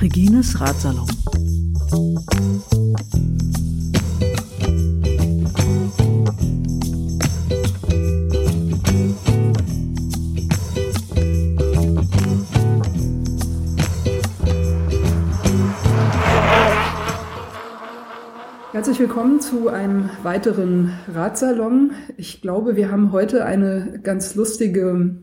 Regines Ratsalon. Herzlich willkommen zu einem weiteren Ratsalon. Ich glaube, wir haben heute eine ganz lustige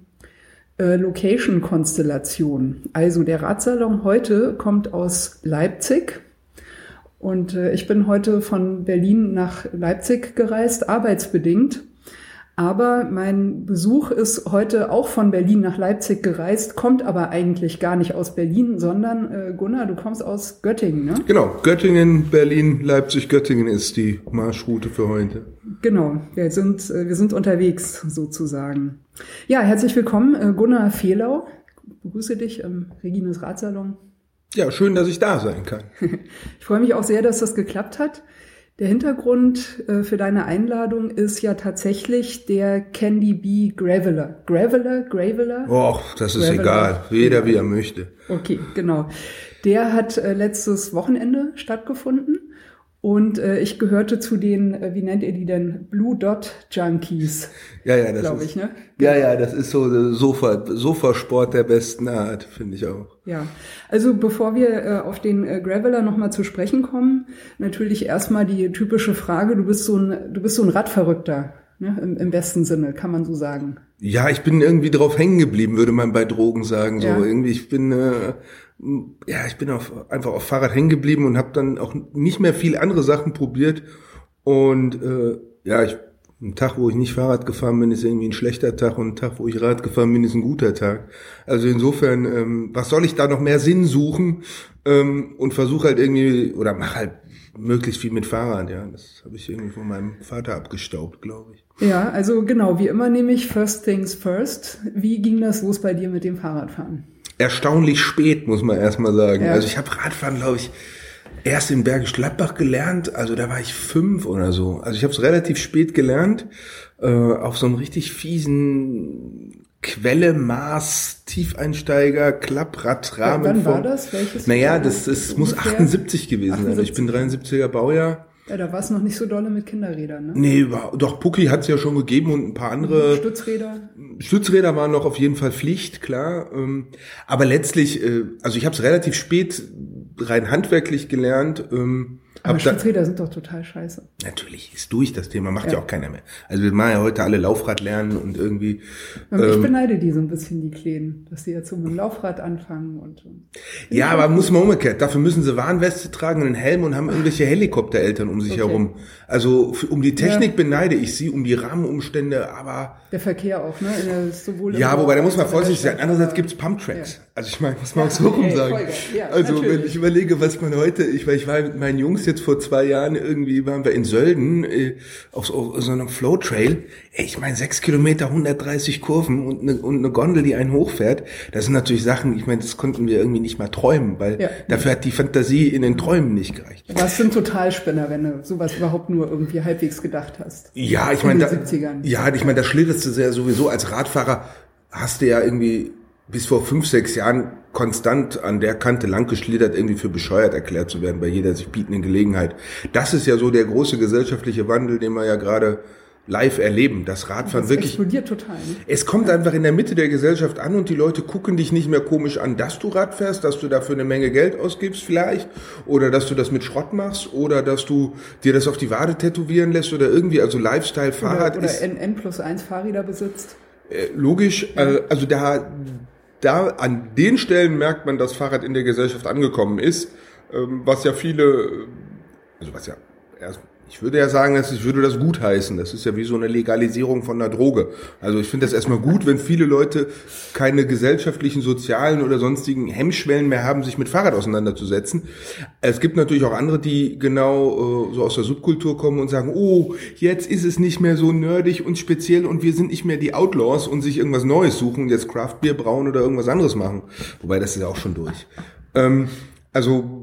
äh, Location-Konstellation. Also der Ratsalon heute kommt aus Leipzig und äh, ich bin heute von Berlin nach Leipzig gereist, arbeitsbedingt. Aber mein Besuch ist heute auch von Berlin nach Leipzig gereist, kommt aber eigentlich gar nicht aus Berlin, sondern äh, Gunnar, du kommst aus Göttingen, ne? Genau, Göttingen, Berlin, Leipzig, Göttingen ist die Marschroute für heute. Genau, wir sind, äh, wir sind unterwegs sozusagen. Ja, herzlich willkommen, äh, Gunnar Fehlau. Ich begrüße dich im Regines Ratsalon. Ja, schön, dass ich da sein kann. ich freue mich auch sehr, dass das geklappt hat. Der Hintergrund äh, für deine Einladung ist ja tatsächlich der Candy Bee Graveler. Graveler, Graveler? Och, das ist Graveler. egal. Jeder wie er möchte. Okay, genau. Der hat äh, letztes Wochenende stattgefunden und äh, ich gehörte zu den, äh, wie nennt ihr die denn, Blue Dot Junkies. Ja, ja, das glaube ich, ne? Ja, ja, das ist so Sofa, Sofasport der besten Art, finde ich auch. Ja, also bevor wir äh, auf den äh, Graveler nochmal zu sprechen kommen, natürlich erstmal die typische Frage: Du bist so ein, du bist so ein Radverrückter. Ne, im, im besten Sinne, kann man so sagen. Ja, ich bin irgendwie drauf hängen geblieben, würde man bei Drogen sagen. So ja. irgendwie, ich bin äh, ja, ich bin auf, einfach auf Fahrrad hängen geblieben und habe dann auch nicht mehr viel andere Sachen probiert. Und äh, ja, ich, ein Tag, wo ich nicht Fahrrad gefahren bin, ist irgendwie ein schlechter Tag und ein Tag, wo ich Rad gefahren bin, ist ein guter Tag. Also insofern, ähm, was soll ich da noch mehr Sinn suchen ähm, und versuche halt irgendwie oder mach halt möglichst viel mit Fahrrad. Ja, das habe ich irgendwie von meinem Vater abgestaubt, glaube ich. Ja, also genau, wie immer nehme ich First Things First. Wie ging das los bei dir mit dem Fahrradfahren? Erstaunlich spät, muss man erstmal sagen. Ja. Also ich habe Radfahren, glaube ich, erst in Bergisch Gladbach gelernt. Also da war ich fünf oder so. Also ich habe es relativ spät gelernt. Äh, auf so einem richtig fiesen Quelle, Maß, Tiefeinsteiger, Klapprad, Rahmen. Wann war das? Welches? Naja, das, das muss 78 gewesen 78. sein. Ich bin 73er Baujahr. Ja, da war es noch nicht so dolle mit Kinderrädern, ne? Nee, doch, Pucki hat es ja schon gegeben und ein paar andere. Stützräder? Stützräder waren noch auf jeden Fall Pflicht, klar. Ähm, aber letztlich, äh, also ich habe es relativ spät rein handwerklich gelernt. Ähm, aber Stützräder sind doch total scheiße. Natürlich, ist durch das Thema, macht ja. ja auch keiner mehr. Also wir machen ja heute alle Laufrad lernen und irgendwie. Und ich ähm, beneide die so ein bisschen, die Kleinen, dass sie jetzt so mit dem Laufrad anfangen und. Ja, aber muss man umgekehrt. Dafür müssen sie Warnweste tragen und einen Helm und haben irgendwelche Helikoptereltern um sich okay. herum. Also um die Technik ja. beneide ich sie, um die Rahmenumstände, aber. Der Verkehr auch, ne? Sowohl ja, wobei da muss man vorsichtig sein. Andererseits gibt's Pumptracks. Ja. Also ich meine, muss man ja, auch so rum sagen. also natürlich. wenn ich überlege, was man heute, ich, ich war mit meinen Jungs jetzt vor zwei Jahren irgendwie, waren wir in Sölden äh, auf, so, auf so einem Flowtrail. Ey, ich meine, sechs Kilometer, 130 Kurven und eine, und eine Gondel, die einen hochfährt. Das sind natürlich Sachen, ich meine, das konnten wir irgendwie nicht mal träumen, weil ja. dafür hat die Fantasie in den Träumen nicht gereicht. Was sind Totalspinner, wenn du sowas überhaupt nur irgendwie halbwegs gedacht hast? Ja, ich meine, ja, ich meine, da schlitterst du ja sowieso als Radfahrer hast du ja irgendwie bis vor fünf, sechs Jahren konstant an der Kante langgeschlittert, irgendwie für bescheuert erklärt zu werden bei jeder sich bietenden Gelegenheit. Das ist ja so der große gesellschaftliche Wandel, den wir ja gerade live erleben. Das Radfahren das wirklich. explodiert total. Ne? Es kommt einfach in der Mitte der Gesellschaft an und die Leute gucken dich nicht mehr komisch an, dass du Rad fährst, dass du dafür eine Menge Geld ausgibst vielleicht oder dass du das mit Schrott machst oder dass du dir das auf die Wade tätowieren lässt oder irgendwie, also Lifestyle Fahrrad oder, oder ist. Oder N, N plus 1 Fahrräder besitzt. Äh, logisch, ja. also da da an den Stellen merkt man, dass Fahrrad in der Gesellschaft angekommen ist, ähm, was ja viele, also was ja erst ich würde ja sagen, dass ich würde das gut heißen. Das ist ja wie so eine Legalisierung von einer Droge. Also ich finde das erstmal gut, wenn viele Leute keine gesellschaftlichen, sozialen oder sonstigen Hemmschwellen mehr haben, sich mit Fahrrad auseinanderzusetzen. Es gibt natürlich auch andere, die genau äh, so aus der Subkultur kommen und sagen, oh, jetzt ist es nicht mehr so nerdig und speziell und wir sind nicht mehr die Outlaws und sich irgendwas Neues suchen, jetzt Craftbier brauen oder irgendwas anderes machen. Wobei das ist ja auch schon durch. Ähm, also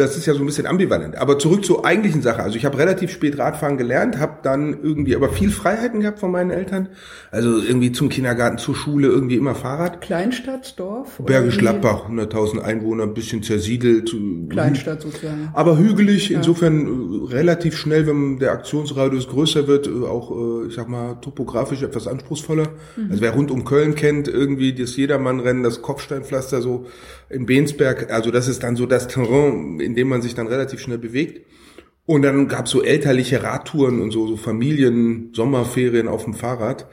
das ist ja so ein bisschen ambivalent. Aber zurück zur eigentlichen Sache. Also ich habe relativ spät Radfahren gelernt, habe dann irgendwie aber viel Freiheiten gehabt von meinen Eltern. Also irgendwie zum Kindergarten, zur Schule, irgendwie immer Fahrrad. Kleinstadt, Dorf? Bergisch Gladbach, 100.000 Einwohner, ein bisschen zersiedelt. Kleinstadt sozusagen. Aber hügelig, insofern äh, relativ schnell, wenn der Aktionsradius größer wird, äh, auch, äh, ich sag mal, topografisch etwas anspruchsvoller. Mhm. Also wer rund um Köln kennt, irgendwie das Jedermannrennen, das Kopfsteinpflaster so in Bensberg, also das ist dann so das Terrain, in dem man sich dann relativ schnell bewegt. Und dann gab's so elterliche Radtouren und so, so Familien, Sommerferien auf dem Fahrrad.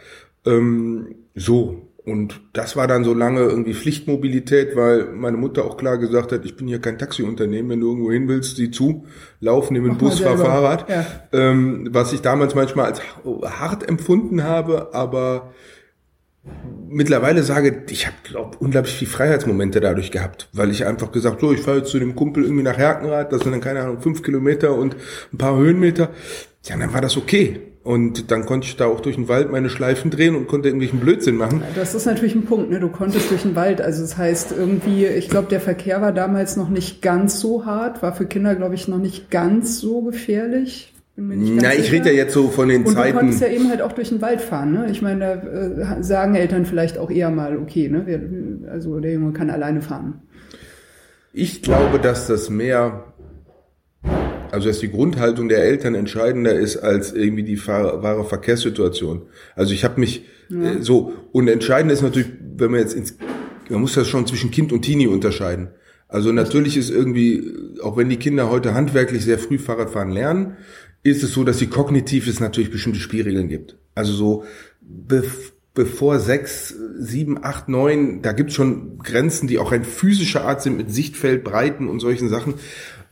Ähm, so. Und das war dann so lange irgendwie Pflichtmobilität, weil meine Mutter auch klar gesagt hat, ich bin hier kein Taxiunternehmen, wenn du irgendwo hin willst, sieh zu, lauf, nimm den Bus, fahr Fahrrad. Ja. Ähm, was ich damals manchmal als hart empfunden habe, aber mittlerweile sage, ich habe glaube unglaublich viel Freiheitsmomente dadurch gehabt, weil ich einfach gesagt, so, ich fahre jetzt zu dem Kumpel irgendwie nach Herkenrad, das sind dann keine Ahnung fünf Kilometer und ein paar Höhenmeter. Ja, dann war das okay. Und dann konnte ich da auch durch den Wald meine Schleifen drehen und konnte irgendwelchen Blödsinn machen. Das ist natürlich ein Punkt, ne? Du konntest durch den Wald. Also das heißt irgendwie, ich glaube, der Verkehr war damals noch nicht ganz so hart, war für Kinder, glaube ich, noch nicht ganz so gefährlich. Na, ich rede ja jetzt so von den und Zeiten. Du konntest ja eben halt auch durch den Wald fahren. Ne? Ich meine, da äh, sagen Eltern vielleicht auch eher mal, okay, ne? also der Junge kann alleine fahren. Ich glaube, dass das mehr, also dass die Grundhaltung der Eltern entscheidender ist als irgendwie die wahre Verkehrssituation. Also ich habe mich ja. äh, so und entscheidend ist natürlich, wenn man jetzt ins, man muss das schon zwischen Kind und Teenie unterscheiden. Also natürlich ist irgendwie, auch wenn die Kinder heute handwerklich sehr früh Fahrradfahren lernen, ist es so, dass sie kognitiv es natürlich bestimmte Spielregeln gibt. Also so bevor sechs, sieben, acht, neun, da gibt's schon Grenzen, die auch ein physischer Art sind mit Sichtfeld, Breiten und solchen Sachen.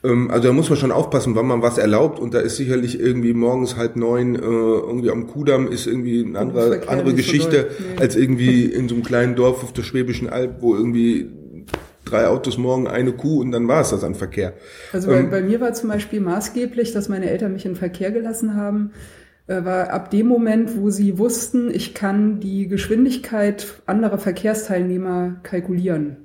Ähm, also da muss man schon aufpassen, wann man was erlaubt. Und da ist sicherlich irgendwie morgens halb neun äh, irgendwie am Kudamm ist irgendwie eine andere, andere Geschichte so nee. als irgendwie in so einem kleinen Dorf auf der Schwäbischen Alb, wo irgendwie drei Autos morgen, eine Kuh und dann war es das an Verkehr. Also bei, ähm, bei mir war zum Beispiel maßgeblich, dass meine Eltern mich in Verkehr gelassen haben, äh, war ab dem Moment, wo sie wussten, ich kann die Geschwindigkeit anderer Verkehrsteilnehmer kalkulieren.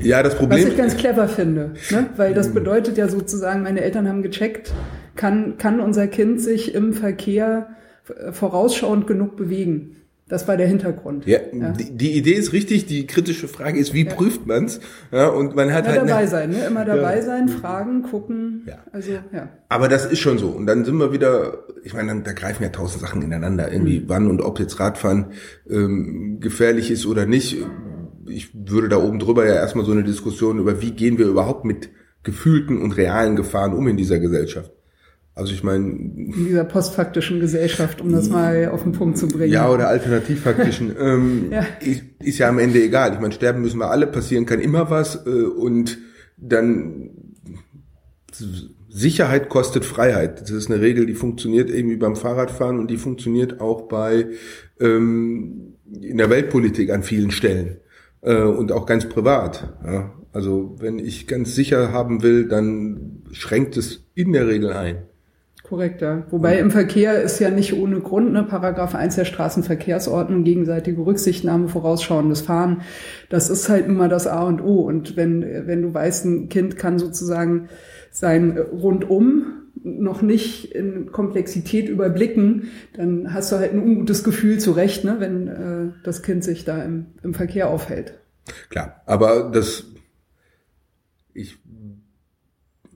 Ja, das Problem. Was ich ganz clever finde, ne? weil das bedeutet ja sozusagen, meine Eltern haben gecheckt, kann, kann unser Kind sich im Verkehr vorausschauend genug bewegen. Das war der Hintergrund. Ja, ja. Die, die, Idee ist richtig. Die kritische Frage ist, wie ja. prüft man's? Ja, und man hat Immer halt dabei eine, sein, ne? Immer dabei sein, fragen, gucken. Ja. Also ja. Aber das ist schon so. Und dann sind wir wieder. Ich meine, dann, da greifen ja tausend Sachen ineinander. Irgendwie, mhm. wann und ob jetzt Radfahren ähm, gefährlich ist oder nicht. Ich würde da oben drüber ja erstmal so eine Diskussion über, wie gehen wir überhaupt mit gefühlten und realen Gefahren um in dieser Gesellschaft. Also ich meine. In dieser postfaktischen Gesellschaft, um das mal auf den Punkt zu bringen. Ja, oder alternativfaktischen. ähm, ja. Ist, ist, ja am Ende egal. Ich meine, sterben müssen wir alle, passieren kann immer was. Äh, und dann Sicherheit kostet Freiheit. Das ist eine Regel, die funktioniert irgendwie beim Fahrradfahren und die funktioniert auch bei ähm, in der Weltpolitik an vielen Stellen. Äh, und auch ganz privat. Ja. Also wenn ich ganz sicher haben will, dann schränkt es in der Regel ein korrekt. Wobei im Verkehr ist ja nicht ohne Grund, ne, Paragraph 1 der Straßenverkehrsordnung, gegenseitige Rücksichtnahme, vorausschauendes Fahren. Das ist halt immer das A und O. Und wenn, wenn du weißt, ein Kind kann sozusagen sein Rundum noch nicht in Komplexität überblicken, dann hast du halt ein ungutes Gefühl zurecht, ne, wenn äh, das Kind sich da im, im Verkehr aufhält. Klar, aber das ich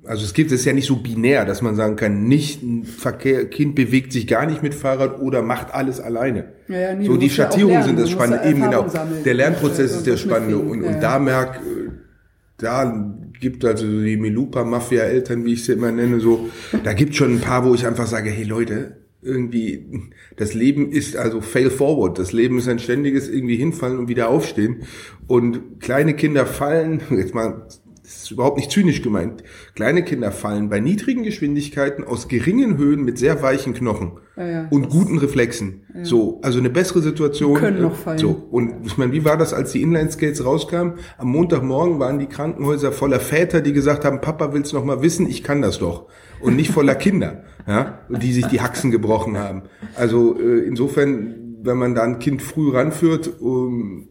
also es gibt es ja nicht so binär, dass man sagen kann, nicht ein Verkehr, Kind bewegt sich gar nicht mit Fahrrad oder macht alles alleine. Ja, ja, nee, so die Schattierungen sind das Spannende, eben genau. Sammeln. Der Lernprozess ist der Spannende und, und da merk, da gibt also die Melupa-Mafia-Eltern, wie ich sie immer nenne, so, da gibt schon ein paar, wo ich einfach sage, hey Leute, irgendwie, das Leben ist also fail forward. Das Leben ist ein ständiges irgendwie hinfallen und wieder aufstehen. Und kleine Kinder fallen, jetzt mal ist überhaupt nicht zynisch gemeint. Kleine Kinder fallen bei niedrigen Geschwindigkeiten aus geringen Höhen mit sehr weichen Knochen ja, ja, und guten Reflexen. Ja. So, also eine bessere Situation. Die können noch fallen. So und ich meine, wie war das, als die Inline Skates rauskamen? Am Montagmorgen waren die Krankenhäuser voller Väter, die gesagt haben: Papa, willst noch mal wissen? Ich kann das doch. Und nicht voller Kinder, ja, die sich die Haxen gebrochen haben. Also äh, insofern, wenn man da ein Kind früh ranführt, um,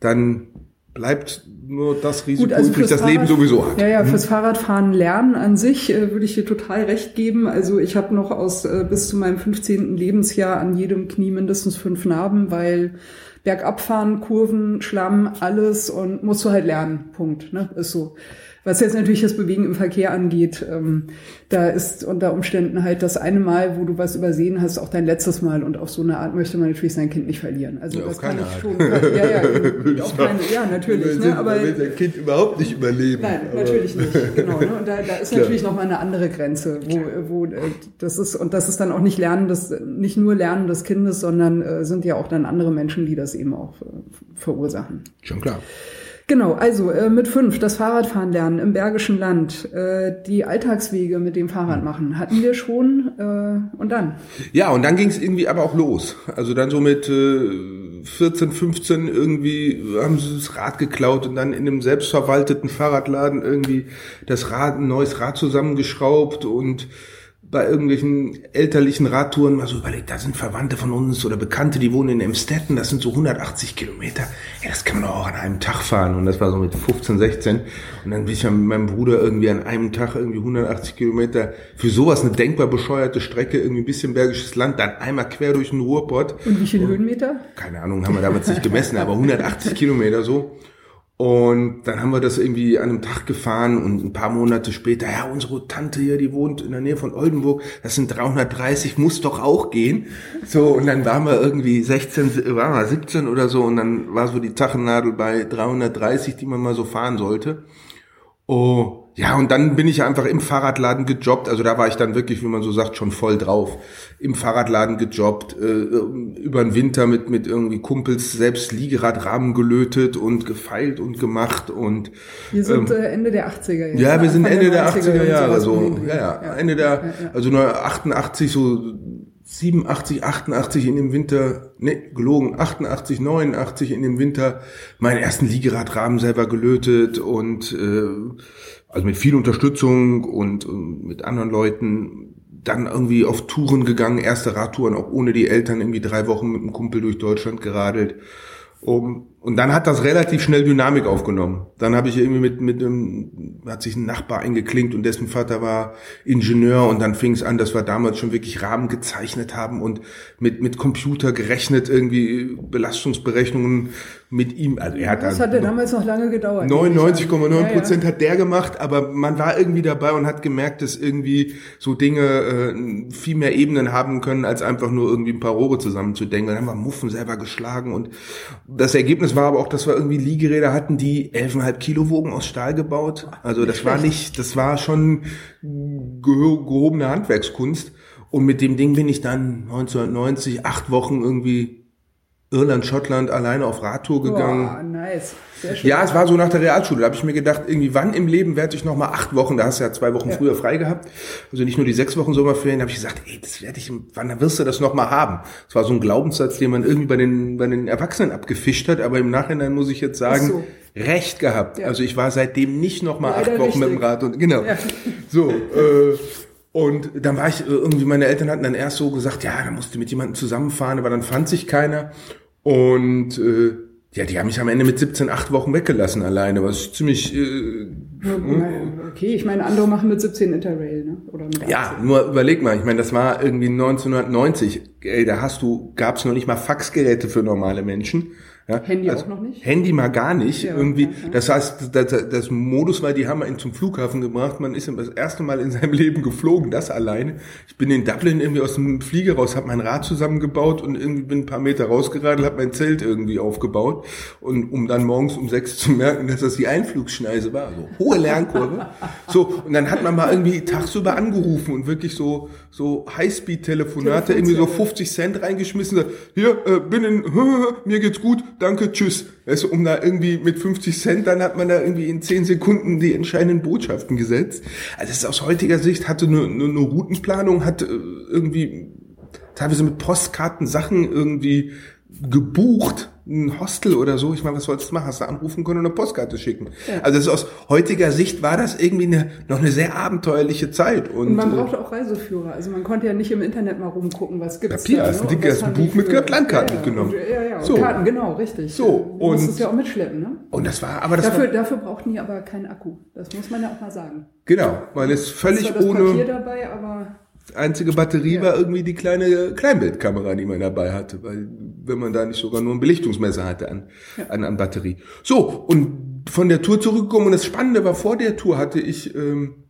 dann bleibt nur das Risiko Gut, also übrig, das Fahrrad, Leben sowieso hat. Ja, ja, fürs Fahrradfahren lernen an sich äh, würde ich dir total recht geben. Also ich habe noch aus äh, bis zu meinem 15. Lebensjahr an jedem Knie mindestens fünf Narben, weil Bergabfahren, Kurven, Schlamm, alles und musst du halt lernen. Punkt. Ne? Ist so. Was jetzt natürlich das Bewegen im Verkehr angeht, ähm, da ist unter Umständen halt das eine Mal, wo du was übersehen hast, auch dein letztes Mal. Und auf so eine Art möchte man natürlich sein Kind nicht verlieren. Also ja, das kann ich Art. schon. Ja, ja, auf keine, ja, natürlich. Ne, aber will sein Kind überhaupt nicht überleben. Nein, aber. natürlich nicht. Genau. Ne, und da, da ist natürlich noch mal eine andere Grenze, wo, wo äh, das ist und das ist dann auch nicht Lernen des, nicht nur Lernen des Kindes, sondern äh, sind ja auch dann andere Menschen, die das eben auch äh, verursachen. Schon klar. Genau, also äh, mit fünf das Fahrradfahren lernen im Bergischen Land, äh, die Alltagswege mit dem Fahrrad hm. machen, hatten wir schon äh, und dann? Ja, und dann ging es irgendwie aber auch los. Also dann so mit äh, 14, 15 irgendwie haben sie das Rad geklaut und dann in einem selbstverwalteten Fahrradladen irgendwie das Rad, ein neues Rad zusammengeschraubt und bei irgendwelchen elterlichen Radtouren mal so überlegt, da sind Verwandte von uns oder Bekannte, die wohnen in Emstetten, das sind so 180 Kilometer. Ja, das kann man doch auch an einem Tag fahren. Und das war so mit 15, 16. Und dann bin ich ja mit meinem Bruder irgendwie an einem Tag irgendwie 180 Kilometer für sowas eine denkbar bescheuerte Strecke, irgendwie ein bisschen bergisches Land, dann einmal quer durch den Ruhrpott. Und wie viele Höhenmeter? Keine Ahnung, haben wir damals nicht gemessen, aber 180 Kilometer so. Und dann haben wir das irgendwie an einem Tag gefahren und ein paar Monate später, ja, unsere Tante hier, die wohnt in der Nähe von Oldenburg, das sind 330, muss doch auch gehen. So, und dann waren wir irgendwie 16, waren wir 17 oder so und dann war so die Tachennadel bei 330, die man mal so fahren sollte. Oh, ja, und dann bin ich einfach im Fahrradladen gejobbt. Also da war ich dann wirklich, wie man so sagt, schon voll drauf. Im Fahrradladen gejobbt, äh, über den Winter mit, mit irgendwie Kumpels selbst Liegeradrahmen gelötet und gefeilt und gemacht und. Wir sind ähm, äh, Ende der 80er jetzt. Ja, wir sind Ende der 80er, 80er Jahre, so. Ja, ja, ja, Ende der, ja. also nur 88, so 87, 88 in dem Winter, ne, gelogen, 88, 89 in dem Winter meinen ersten Liegeradrahmen selber gelötet und äh, also mit viel Unterstützung und, und mit anderen Leuten dann irgendwie auf Touren gegangen, erste Radtouren, auch ohne die Eltern, irgendwie drei Wochen mit einem Kumpel durch Deutschland geradelt. Um, und dann hat das relativ schnell Dynamik aufgenommen. Dann habe ich irgendwie mit, mit einem, hat sich ein Nachbar eingeklinkt und dessen Vater war Ingenieur und dann fing es an, dass wir damals schon wirklich Rahmen gezeichnet haben und mit, mit Computer gerechnet, irgendwie Belastungsberechnungen mit ihm. Also er hat das hat ja damals noch lange gedauert. 99,9 Prozent ja, ja. hat der gemacht, aber man war irgendwie dabei und hat gemerkt, dass irgendwie so Dinge äh, viel mehr Ebenen haben können, als einfach nur irgendwie ein paar Rohre zusammenzudenken. Dann haben wir Muffen selber geschlagen und das Ergebnis war aber auch, dass wir irgendwie Liegeräder hatten, die 11,5 Kilo wogen aus Stahl gebaut. Also das war nicht, das war schon gehobene Handwerkskunst. Und mit dem Ding bin ich dann 1990 acht Wochen irgendwie Irland, Schottland alleine auf Radtour gegangen. Boah, nice. Ja, es war so nach der Realschule. Da habe ich mir gedacht, irgendwie wann im Leben werde ich noch mal acht Wochen, da hast du ja zwei Wochen ja. früher frei gehabt, also nicht nur die sechs Wochen Sommerferien, da habe ich gesagt, ey, das werde ich, wann wirst du das noch mal haben? Das war so ein Glaubenssatz, den man irgendwie bei den, bei den Erwachsenen abgefischt hat, aber im Nachhinein muss ich jetzt sagen, so. recht gehabt. Ja. Also ich war seitdem nicht noch mal Leider acht Wochen richtig. mit dem Rad und genau. Ja. So, äh, und dann war ich äh, irgendwie, meine Eltern hatten dann erst so gesagt, ja, da musst du mit jemandem zusammenfahren, aber dann fand sich keiner. Und äh, ja, die haben mich am Ende mit 17, 8 Wochen weggelassen alleine, was ziemlich... Äh, okay, ich meine, andere machen mit 17 Interrail, ne? Oder mit 18. Ja, nur überleg mal, ich meine, das war irgendwie 1990. Ey, da hast du, gab's noch nicht mal Faxgeräte für normale Menschen. Ja, Handy also auch noch nicht? Handy mal gar nicht. Ja, irgendwie. Ja, das heißt, das, das Modus war, die haben ihn zum Flughafen gebracht. Man ist das erste Mal in seinem Leben geflogen, das alleine. Ich bin in Dublin irgendwie aus dem Flieger raus, habe mein Rad zusammengebaut und irgendwie bin ein paar Meter rausgeradelt, habe mein Zelt irgendwie aufgebaut und um dann morgens um sechs zu merken, dass das die Einflugsschneise war. So hohe Lernkurve. so und dann hat man mal irgendwie tagsüber angerufen und wirklich so so Highspeed-Telefonate irgendwie so 50 Cent reingeschmissen. Hier äh, bin in, mir geht's gut danke, tschüss. Du, um da irgendwie mit 50 Cent, dann hat man da irgendwie in 10 Sekunden die entscheidenden Botschaften gesetzt. Also es ist aus heutiger Sicht hatte eine, eine, eine Routenplanung, hat äh, irgendwie teilweise mit Postkarten Sachen irgendwie gebucht ein Hostel oder so. Ich meine, was sollst du machen? Hast du anrufen können und eine Postkarte schicken. Ja. Also ist, aus heutiger Sicht war das irgendwie eine, noch eine sehr abenteuerliche Zeit. Und, und man äh, brauchte auch Reiseführer. Also man konnte ja nicht im Internet mal rumgucken, was gibt's Papier, da. Ne? Du hast ein Buch mit Landkarten ja, mitgenommen. Ja, ja, so. Karten, genau, richtig. So, und, du musst es ja auch mitschleppen, ne? Und das war, aber das dafür, war, dafür brauchten die aber keinen Akku. Das muss man ja auch mal sagen. Genau, weil es völlig das ohne. Papier dabei, aber einzige Batterie ja. war irgendwie die kleine Kleinbildkamera, die man dabei hatte, weil wenn man da nicht sogar nur ein Belichtungsmesser hatte an, ja. an, an Batterie. So, und von der Tour zurückgekommen und das Spannende war, vor der Tour hatte ich ähm,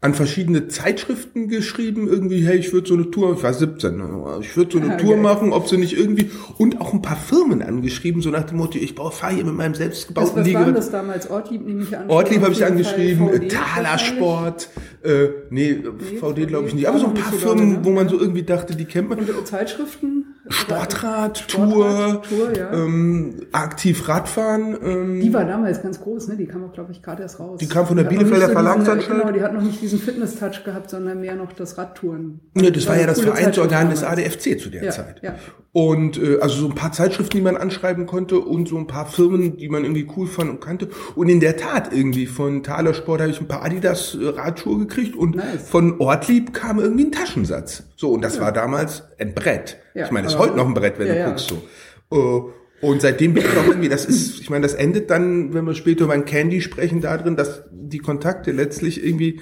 an verschiedene Zeitschriften geschrieben, irgendwie, hey, ich würde so eine Tour, ich war 17, ne, ich würde so eine okay. Tour machen, ob sie nicht irgendwie, und auch ein paar Firmen angeschrieben, so nach dem Motto, ich baue, fahre hier mit meinem selbstgebauten Was, was waren das damals? Ortlieb nehme ich an. Ortlieb habe ich angeschrieben, Talersport, äh, nee, nee VD glaube ich nicht, aber so ein paar Firmen, ne? wo man so irgendwie dachte, die kennt man. Und Zeitschriften? Sportrad, Tour, Tour ja. ähm, aktiv Radfahren. Ähm, die war damals ganz groß, ne? Die kam auch, glaube ich, gerade erst raus. Die kam von der Bielefelder Verlagsanstalt. Genau, die hat noch nicht diesen Fitness-Touch gehabt, sondern mehr noch das Radtouren. Ja, das war ja das Vereinsorgan des ADFC zu der ja, Zeit. Ja. Und äh, also so ein paar Zeitschriften, die man anschreiben konnte und so ein paar Firmen, die man irgendwie cool fand und kannte. Und in der Tat irgendwie von Thaler Sport habe ich ein paar Adidas äh, Radschuhe gekriegt und nice. von Ortlieb kam irgendwie ein Taschensatz. So, und das ja. war damals ein Brett. Ja, ich meine, das ist heute noch ein Brett, wenn ja, du guckst so. Uh, und seitdem bin ich auch irgendwie, das ist, ich meine, das endet dann, wenn wir später über ein Candy sprechen, da drin, dass die Kontakte letztlich irgendwie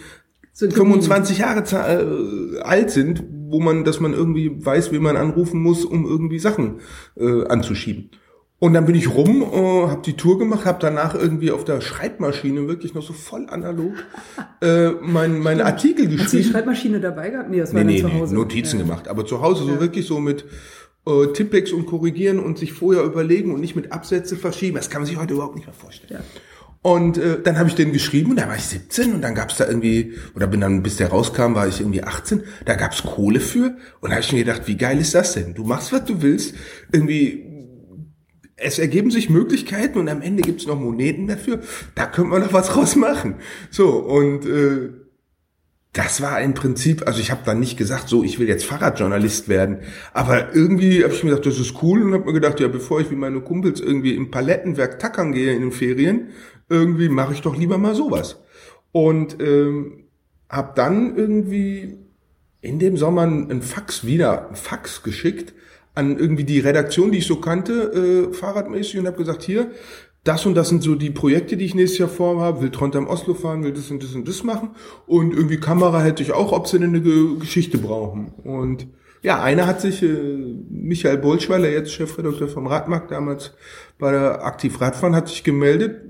sind 25 Jahre äh, alt sind, wo man, dass man irgendwie weiß, wie man anrufen muss, um irgendwie Sachen äh, anzuschieben. Und dann bin ich rum, äh, habe die Tour gemacht, habe danach irgendwie auf der Schreibmaschine wirklich noch so voll analog äh, mein, meine Artikel geschrieben. Hast du die Schreibmaschine dabei gehabt? Nee, das war nee, nee, zu Hause. Nee, Notizen ja. gemacht, aber zu Hause so ja. wirklich so mit äh, Tippex und korrigieren und sich vorher überlegen und nicht mit Absätze verschieben. Das kann man sich heute überhaupt nicht mehr vorstellen. Ja. Und äh, dann habe ich den geschrieben und da war ich 17 und dann gab's da irgendwie, oder bin dann, bis der rauskam, war ich irgendwie 18, da gab's Kohle für und da habe ich mir gedacht, wie geil ist das denn? Du machst, was du willst, irgendwie es ergeben sich Möglichkeiten und am Ende gibt's noch Moneten dafür. Da könnte man noch was draus machen. So, und äh, das war im Prinzip, also ich habe dann nicht gesagt, so, ich will jetzt Fahrradjournalist werden. Aber irgendwie habe ich mir gedacht, das ist cool und habe mir gedacht, ja, bevor ich wie meine Kumpels irgendwie im Palettenwerk tackern gehe in den Ferien, irgendwie mache ich doch lieber mal sowas. Und ähm, habe dann irgendwie in dem Sommer ein Fax wieder, ein Fax geschickt an irgendwie die Redaktion, die ich so kannte, äh, fahrradmäßig und habe gesagt, hier, das und das sind so die Projekte, die ich nächstes Jahr vorhabe, will Trondheim Oslo fahren, will das und das und das machen und irgendwie Kamera hätte ich auch, ob sie eine Geschichte brauchen. Und ja, einer hat sich, äh, Michael Bolschweiler, jetzt Chefredakteur vom Radmarkt, damals bei der Aktiv Radfahren, hat sich gemeldet,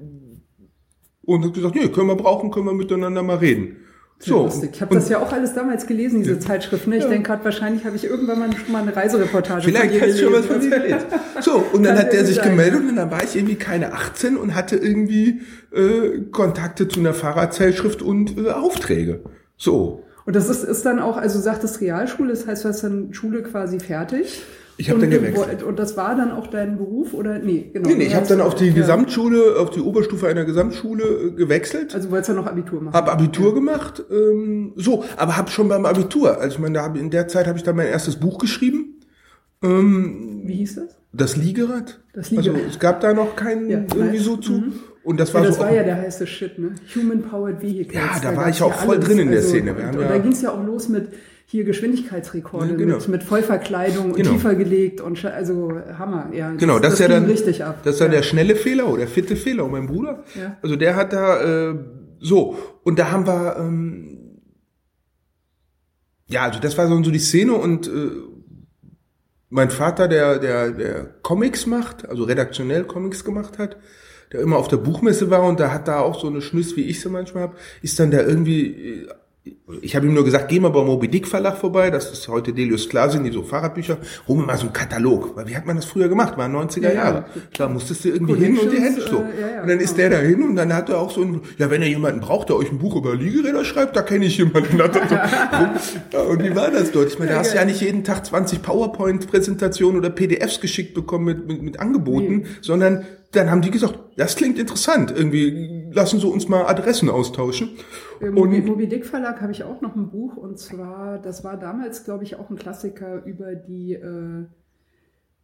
und hat gesagt, nee, können wir brauchen, können wir miteinander mal reden. So, lustig. Ich habe das ja auch alles damals gelesen, diese. Zeitschrift. Ne? Ich ja. denke gerade, wahrscheinlich habe ich irgendwann mal schon mal eine Reisereportage Vielleicht von hast du schon was von dir gelesen. So, und dann hat der sich sein, gemeldet und dann war ich irgendwie keine 18 und hatte irgendwie äh, Kontakte zu einer Fahrradzeitschrift und äh, Aufträge. So. Und das ist, ist dann auch, also du sagtest Realschule, das heißt, du hast dann Schule quasi fertig. Ich habe dann gewechselt. Und das war dann auch dein Beruf oder nee, genau. Nee, nee ich habe dann auf die ja. Gesamtschule, auf die Oberstufe einer Gesamtschule äh, gewechselt. Also wolltest du noch Abitur machen? Hab Abitur ja. gemacht, ähm, so, aber hab schon beim Abitur, also ich meine, da hab, in der Zeit habe ich dann mein erstes Buch geschrieben. Ähm, Wie hieß das? Das Liegerad. Das Liegerad. Also es gab da noch keinen ja, irgendwie so zu. Mhm. Und das war ja, das so war ja der heiße Shit, ne? Human Powered Vehicles. Ja, da, da war ich auch voll alles. drin in der also, Szene. und, und da ging es ja auch los mit hier Geschwindigkeitsrekorde ja, genau. mit, mit Vollverkleidung genau. und tiefer gelegt und also Hammer. Ja, das, genau, das, ist ja dann richtig ab. Das ist dann ja. der schnelle Fehler oder der fitte Fehler. Und mein Bruder, ja. also der hat da äh, so und da haben wir ähm, ja, also das war so, so die Szene und äh, mein Vater, der der der Comics macht, also redaktionell Comics gemacht hat, der immer auf der Buchmesse war und da hat da auch so eine Schnüss, wie ich sie manchmal habe, ist dann da irgendwie äh, ich habe ihm nur gesagt, geh mal beim Moby Dick Verlag vorbei, das ist heute Delius Klasin, die so Fahrradbücher, hol mir mal so einen Katalog, weil wie hat man das früher gemacht, war 90er ja, Jahre. Ja. Da musstest du irgendwie hin und die Hände so. Äh, ja, und dann ist der da hin und dann hat er auch so ein, ja, wenn er jemanden braucht, der euch ein Buch über Liegeräder schreibt, da kenne ich jemanden. ja, und wie war das dort? Ich meine, da hast du ja nicht jeden Tag 20 PowerPoint-Präsentationen oder PDFs geschickt bekommen mit, mit, mit Angeboten, nee. sondern dann haben die gesagt, das klingt interessant, irgendwie lassen Sie uns mal Adressen austauschen. Im Moby, Moby Dick Verlag habe ich auch noch ein Buch und zwar, das war damals, glaube ich, auch ein Klassiker über die äh,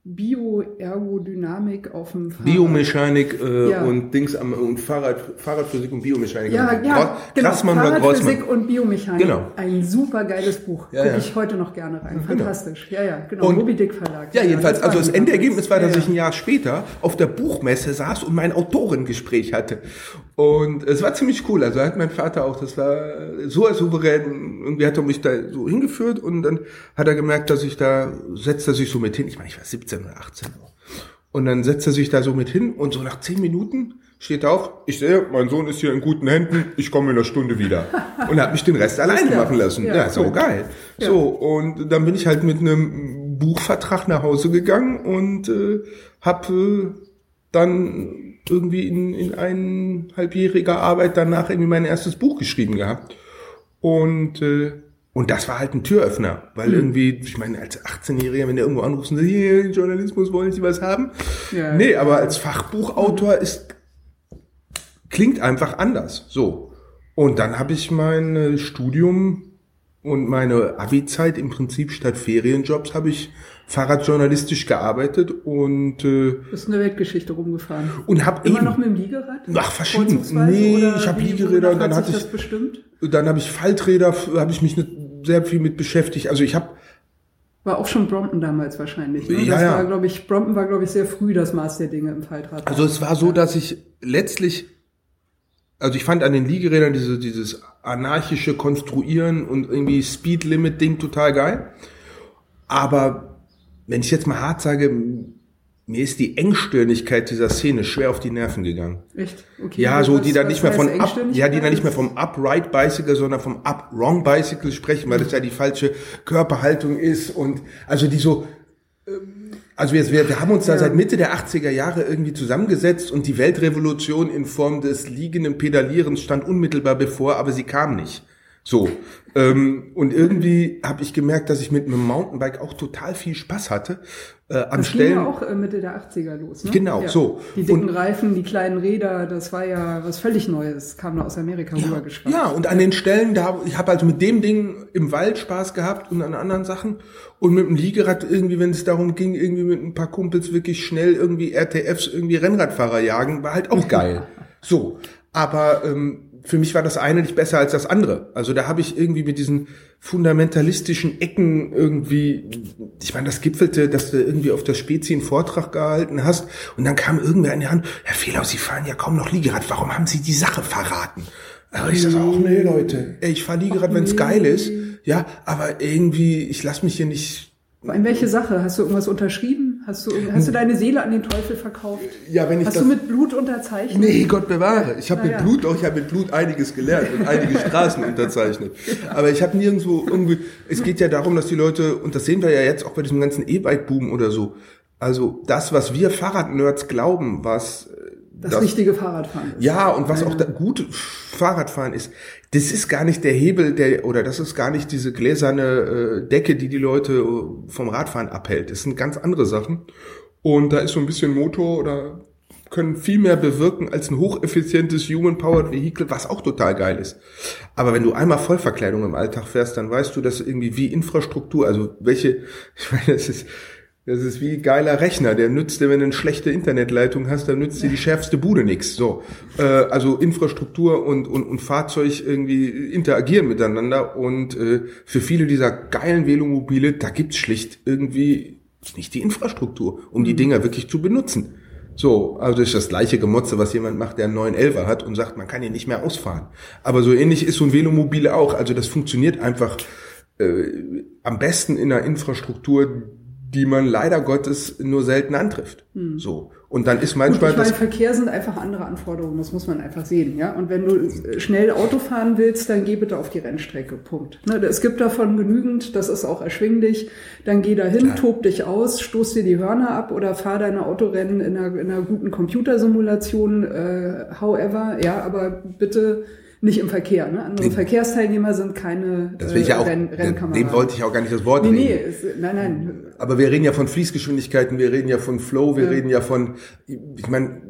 Bioergodynamik auf dem Fahrrad. Biomechanik äh, ja. und Dings am und Fahrrad, Fahrradphysik und Biomechanik. Ja, ja, genau. Fahrradphysik und Biomechanik. Genau. Ein super geiles Buch. Ja, Gucke ja. ich heute noch gerne rein. Genau. Fantastisch. Genau. Ja, ja, genau. Und, Moby Dick Verlag. Ja, jedenfalls. Das also das Endergebnis war, dass ich ein Jahr später auf der Buchmesse saß und mein Autorengespräch hatte. Und es war ziemlich cool. Also hat mein Vater auch, das war so souverän. Irgendwie hat er mich da so hingeführt und dann hat er gemerkt, dass ich da, setzt er sich so mit hin. Ich meine, ich war 17 oder 18. Und dann setzt er sich da so mit hin und so nach zehn Minuten steht er auf, ich sehe, mein Sohn ist hier in guten Händen, ich komme in einer Stunde wieder. Und hat mich den Rest alleine ja, machen lassen. Ja, ja so geil. Ja. So, und dann bin ich halt mit einem Buchvertrag nach Hause gegangen und äh, habe äh, dann irgendwie in, in eineinhalbjähriger Arbeit danach irgendwie mein erstes Buch geschrieben gehabt. Und, äh, und das war halt ein Türöffner, weil mhm. irgendwie, ich meine, als 18-Jähriger, wenn der irgendwo anruft und sagt, hier, Journalismus, wollen Sie was haben? Ja, nee, aber als Fachbuchautor ist, klingt einfach anders. So. Und dann habe ich mein äh, Studium und meine Abi-Zeit im Prinzip statt Ferienjobs habe ich fahrradjournalistisch gearbeitet und äh, bist in der Weltgeschichte rumgefahren. Und habe immer eben, noch mit dem Liegerad? Ach, verschieden. Nee, ich habe Liegeräder und dann hatte ich das bestimmt. Dann habe ich Falträder, habe ich mich sehr viel mit beschäftigt. Also ich habe war auch schon Brompton damals wahrscheinlich. Ne? Ja, das ja. war, glaube ich, Brompton war, glaube ich, sehr früh das Maß der Dinge im Faltrad. Also es war so, dass ich letztlich also ich fand an den Liegerädern diese, dieses anarchische Konstruieren und irgendwie Speed Limit Ding total geil. Aber wenn ich jetzt mal hart sage, mir ist die Engstirnigkeit dieser Szene schwer auf die Nerven gegangen. Echt? Okay. Ja, so die dann nicht mehr von up, ja, die dann nicht mehr vom upright bicycle, sondern vom up wrong bicycle sprechen, weil das ja die falsche Körperhaltung ist und also die so ähm, also wir, wir, wir haben uns da seit Mitte der 80er Jahre irgendwie zusammengesetzt und die Weltrevolution in Form des liegenden Pedalierens stand unmittelbar bevor, aber sie kam nicht. So. Ähm, und irgendwie habe ich gemerkt, dass ich mit einem Mountainbike auch total viel Spaß hatte. Äh, am das Stellen. ging ja auch äh, Mitte der 80er los, ne? Genau, ja. so. Die dicken und, Reifen, die kleinen Räder, das war ja was völlig Neues, kam da aus Amerika ja, rübergeschwappt. Ja, und an den Stellen, da ich habe also mit dem Ding im Wald Spaß gehabt und an anderen Sachen. Und mit dem Liegerad irgendwie, wenn es darum ging, irgendwie mit ein paar Kumpels wirklich schnell irgendwie RTFs irgendwie Rennradfahrer jagen, war halt auch geil. so. Aber ähm, für mich war das eine nicht besser als das andere. Also da habe ich irgendwie mit diesen fundamentalistischen Ecken irgendwie, ich meine, das gipfelte, dass du irgendwie auf der Spezi einen Vortrag gehalten hast und dann kam irgendwer in die Hand, Herr Fehler, Sie fahren ja kaum noch Liegerad, warum haben Sie die Sache verraten? Aber ich sage auch, nee, Leute, ey, ich fahre Liegerad, wenn es geil ist, ja, aber irgendwie, ich lass mich hier nicht in welche Sache? Hast du irgendwas unterschrieben? Hast du, hast du deine Seele an den Teufel verkauft? Ja, wenn ich Hast du mit Blut unterzeichnet? Nee, Gott bewahre. Ich habe mit ja. Blut auch, ich habe mit Blut einiges gelernt und einige Straßen unterzeichnet. Aber ich habe nirgendwo irgendwie, es geht ja darum, dass die Leute, und das sehen wir ja jetzt auch bei diesem ganzen E-Bike-Boom oder so, also das, was wir Fahrradnerds glauben, was das, das richtige Fahrradfahren ist. Ja, und was auch da gut Fahrradfahren ist, das ist gar nicht der Hebel, der oder das ist gar nicht diese gläserne äh, Decke, die die Leute äh, vom Radfahren abhält. Das sind ganz andere Sachen. Und da ist so ein bisschen Motor oder können viel mehr bewirken als ein hocheffizientes Human-Powered Vehicle, was auch total geil ist. Aber wenn du einmal Vollverkleidung im Alltag fährst, dann weißt du, dass irgendwie wie Infrastruktur, also welche, ich meine, das ist, das ist wie geiler Rechner, der nützt dir, wenn du eine schlechte Internetleitung hast, dann nützt dir die schärfste Bude nix. So, äh, also Infrastruktur und, und, und Fahrzeug irgendwie interagieren miteinander und äh, für viele dieser geilen Velomobile, da gibt's schlicht irgendwie nicht die Infrastruktur, um die mhm. Dinger wirklich zu benutzen. So, also das ist das gleiche Gemotze, was jemand macht, der einen neuen Elfer hat und sagt, man kann ihn nicht mehr ausfahren. Aber so ähnlich ist so ein Velomobile auch. Also das funktioniert einfach äh, am besten in einer Infrastruktur, die man leider Gottes nur selten antrifft. Hm. So. Und dann ist manchmal. Gut, ich meine, Verkehr sind einfach andere Anforderungen, das muss man einfach sehen, ja. Und wenn du schnell Auto fahren willst, dann geh bitte auf die Rennstrecke. Punkt. Ne, es gibt davon genügend, das ist auch erschwinglich. Dann geh dahin, ja. tob dich aus, stoß dir die Hörner ab oder fahr deine Autorennen in einer, in einer guten Computersimulation, äh, however, ja, aber bitte nicht im Verkehr. Ne? Andere nee. Verkehrsteilnehmer sind keine das will ich ja auch, Renn Rennkameraden. Dem wollte ich auch gar nicht das Wort nee, reden. Nee, es, nein, nein. Aber wir reden ja von Fließgeschwindigkeiten, wir reden ja von Flow, wir ja. reden ja von, ich meine,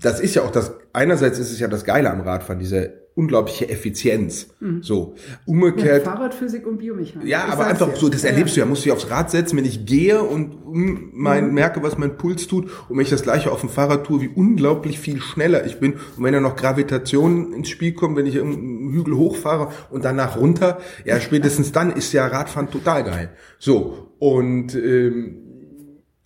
das ist ja auch das, einerseits ist es ja das Geile am Radfahren, diese unglaubliche Effizienz. Mhm. So umgekehrt. Ja, Fahrradphysik und Biomechanik. Ja, aber einfach ja. so, das erlebst du ja, musst du dich aufs Rad setzen, wenn ich gehe und mein, mhm. merke, was mein Puls tut und wenn ich das gleiche auf dem Fahrrad tue, wie unglaublich viel schneller ich bin und wenn ja noch Gravitation ins Spiel kommt, wenn ich irgendeinen Hügel hochfahre und danach runter, ja, spätestens dann ist ja Radfahren total geil. So und ähm,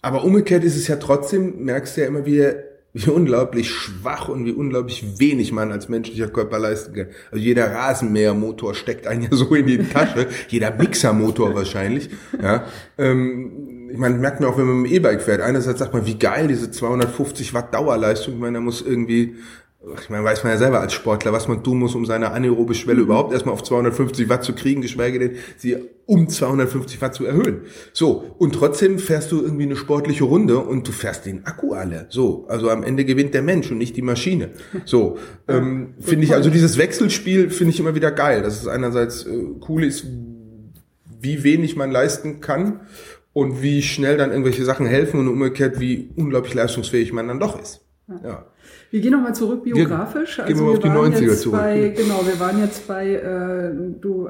aber umgekehrt ist es ja trotzdem, merkst du ja immer wieder, wie unglaublich schwach und wie unglaublich wenig man als menschlicher Körper leisten kann. Also jeder Rasenmähermotor steckt einen ja so in die Tasche, jeder Mixermotor wahrscheinlich. Ja, ähm, ich meine, merkt man auch, wenn man mit dem E-Bike fährt. Einerseits sagt man, wie geil diese 250 Watt Dauerleistung. Ich meine, da muss irgendwie ich meine, weiß man ja selber als Sportler, was man tun muss, um seine anaerobe Schwelle mhm. überhaupt erstmal auf 250 Watt zu kriegen, geschweige denn sie um 250 Watt zu erhöhen. So, und trotzdem fährst du irgendwie eine sportliche Runde und du fährst den Akku alle. So, also am Ende gewinnt der Mensch und nicht die Maschine. So, ähm, finde ich, also dieses Wechselspiel finde ich immer wieder geil. Das ist einerseits äh, cool ist, wie wenig man leisten kann und wie schnell dann irgendwelche Sachen helfen und umgekehrt, wie unglaublich leistungsfähig man dann doch ist. Ja. Wir gehen nochmal zurück biografisch. Gehen also wir auf die 90er zurück. Bei, genau, wir waren jetzt bei, äh, du,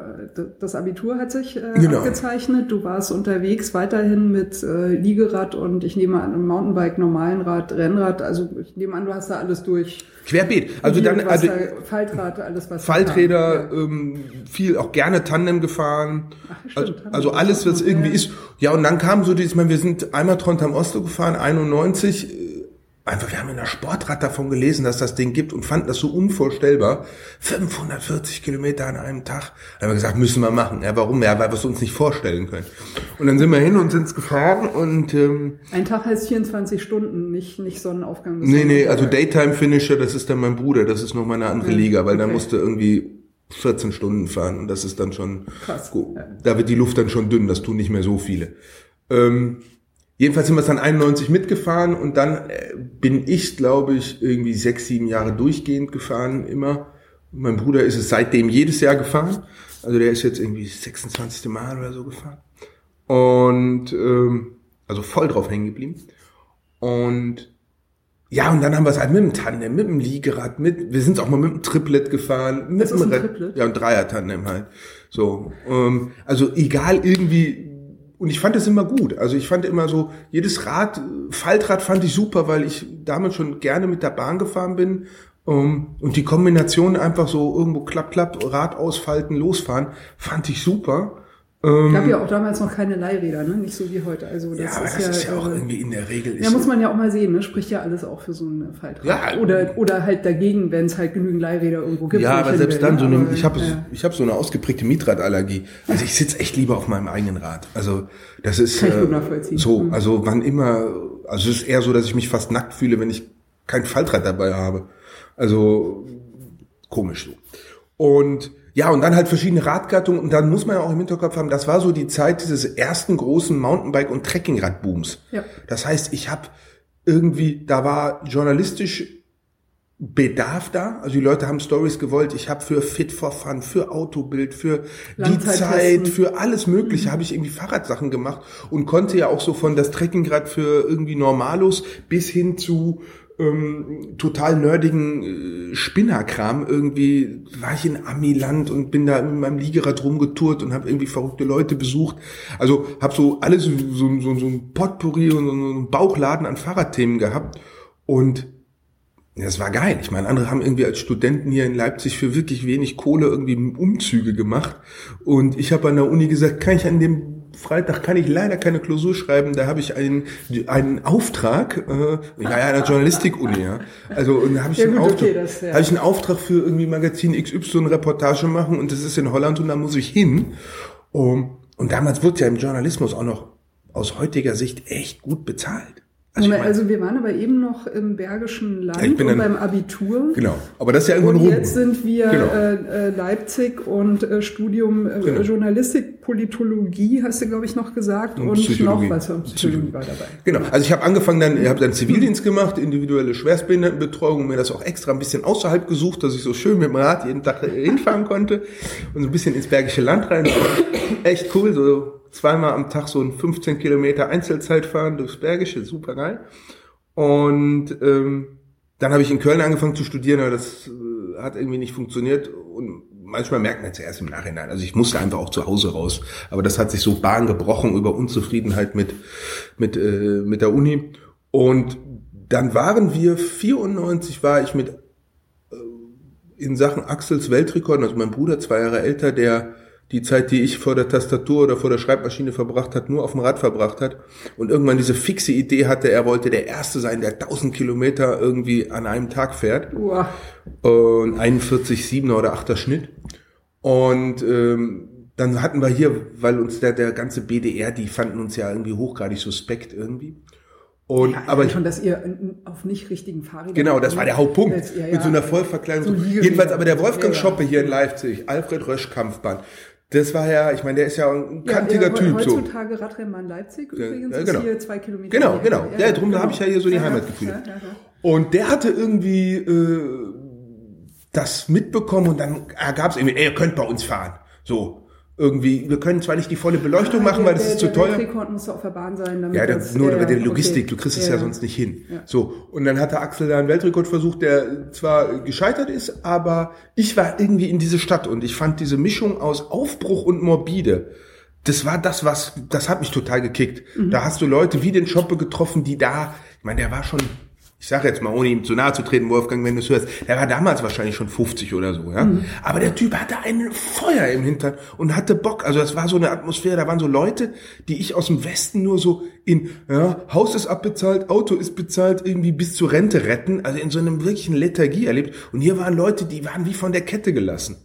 das Abitur hat sich äh, genau. abgezeichnet. Du warst unterwegs weiterhin mit äh, Liegerad und ich nehme an, Mountainbike, normalen Rad, Rennrad. Also ich nehme an, du hast da alles durch. Querbeet. Also dann, also Faltrad, alles was. Falträder, ja. ähm, viel auch gerne Tandem gefahren. Ach, stimmt, also, also alles, was irgendwie ist. Ja, und dann kam so dieses, ich meine, wir sind einmal Trondheim Oslo gefahren, 91 einfach, wir haben in der Sportrad davon gelesen, dass das Ding gibt und fanden das so unvorstellbar. 540 Kilometer an einem Tag. Da haben wir gesagt, müssen wir machen. Ja, warum? Ja, weil wir es uns nicht vorstellen können. Und dann sind wir hin und sind es gefahren und ähm, Ein Tag heißt 24 Stunden, nicht, nicht Sonnenaufgang. Nee, nee, also Daytime Finisher, das ist dann mein Bruder, das ist nochmal eine andere Liga, weil okay. da musste irgendwie 14 Stunden fahren und das ist dann schon Krass. Gut. Da wird die Luft dann schon dünn, das tun nicht mehr so viele. Ähm, Jedenfalls sind wir es dann 91 mitgefahren und dann äh, bin ich, glaube ich, irgendwie sechs, sieben Jahre durchgehend gefahren, immer. Mein Bruder ist es seitdem jedes Jahr gefahren. Also der ist jetzt irgendwie 26. Mal oder so gefahren. Und ähm, also voll drauf hängen geblieben. Und ja, und dann haben wir es halt mit dem Tandem, mit dem Liegerad, mit, wir sind auch mal mit dem Triplet gefahren, mit dem Triplet? Ja, ein Dreier-Tandem halt. So, ähm, also egal irgendwie, und ich fand das immer gut. Also ich fand immer so, jedes Rad, Faltrad fand ich super, weil ich damals schon gerne mit der Bahn gefahren bin. Um, und die Kombination einfach so irgendwo klapp, klapp, Rad ausfalten, losfahren, fand ich super. Ähm, gab ja auch damals noch keine Leihräder, ne? Nicht so wie heute. Also das ja, ist das ja, ist ja auch äh, irgendwie in der Regel. Ja, muss man ja auch mal sehen, ne? Spricht ja alles auch für so ein Faltrad. Ja, oder, oder halt dagegen, wenn es halt genügend Leihräder irgendwo gibt. Ja, aber selbst will, dann, ne? so eine, ich habe ja. ich hab so eine ausgeprägte Mietradallergie. Also ich sitze echt lieber auf meinem eigenen Rad. Also das ist Kann ich gut äh, nachvollziehen. so, Mhm. also wann immer, also es ist eher so, dass ich mich fast nackt fühle, wenn ich kein Faltrad dabei habe. Also komisch so. Und ja, und dann halt verschiedene Radgattungen und dann muss man ja auch im Hinterkopf haben, das war so die Zeit dieses ersten großen Mountainbike- und Trekkingrad-Booms. Ja. Das heißt, ich habe irgendwie, da war journalistisch Bedarf da. Also die Leute haben Stories gewollt. Ich habe für Fit for Fun, für Autobild, für die. Zeit, für alles Mögliche Mhm. habe ich irgendwie Fahrradsachen gemacht und konnte ja auch so von das Trekkingrad für irgendwie Normalos bis hin zu ähm, total nerdigen äh, Spinnerkram irgendwie war ich in Amiland und bin da mit meinem Liegerad rumgetourt und habe irgendwie verrückte Leute besucht. Also habe so alles so, so, so, so ein Potpourri und so einen Bauchladen an Fahrradthemen gehabt und das war geil. Ich meine, andere haben irgendwie als Studenten hier in Leipzig für wirklich wenig Kohle irgendwie Umzüge gemacht. Und ich habe an der Uni gesagt, kann ich an dem Freitag kann ich leider keine Klausur schreiben, da habe ich einen, einen Auftrag, äh, ja, ja, der Journalistik-Uni, ja. Also, und da habe ich, Ja, einen gut, Auftrag, okay, das, ja. habe ich einen Auftrag für irgendwie Magazin XY eine Reportage machen und das ist in Holland und da muss ich hin. Um, und damals wurde ja im Journalismus auch noch aus heutiger Sicht echt gut bezahlt. Also, ich Moment, mein- also wir waren aber eben noch im Bergischen Land Ja, ich dann- beim Abitur. Genau. Aber das ist ja irgendwann Und rum. jetzt sind wir Genau. äh, äh, Leipzig und äh, Studium äh, Genau. Journalistik, Politologie, hast du, glaube ich, noch gesagt. Und Und, noch was. Psychologie war dabei. Genau, also ich habe angefangen dann, ich habe dann Zivildienst gemacht, individuelle Schwerstbehindertenbetreuung und mir das auch extra ein bisschen außerhalb gesucht, dass ich so schön mit dem Rad jeden Tag hinfahren konnte und so ein bisschen ins Bergische Land rein. Echt cool, so zweimal am Tag so ein 15 Kilometer Einzelzeit fahren durchs Bergische, super geil. Und ähm, dann habe ich in Köln angefangen zu studieren, aber das äh, hat irgendwie nicht funktioniert und manchmal merkt man es erst im Nachhinein. Also ich musste einfach auch zu Hause raus. Aber das hat sich so Bahn gebrochen über Unzufriedenheit mit, mit, äh, mit der Uni. Und dann waren wir, 94 war ich mit äh, in Sachen Axels Weltrekord, also mein Bruder, zwei Jahre älter, der die Zeit, die ich vor der Tastatur oder vor der Schreibmaschine verbracht hat, nur auf dem Rad verbracht hat und irgendwann diese fixe Idee hatte, er wollte der Erste sein, der 1000 Kilometer irgendwie an einem Tag fährt. Und 41, 7er oder 8er Schnitt. Und ähm, dann hatten wir hier, weil uns der, der ganze BDR, die fanden uns ja irgendwie hochgradig suspekt irgendwie. Und, ja, aber schon, dass ihr auf nicht richtigen Fahrrädern. Genau, das war der Hauptpunkt. Jetzt, ja, ja, Mit so einer Vollverkleidung. So Jedenfalls, aber der Wolfgang Schoppe hier in Leipzig, Alfred Rösch Kampfbahn, das war ja, ich meine, der ist ja ein kantiger ja, Typ. Heutzutage so. Radrennbahn Leipzig übrigens, ja, genau. ist hier zwei Kilometer. Genau, her. genau. Ja, drum genau. habe ich ja hier so die ja, Heimatgefühle. Und der hatte irgendwie äh, das mitbekommen und dann ergab es irgendwie, ey, ihr könnt bei uns fahren. So irgendwie, wir können zwar nicht die volle Beleuchtung machen, weil das der, ist zu der teuer. Weltrekord muss auf der Bahn sein. Damit ja, das, nur über die Logistik, okay. du kriegst es ja, ja sonst nicht hin. Ja. So, und dann hatte Axel da einen Weltrekord versucht, der zwar gescheitert ist, aber ich war irgendwie in diese Stadt und ich fand diese Mischung aus Aufbruch und Morbide, das war das, was, das hat mich total gekickt. Mhm. Da hast du Leute wie den Schoppe getroffen, die da, ich meine, der war schon ich sage jetzt mal, ohne ihm zu nahe zu treten, Wolfgang, wenn du es hörst, der war damals wahrscheinlich schon 50 oder so, ja. Mhm. Aber der Typ hatte ein Feuer im Hintern und hatte Bock. Also das war so eine Atmosphäre, da waren so Leute, die ich aus dem Westen nur so in, ja, Haus ist abbezahlt, Auto ist bezahlt, irgendwie bis zur Rente retten, also in so einem wirklichen Lethargie erlebt. Und hier waren Leute, die waren wie von der Kette gelassen.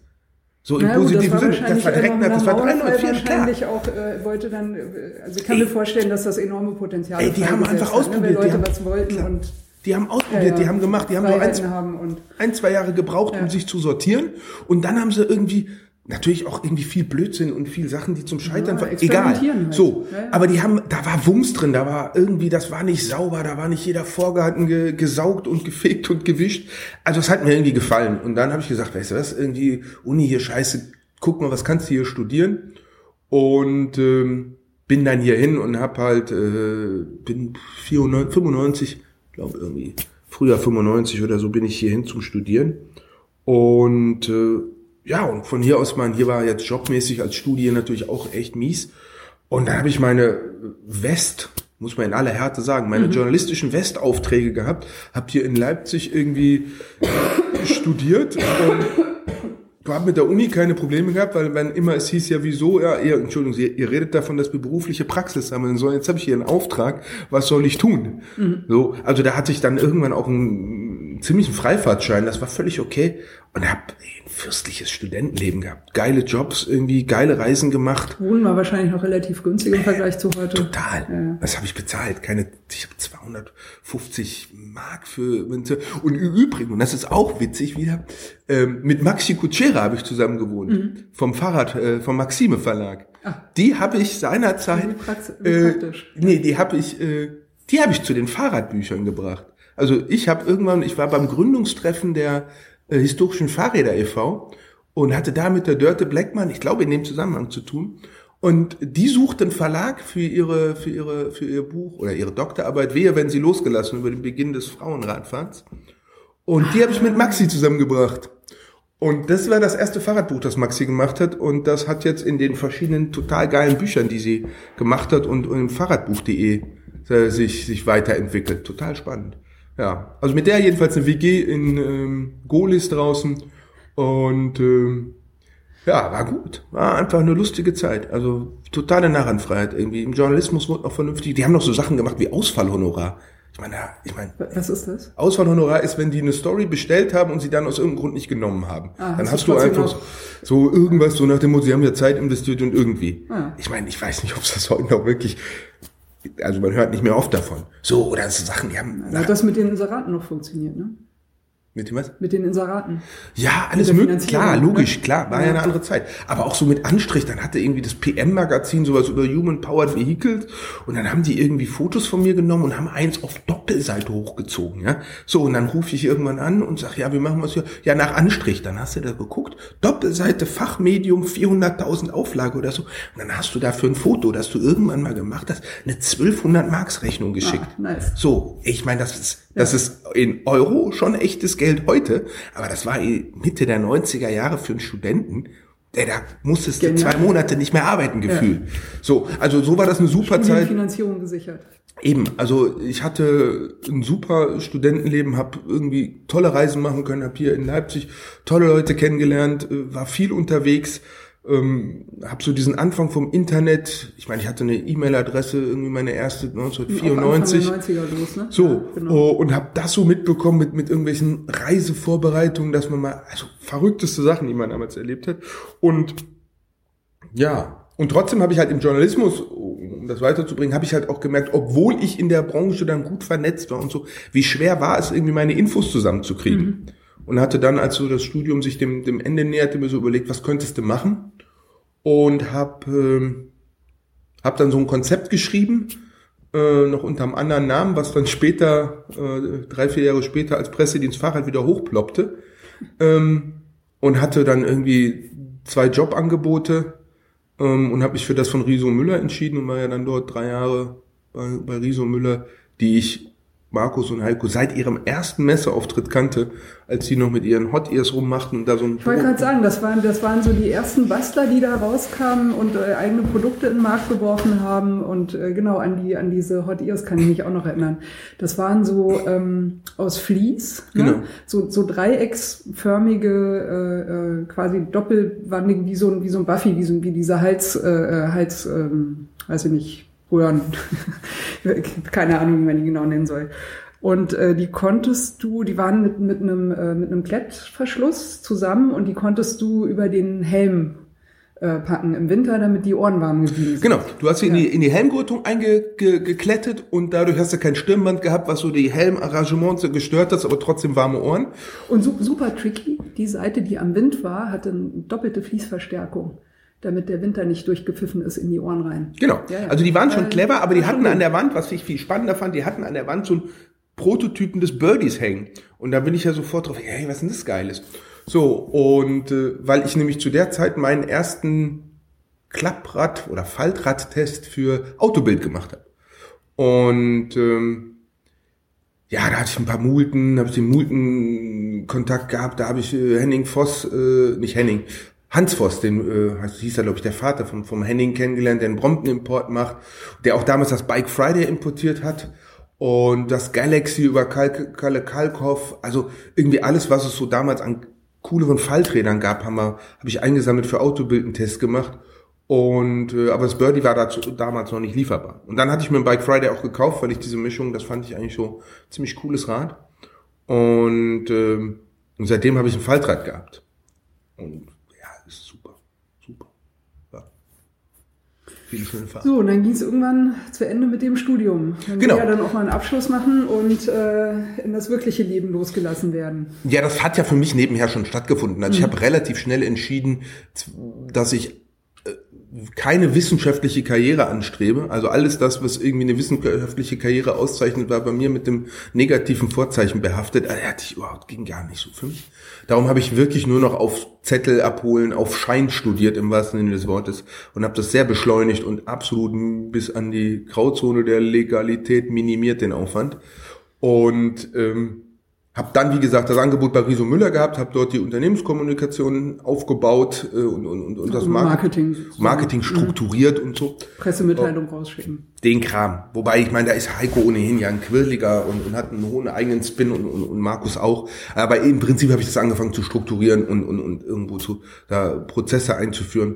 So im ja, positiven Sinne. Das war direkt nach, das war 304, wahrscheinlich klar. auch, äh, wollte dann, äh, also ich kann ey, mir vorstellen, dass das enorme Potenzial Ey, die haben einfach ausprobiert. Ne, weil Leute haben, was wollten klar. und die haben ausprobiert, ja, ja. die haben gemacht, die haben nur ein, ein, zwei Jahre gebraucht, ja. um sich zu sortieren. Und dann haben sie irgendwie natürlich auch irgendwie viel Blödsinn und viel Sachen, die zum Scheitern ja, egal. Halt. So, ja, ja. aber die haben, da war Wumms drin, da war irgendwie, das war nicht sauber, da war nicht jeder vorgehalten, ge, gesaugt und gefegt und gewischt. Also es hat mir irgendwie gefallen. Und dann habe ich gesagt, weißt du was, irgendwie Uni hier scheiße, guck mal, was kannst du hier studieren? Und ähm, bin dann hier hin und hab halt, äh, bin 94, 95 glaube irgendwie früher 95 oder so bin ich hierhin zum Studieren. Und äh, ja, und von hier aus, man, hier war jetzt jobmäßig als Studie natürlich auch echt mies. Und dann habe ich meine West, muss man in aller Härte sagen, meine mhm. journalistischen Westaufträge gehabt, habe hier in Leipzig irgendwie studiert und habe mit der Uni keine Probleme gehabt, weil wenn immer es hieß ja wieso, ja, ihr, Entschuldigung, ihr, ihr redet davon, dass wir berufliche Praxis sammeln sollen. Jetzt habe ich hier einen Auftrag, was soll ich tun? Mhm. So, also da hatte ich dann irgendwann auch einen ziemlichen Freifahrtschein, das war völlig okay und habe ein fürstliches Studentenleben gehabt, geile Jobs, irgendwie geile Reisen gemacht. Wohnen war wahrscheinlich noch relativ günstig im Vergleich zu heute. Total. Ja. Was habe ich bezahlt? Keine, ich habe 250 Mark für und im Übrigen und das ist auch witzig wieder. Ähm, mit Maxi Kutschera habe ich zusammen gewohnt mhm. vom Fahrrad, äh, vom Maxime Verlag. Ach. Die habe ich seinerzeit. Wie, wie äh. Nee, die habe ich, äh, die habe ich zu den Fahrradbüchern gebracht. Also ich habe irgendwann, ich war beim Gründungstreffen der äh, historischen Fahrräder e.V. und hatte da mit der Dörte Blackman, ich glaube in dem Zusammenhang zu tun. Und die sucht einen Verlag für ihre, für ihre, für ihr Buch oder ihre Doktorarbeit, Wehe, wenn sie losgelassen über den Beginn des Frauenradfahrts. Und die habe ich mit Maxi zusammengebracht. Und das war das erste Fahrradbuch, das Maxi gemacht hat. Und das hat jetzt in den verschiedenen total geilen Büchern, die sie gemacht hat und, und im Fahrradbuch.de äh, sich, sich weiterentwickelt. Total spannend. Ja, also mit der jedenfalls eine WG in ähm, Golis draußen und ähm, ja, war gut. War einfach eine lustige Zeit. Also totale Narrenfreiheit irgendwie. Im Journalismus wurde noch vernünftig. Die haben noch so Sachen gemacht wie Ausfallhonorar. Ich meine, ich meine. Was ist das? Ausfallhonorar ist, wenn die eine Story bestellt haben und sie dann aus irgendeinem Grund nicht genommen haben. Ah, dann hast du einfach so irgendwas, so nach dem Motto, sie haben ja Zeit investiert und irgendwie. Ah. Ich meine, ich weiß nicht, ob es das heute noch wirklich also man hört nicht mehr oft davon. So, oder so Sachen, die haben. Hat das mit den Inseraten noch funktioniert, ne? Mit dem was? Mit den Inseraten. Ja, alles möglich. Klar, logisch, ne? klar. War ja. ja. eine andere Zeit. Aber auch so mit Anstrich. Dann hatte irgendwie das PM-Magazin sowas über Human Powered Vehicles. Und dann haben die irgendwie Fotos von mir genommen und haben eins auf Doppelseite hochgezogen, ja. So, und dann rufe ich irgendwann an und sag, ja, wir machen was hier. Ja, nach Anstrich. Dann hast du da geguckt. Doppelseite Fachmedium 400.000 Auflage oder so. Und dann hast du dafür ein Foto, das du irgendwann mal gemacht hast, eine 1200 Marks Rechnung geschickt. Ah, nice. So, ich meine, das ist, das ja. ist in Euro schon echtes Geld Geld heute, aber das war Mitte der 90er Jahre für einen Studenten. Der, da musstest du zwei Monate nicht mehr arbeiten, gefühlt. Ja. So, also so war das eine super Zeit. Finanzierung gesichert. Eben, also ich hatte ein super Studentenleben, habe irgendwie tolle Reisen machen können, habe hier in Leipzig tolle Leute kennengelernt, äh, war viel unterwegs ähm, habe so diesen Anfang vom Internet, ich meine, ich hatte eine E-Mail-Adresse, irgendwie meine erste 1994. Los, ne? So, ja, genau. oh, und habe das so mitbekommen mit, mit irgendwelchen Reisevorbereitungen, dass man mal, also verrückteste Sachen, die man damals erlebt hat. Und ja, und trotzdem habe ich halt im Journalismus, um das weiterzubringen, habe ich halt auch gemerkt, obwohl ich in der Branche dann gut vernetzt war und so, wie schwer war es irgendwie meine Infos zusammenzukriegen. Mhm. Und hatte dann, als so das Studium sich dem, dem Ende näherte, mir so überlegt, was könntest du machen? Und habe äh, hab dann so ein Konzept geschrieben, äh, noch unter einem anderen Namen, was dann später, äh, drei, vier Jahre später als Pressedienstfach wieder hochploppte ähm, und hatte dann irgendwie zwei Jobangebote ähm, und habe mich für das von Riso Müller entschieden und war ja dann dort drei Jahre bei, bei Riso Müller, die ich Markus und Heiko seit ihrem ersten Messeauftritt kannte, als sie noch mit ihren Hot Ears rummachten und da so ein. Ich wollte gerade sagen, das waren, das waren so die ersten Bastler, die da rauskamen und äh, eigene Produkte in den Markt geworfen haben und äh, genau an die an diese Hot Ears kann ich mich auch noch erinnern. Das waren so ähm, aus Vlies, ne? genau. so, so dreiecksförmige, äh, äh, quasi doppelwandige, wie so ein wie so ein Buffy, wie so wie dieser Hals äh, äh Hals, ähm, weiß ich nicht Röhren. Keine Ahnung, wie man die genau nennen soll. Und äh, die konntest du, die waren mit, mit, einem, äh, mit einem Klettverschluss zusammen und die konntest du über den Helm äh, packen im Winter, damit die Ohren warm geblieben sind. Genau, du hast sie ja. in, die, in die Helmgurtung eingeklettet und dadurch hast du kein Stirnband gehabt, was so die Helmarrangements gestört hat, aber trotzdem warme Ohren. Und super tricky, die Seite, die am Wind war, hatte eine doppelte Fließverstärkung damit der Winter nicht durchgepfiffen ist in die Ohren rein. Genau. Ja, ja. Also die waren schon äh, clever, aber die hatten an der Wand, was ich viel spannender fand, die hatten an der Wand so ein Prototypen des Birdies hängen. Und da bin ich ja sofort drauf, hey, was ist denn das Geiles? So, und äh, weil ich nämlich zu der Zeit meinen ersten Klapprad- oder Faltradtest für Autobild gemacht habe. Und ähm, ja, da hatte ich ein paar Multen, habe ich den Multen-Kontakt gehabt, da habe ich äh, Henning Voss, äh, nicht Henning, Hans Voss, den äh, hieß er, glaube ich, der Vater vom, vom Henning kennengelernt, der einen Brompton-Import macht, der auch damals das Bike Friday importiert hat und das Galaxy über Kalle Kalk Kalkhoff, also irgendwie alles, was es so damals an cooleren Falträdern gab, haben wir, habe ich eingesammelt für Autobild einen Test gemacht. Und äh, aber das Birdie war dazu, damals noch nicht lieferbar. Und dann hatte ich mir ein Bike Friday auch gekauft, weil ich diese Mischung, das fand ich eigentlich so ziemlich cooles Rad. Und, äh, und seitdem habe ich ein Faltrad gehabt. Und ist super. Super. Ja. Viele schöne Fahrten. So, und dann ging es irgendwann zu Ende mit dem Studium. Dann genau. ja dann auch mal einen Abschluss machen und äh, in das wirkliche Leben losgelassen werden. Ja, das hat ja für mich nebenher schon stattgefunden. Also mhm. ich habe relativ schnell entschieden, dass ich keine wissenschaftliche Karriere anstrebe. Also alles das, was irgendwie eine wissenschaftliche Karriere auszeichnet, war bei mir mit dem negativen Vorzeichen behaftet. Also, hatte ich überhaupt ging gar nicht so für mich. Darum habe ich wirklich nur noch auf Zettel abholen, auf Schein studiert im wahrsten Sinne des Wortes und habe das sehr beschleunigt und absolut bis an die Grauzone der Legalität minimiert den Aufwand. Und ähm, hab dann, wie gesagt, das Angebot bei Riso Müller gehabt, habe dort die Unternehmenskommunikation aufgebaut äh, und, und, und das Marketing, Marketing strukturiert mhm. und so. Pressemitteilung rausschicken. Den Kram. Wobei, ich meine, da ist Heiko ohnehin ja ein quirliger und, und hat einen hohen eigenen Spin und, und, und Markus auch. Aber im Prinzip habe ich das angefangen zu strukturieren und, und, und irgendwo zu da Prozesse einzuführen.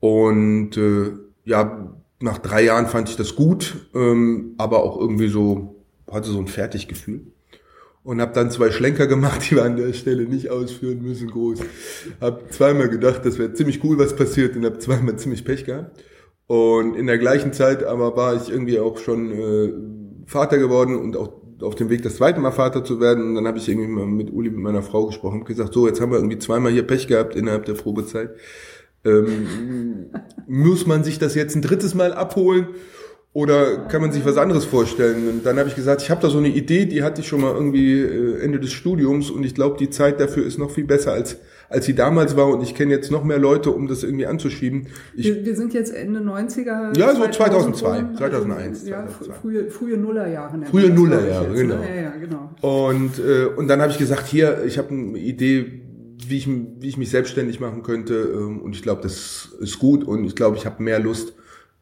Und äh, ja, nach drei Jahren fand ich das gut, ähm, aber auch irgendwie so, hatte so ein Fertiggefühl und habe dann zwei Schlenker gemacht, die wir an der Stelle nicht ausführen müssen, groß. Hab zweimal gedacht, das wäre ziemlich cool, was passiert und habe zweimal ziemlich Pech gehabt. Und in der gleichen Zeit aber war ich irgendwie auch schon äh, Vater geworden und auch auf dem Weg, das zweite Mal Vater zu werden. Und dann habe ich irgendwie mal mit Uli, mit meiner Frau gesprochen und gesagt, so, jetzt haben wir irgendwie zweimal hier Pech gehabt innerhalb der Probezeit. Ähm, muss man sich das jetzt ein drittes Mal abholen? Oder kann man sich was anderes vorstellen? Und dann habe ich gesagt, ich habe da so eine Idee, die hatte ich schon mal irgendwie äh, Ende des Studiums und ich glaube, die Zeit dafür ist noch viel besser als als sie damals war und ich kenne jetzt noch mehr Leute, um das irgendwie anzuschieben. Ich, wir, wir sind jetzt Ende 90er. Ja, so 2002, 2001. Also, ja, frühe, frühe Nullerjahre. Frühe Nullerjahre, genau. Ne? Ja, ja, genau. Und, äh, und dann habe ich gesagt, hier, ich habe eine Idee, wie ich, wie ich mich selbstständig machen könnte. Ähm, und ich glaube, das ist gut. Und ich glaube, ich habe mehr Lust,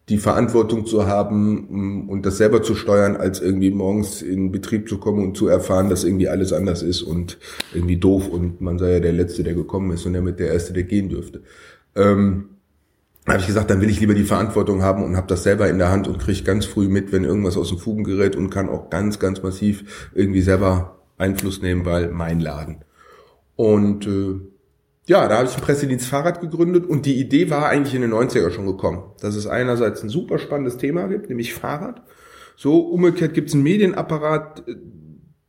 die Verantwortung zu haben und das selber zu steuern, als irgendwie morgens in Betrieb zu kommen und zu erfahren, dass irgendwie alles anders ist und irgendwie doof und man sei ja der Letzte, der gekommen ist und damit der Erste, der gehen dürfte. Ähm, habe ich gesagt, dann will ich lieber die Verantwortung haben und habe das selber in der Hand und kriege ganz früh mit, wenn irgendwas aus dem Fugen gerät und kann auch ganz, ganz massiv irgendwie selber Einfluss nehmen, weil mein Laden. Und äh, ja, da habe ich ein Pressedienst Fahrrad gegründet und die Idee war eigentlich in den 90er schon gekommen, dass es einerseits ein super spannendes Thema gibt, nämlich Fahrrad. So umgekehrt gibt es einen Medienapparat,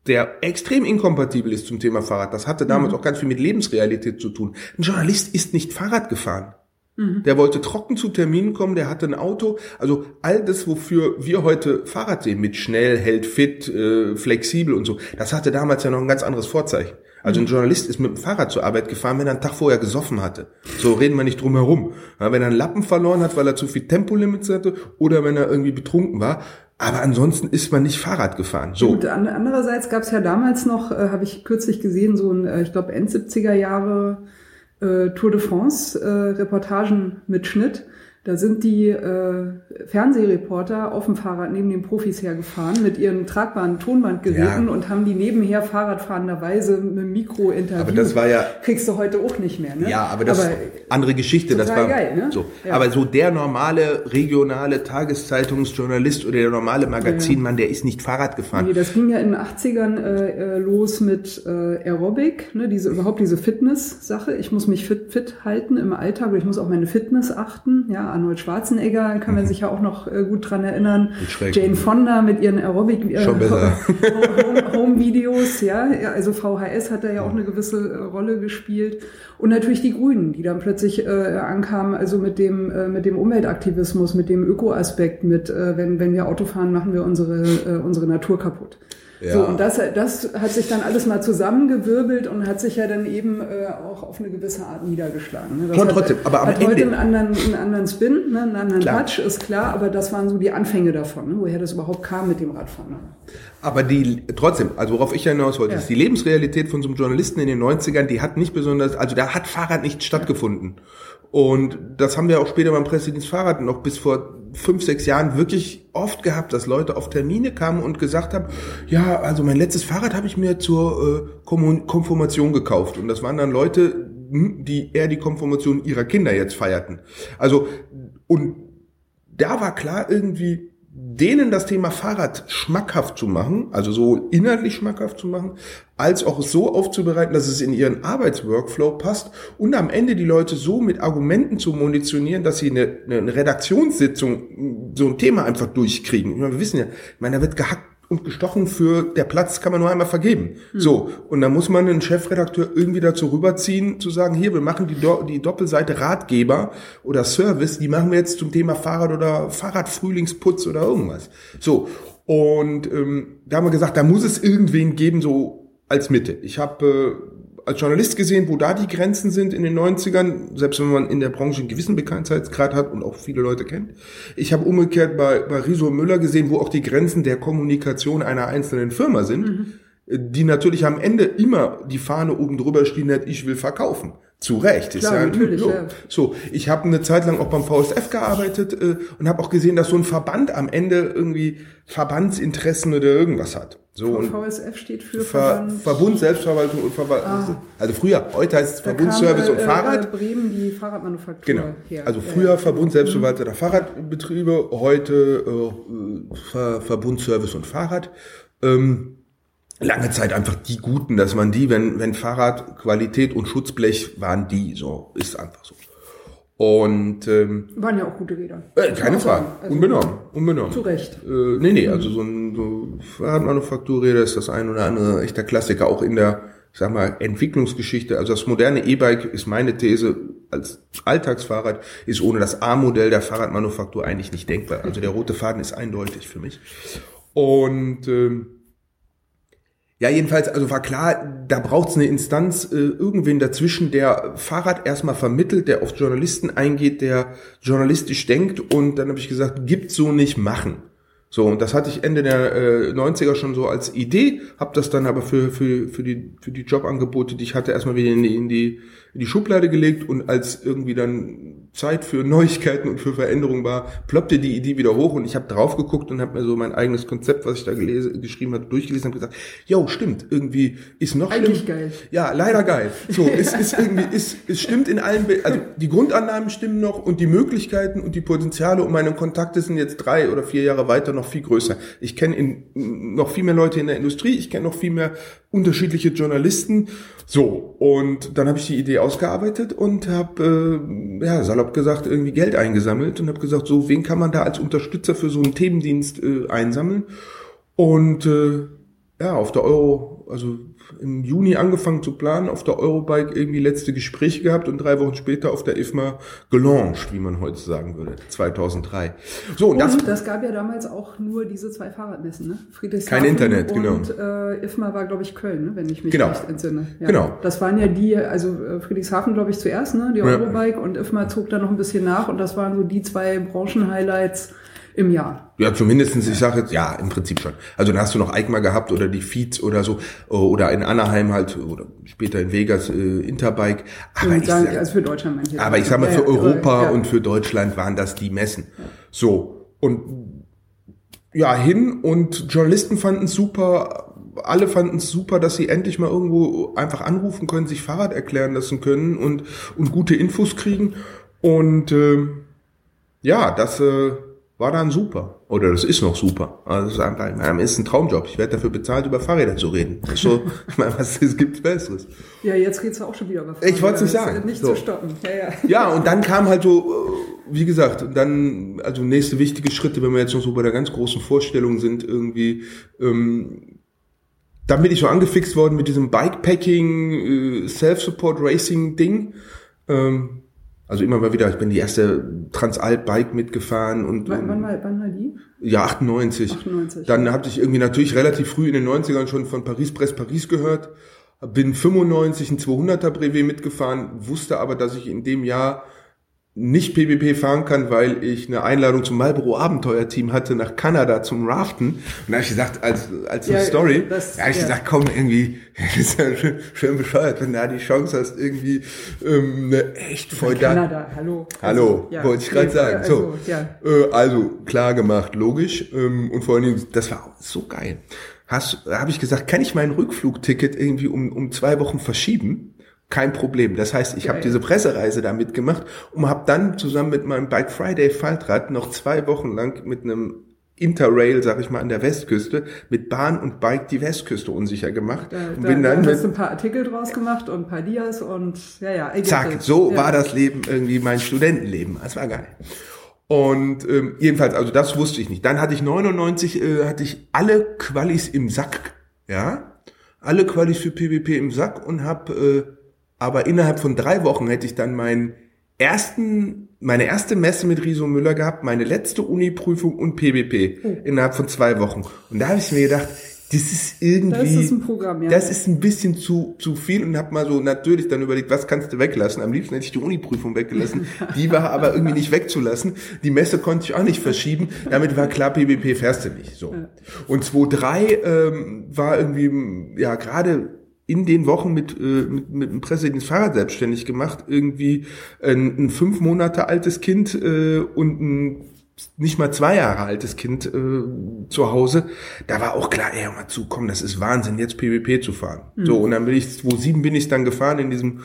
der extrem inkompatibel ist zum Thema Fahrrad. Das hatte damals mhm. auch ganz viel mit Lebensrealität zu tun. Ein Journalist ist nicht Fahrrad gefahren. Mhm. Der wollte trocken zu Terminen kommen, der hatte ein Auto. Also all das, wofür wir heute Fahrrad sehen, mit schnell, hält fit, äh, flexibel und so, das hatte damals ja noch ein ganz anderes Vorzeichen. Also ein Journalist ist mit dem Fahrrad zur Arbeit gefahren, wenn er einen Tag vorher gesoffen hatte. So reden wir nicht drum herum. Ja, wenn er einen Lappen verloren hat, weil er zu viel Tempolimits hatte oder wenn er irgendwie betrunken war. Aber ansonsten ist man nicht Fahrrad gefahren. So. Gut, andererseits gab es ja damals noch, äh, habe ich kürzlich gesehen, so ein, äh, ich glaube, End 70er Jahre äh, Tour de France äh, Reportagen mit Schnitt da sind die äh, Fernsehreporter auf dem Fahrrad neben den Profis hergefahren mit ihren tragbaren Tonbandgeräten ja. und haben die nebenher Fahrradfahrenderweise mit dem Mikro interviewt. Aber das war ja kriegst du heute auch nicht mehr, ne? Ja, aber das aber andere Geschichte, das war geil, ne? so. Ja. Aber so der normale regionale Tageszeitungsjournalist oder der normale Magazinmann, der ist nicht Fahrrad gefahren. Nee, das ging ja in den 80ern äh, äh, los mit äh, Aerobic, ne, diese überhaupt diese Fitness-Sache. Ich muss mich fit, fit halten im Alltag, ich muss auf meine Fitness achten, ja Arnold Schwarzenegger, kann man mhm. sich ja auch noch äh, gut dran erinnern. Jane Fonda mit ihren Aerobic äh, Home-Videos, ja. Also VHS hat da ja auch eine gewisse äh, Rolle gespielt. Und natürlich die Grünen, die dann plötzlich äh, ankamen, also mit dem, äh, mit dem Umweltaktivismus, mit dem Ökoaspekt, mit äh, wenn, wenn wir Auto fahren, machen wir unsere, äh, unsere Natur kaputt. Ja. So, und das, das hat sich dann alles mal zusammengewirbelt und hat sich ja dann eben äh, auch auf eine gewisse Art niedergeschlagen. Ne? Das Schon trotzdem, aber am hat Ende heute einen anderen, einen anderen Spin, ne? einen anderen klar. Touch, ist klar, aber das waren so die Anfänge davon, ne? woher das überhaupt kam mit dem Radfahren. Aber die, trotzdem, also worauf ich hinaus wollte, ja. ist die Lebensrealität von so einem Journalisten in den 90ern, die hat nicht besonders, also da hat Fahrrad nicht stattgefunden. Ja. Und das haben wir auch später beim Pressedienst Fahrrad noch bis vor fünf, sechs Jahren wirklich oft gehabt, dass Leute auf Termine kamen und gesagt haben, ja, also mein letztes Fahrrad habe ich mir zur äh, Konfirmation gekauft. Und das waren dann Leute, hm, die eher die Konfirmation ihrer Kinder jetzt feierten. Also, und da war klar irgendwie, denen das Thema Fahrrad schmackhaft zu machen, also so inhaltlich schmackhaft zu machen, als auch so aufzubereiten, dass es in ihren Arbeitsworkflow passt und am Ende die Leute so mit Argumenten zu munitionieren, dass sie eine, eine Redaktionssitzung so ein Thema einfach durchkriegen. Wir wissen ja, ich meine, da wird gehackt und gestochen für der Platz kann man nur einmal vergeben. Mhm. So, und dann muss man einen Chefredakteur irgendwie dazu rüberziehen, zu sagen, hier, wir machen die, Do die Doppelseite Ratgeber oder Service, die machen wir jetzt zum Thema Fahrrad oder Fahrradfrühlingsputz oder irgendwas. So, und ähm, da haben wir gesagt, da muss es irgendwen geben, so als Mitte. Ich habe äh, als Journalist gesehen, wo da die Grenzen sind in den 90ern, selbst wenn man in der Branche einen gewissen Bekanntheitsgrad hat und auch viele Leute kennt. Ich habe umgekehrt bei, bei Riso Müller gesehen, wo auch die Grenzen der Kommunikation einer einzelnen Firma sind, mhm. die natürlich am Ende immer die Fahne oben drüber stehen hat, ich will verkaufen. Zu Recht. Klar, ist ja, natürlich, ja. So, ich habe eine Zeit lang auch beim VSF gearbeitet äh, und habe auch gesehen, dass so ein Verband am Ende irgendwie Verbandsinteressen oder irgendwas hat. So, VSF steht für Ver Verband, Verbund Selbstverwaltung und Verwaltung. Ah. Also früher, heute heißt es Verbundservice und äh, Fahrrad. Äh, Bremen die Fahrradmanufaktur. Genau. Her. Also früher ja. Verbund Selbstverwalteter. Fahrradbetriebe, heute äh, Ver Verbundservice und Fahrrad. Ähm, lange Zeit einfach die Guten, dass man die, wenn, wenn Fahrrad, Qualität und Schutzblech waren die, so, ist einfach so. Und ähm, waren ja auch gute Räder. Äh, keine Frage, also, unbenommen, unbenommen. Zu Recht. Äh, nee, nee, also so ein so Fahrradmanufakturräder ist das ein oder andere echter Klassiker, auch in der, ich sag mal, Entwicklungsgeschichte. Also das moderne E-Bike ist meine These als Alltagsfahrrad, ist ohne das A-Modell der Fahrradmanufaktur eigentlich nicht denkbar. Also der rote Faden ist eindeutig für mich. Und ähm, Ja, jedenfalls, also war klar, da braucht es eine Instanz, äh, irgendwen dazwischen, der Fahrrad erstmal vermittelt, der auf Journalisten eingeht, der journalistisch denkt und dann habe ich gesagt, gibt so nicht machen. So, und das hatte ich Ende der äh, 90er schon so als Idee, habe das dann aber für, für, für, die, für die Jobangebote, die ich hatte, erstmal wieder in die, in die in die Schublade gelegt und als irgendwie dann Zeit für Neuigkeiten und für Veränderungen war, ploppte die Idee wieder hoch und ich habe drauf geguckt und habe mir so mein eigenes Konzept, was ich da gelesen, geschrieben hatte, durchgelesen und gesagt, jo, stimmt, irgendwie ist noch Eigentlich schlimm. geil. Ja, leider geil. So, es ist irgendwie, es, es stimmt in allen, also die Grundannahmen stimmen noch und die Möglichkeiten und die Potenziale und meine Kontakte sind jetzt drei oder vier Jahre weiter noch viel größer. Ich kenne noch viel mehr Leute in der Industrie, ich kenne noch viel mehr unterschiedliche Journalisten. So, und dann habe ich die Idee ausgearbeitet und habe, äh, ja, salopp gesagt, irgendwie Geld eingesammelt und habe gesagt, so, wen kann man da als Unterstützer für so einen Themendienst äh, einsammeln? Und äh, ja, auf der Euro, also im Juni angefangen zu planen, auf der Eurobike irgendwie letzte Gespräche gehabt und drei Wochen später auf der IFMA gelauncht, wie man heute sagen würde, 2003. So, und, und das, das gab ja damals auch nur diese zwei Fahrradmessen, ne? Friedrichshafen Kein Internet, und, genau. Und äh, IFMA war, glaube ich, Köln, ne? wenn ich mich genau. recht entsinne. Ja. Genau. Das waren ja die, also äh, Friedrichshafen, glaube ich, zuerst, ne? die Eurobike ja. und IFMA zog da noch ein bisschen nach und das waren so die zwei Branchenhighlights, im Jahr. Ja, zumindestens. ich sage jetzt, ja, im Prinzip schon. Also dann hast du noch EICMA gehabt oder die Feeds oder so, oder in Anaheim halt, oder später in Vegas äh, Interbike. Aber ich, sag, also für Deutschland manche. Aber ich sag mal, für ja, Europa ja. und für Deutschland waren das die Messen. Ja. So, und ja, hin und Journalisten fanden es super, alle fanden es super, dass sie endlich mal irgendwo einfach anrufen können, sich Fahrrad erklären lassen können und, und gute Infos kriegen. Und äh, ja, das... Äh, war dann super. Oder das ist noch super. Also es ist, einfach, ist ein Traumjob. Ich werde dafür bezahlt, über Fahrräder zu reden. So, ich meine, was es gibt Besseres. Ja, jetzt redest du auch schon wieder über Fahrräder. Ich wollte es nicht sagen. Nicht so. zu stoppen. Ja, ja. ja, und dann kam halt so, äh, wie gesagt, dann, also nächste wichtige Schritte, wenn wir jetzt noch so bei der ganz großen Vorstellung sind, irgendwie, ähm, dann bin ich so angefixt worden mit diesem Bikepacking, äh, Self-Support Racing Ding. Ähm, also immer mal wieder, ich bin die erste Transalp-Bike mitgefahren und. Wann, wann, war, wann war die? Ja, 98. 98. Dann hatte ich irgendwie natürlich relativ früh in den 90ern schon von Paris Press Paris gehört. Bin 95 ein 200er Brevet mitgefahren, wusste aber, dass ich in dem Jahr nicht PBP fahren kann, weil ich eine Einladung zum Marlboro Abenteuerteam hatte nach Kanada zum Raften. Und da habe ich gesagt, als, als ja, Story, das, da habe ich ja. gesagt, komm, irgendwie, das ist ja schön, schön bescheuert, wenn du da die Chance hast, irgendwie ähm, eine echt voll da. Kanada, hallo. Hallo, also, ja. wollte ich gerade sagen. Also, so, äh, also klar gemacht, logisch. Ähm, und vor allen Dingen, das war so geil. Hast, habe ich gesagt, kann ich mein Rückflugticket irgendwie um, um zwei Wochen verschieben? Kein Problem. Das heißt, ich habe diese Pressereise da mitgemacht und habe dann zusammen mit meinem Bike Friday Faltrad noch zwei Wochen lang mit einem Interrail, sag ich mal, an der Westküste mit Bahn und Bike die Westküste unsicher gemacht. Da, und da, bin dann da hast du ein paar Artikel draus gemacht und ein paar Dias und ja, ja. Zack, so ja. war das Leben irgendwie mein Studentenleben. Das war geil. Und ähm, jedenfalls, also das wusste ich nicht. Dann hatte ich 99, äh, hatte ich alle Qualis im Sack, ja, alle Qualis für PvP im Sack und habe äh, aber innerhalb von drei Wochen hätte ich dann meinen ersten, meine erste Messe mit Riso Müller gehabt, meine letzte Uni-Prüfung und PBP oh. innerhalb von zwei Wochen. Und da habe ich mir gedacht, das ist irgendwie, das ist ein Programm, ja. Das ist ein bisschen zu, zu viel und habe mal so natürlich dann überlegt, was kannst du weglassen? Am liebsten hätte ich die Uni-Prüfung weggelassen. Die war aber irgendwie nicht wegzulassen. Die Messe konnte ich auch nicht verschieben. Damit war klar, PBP fährst du nicht. So. Und 2.3 ähm, war irgendwie, ja, gerade in den Wochen mit, äh, mit, mit dem Pressedienst Fahrrad selbstständig gemacht, irgendwie ein, ein fünf Monate altes Kind äh, und ein nicht mal zwei Jahre altes Kind äh, zu Hause, da war auch klar, ey, mal zu, komm, das ist Wahnsinn, jetzt PvP zu fahren. Mhm. So, und dann bin ich, 2007 bin ich dann gefahren in diesem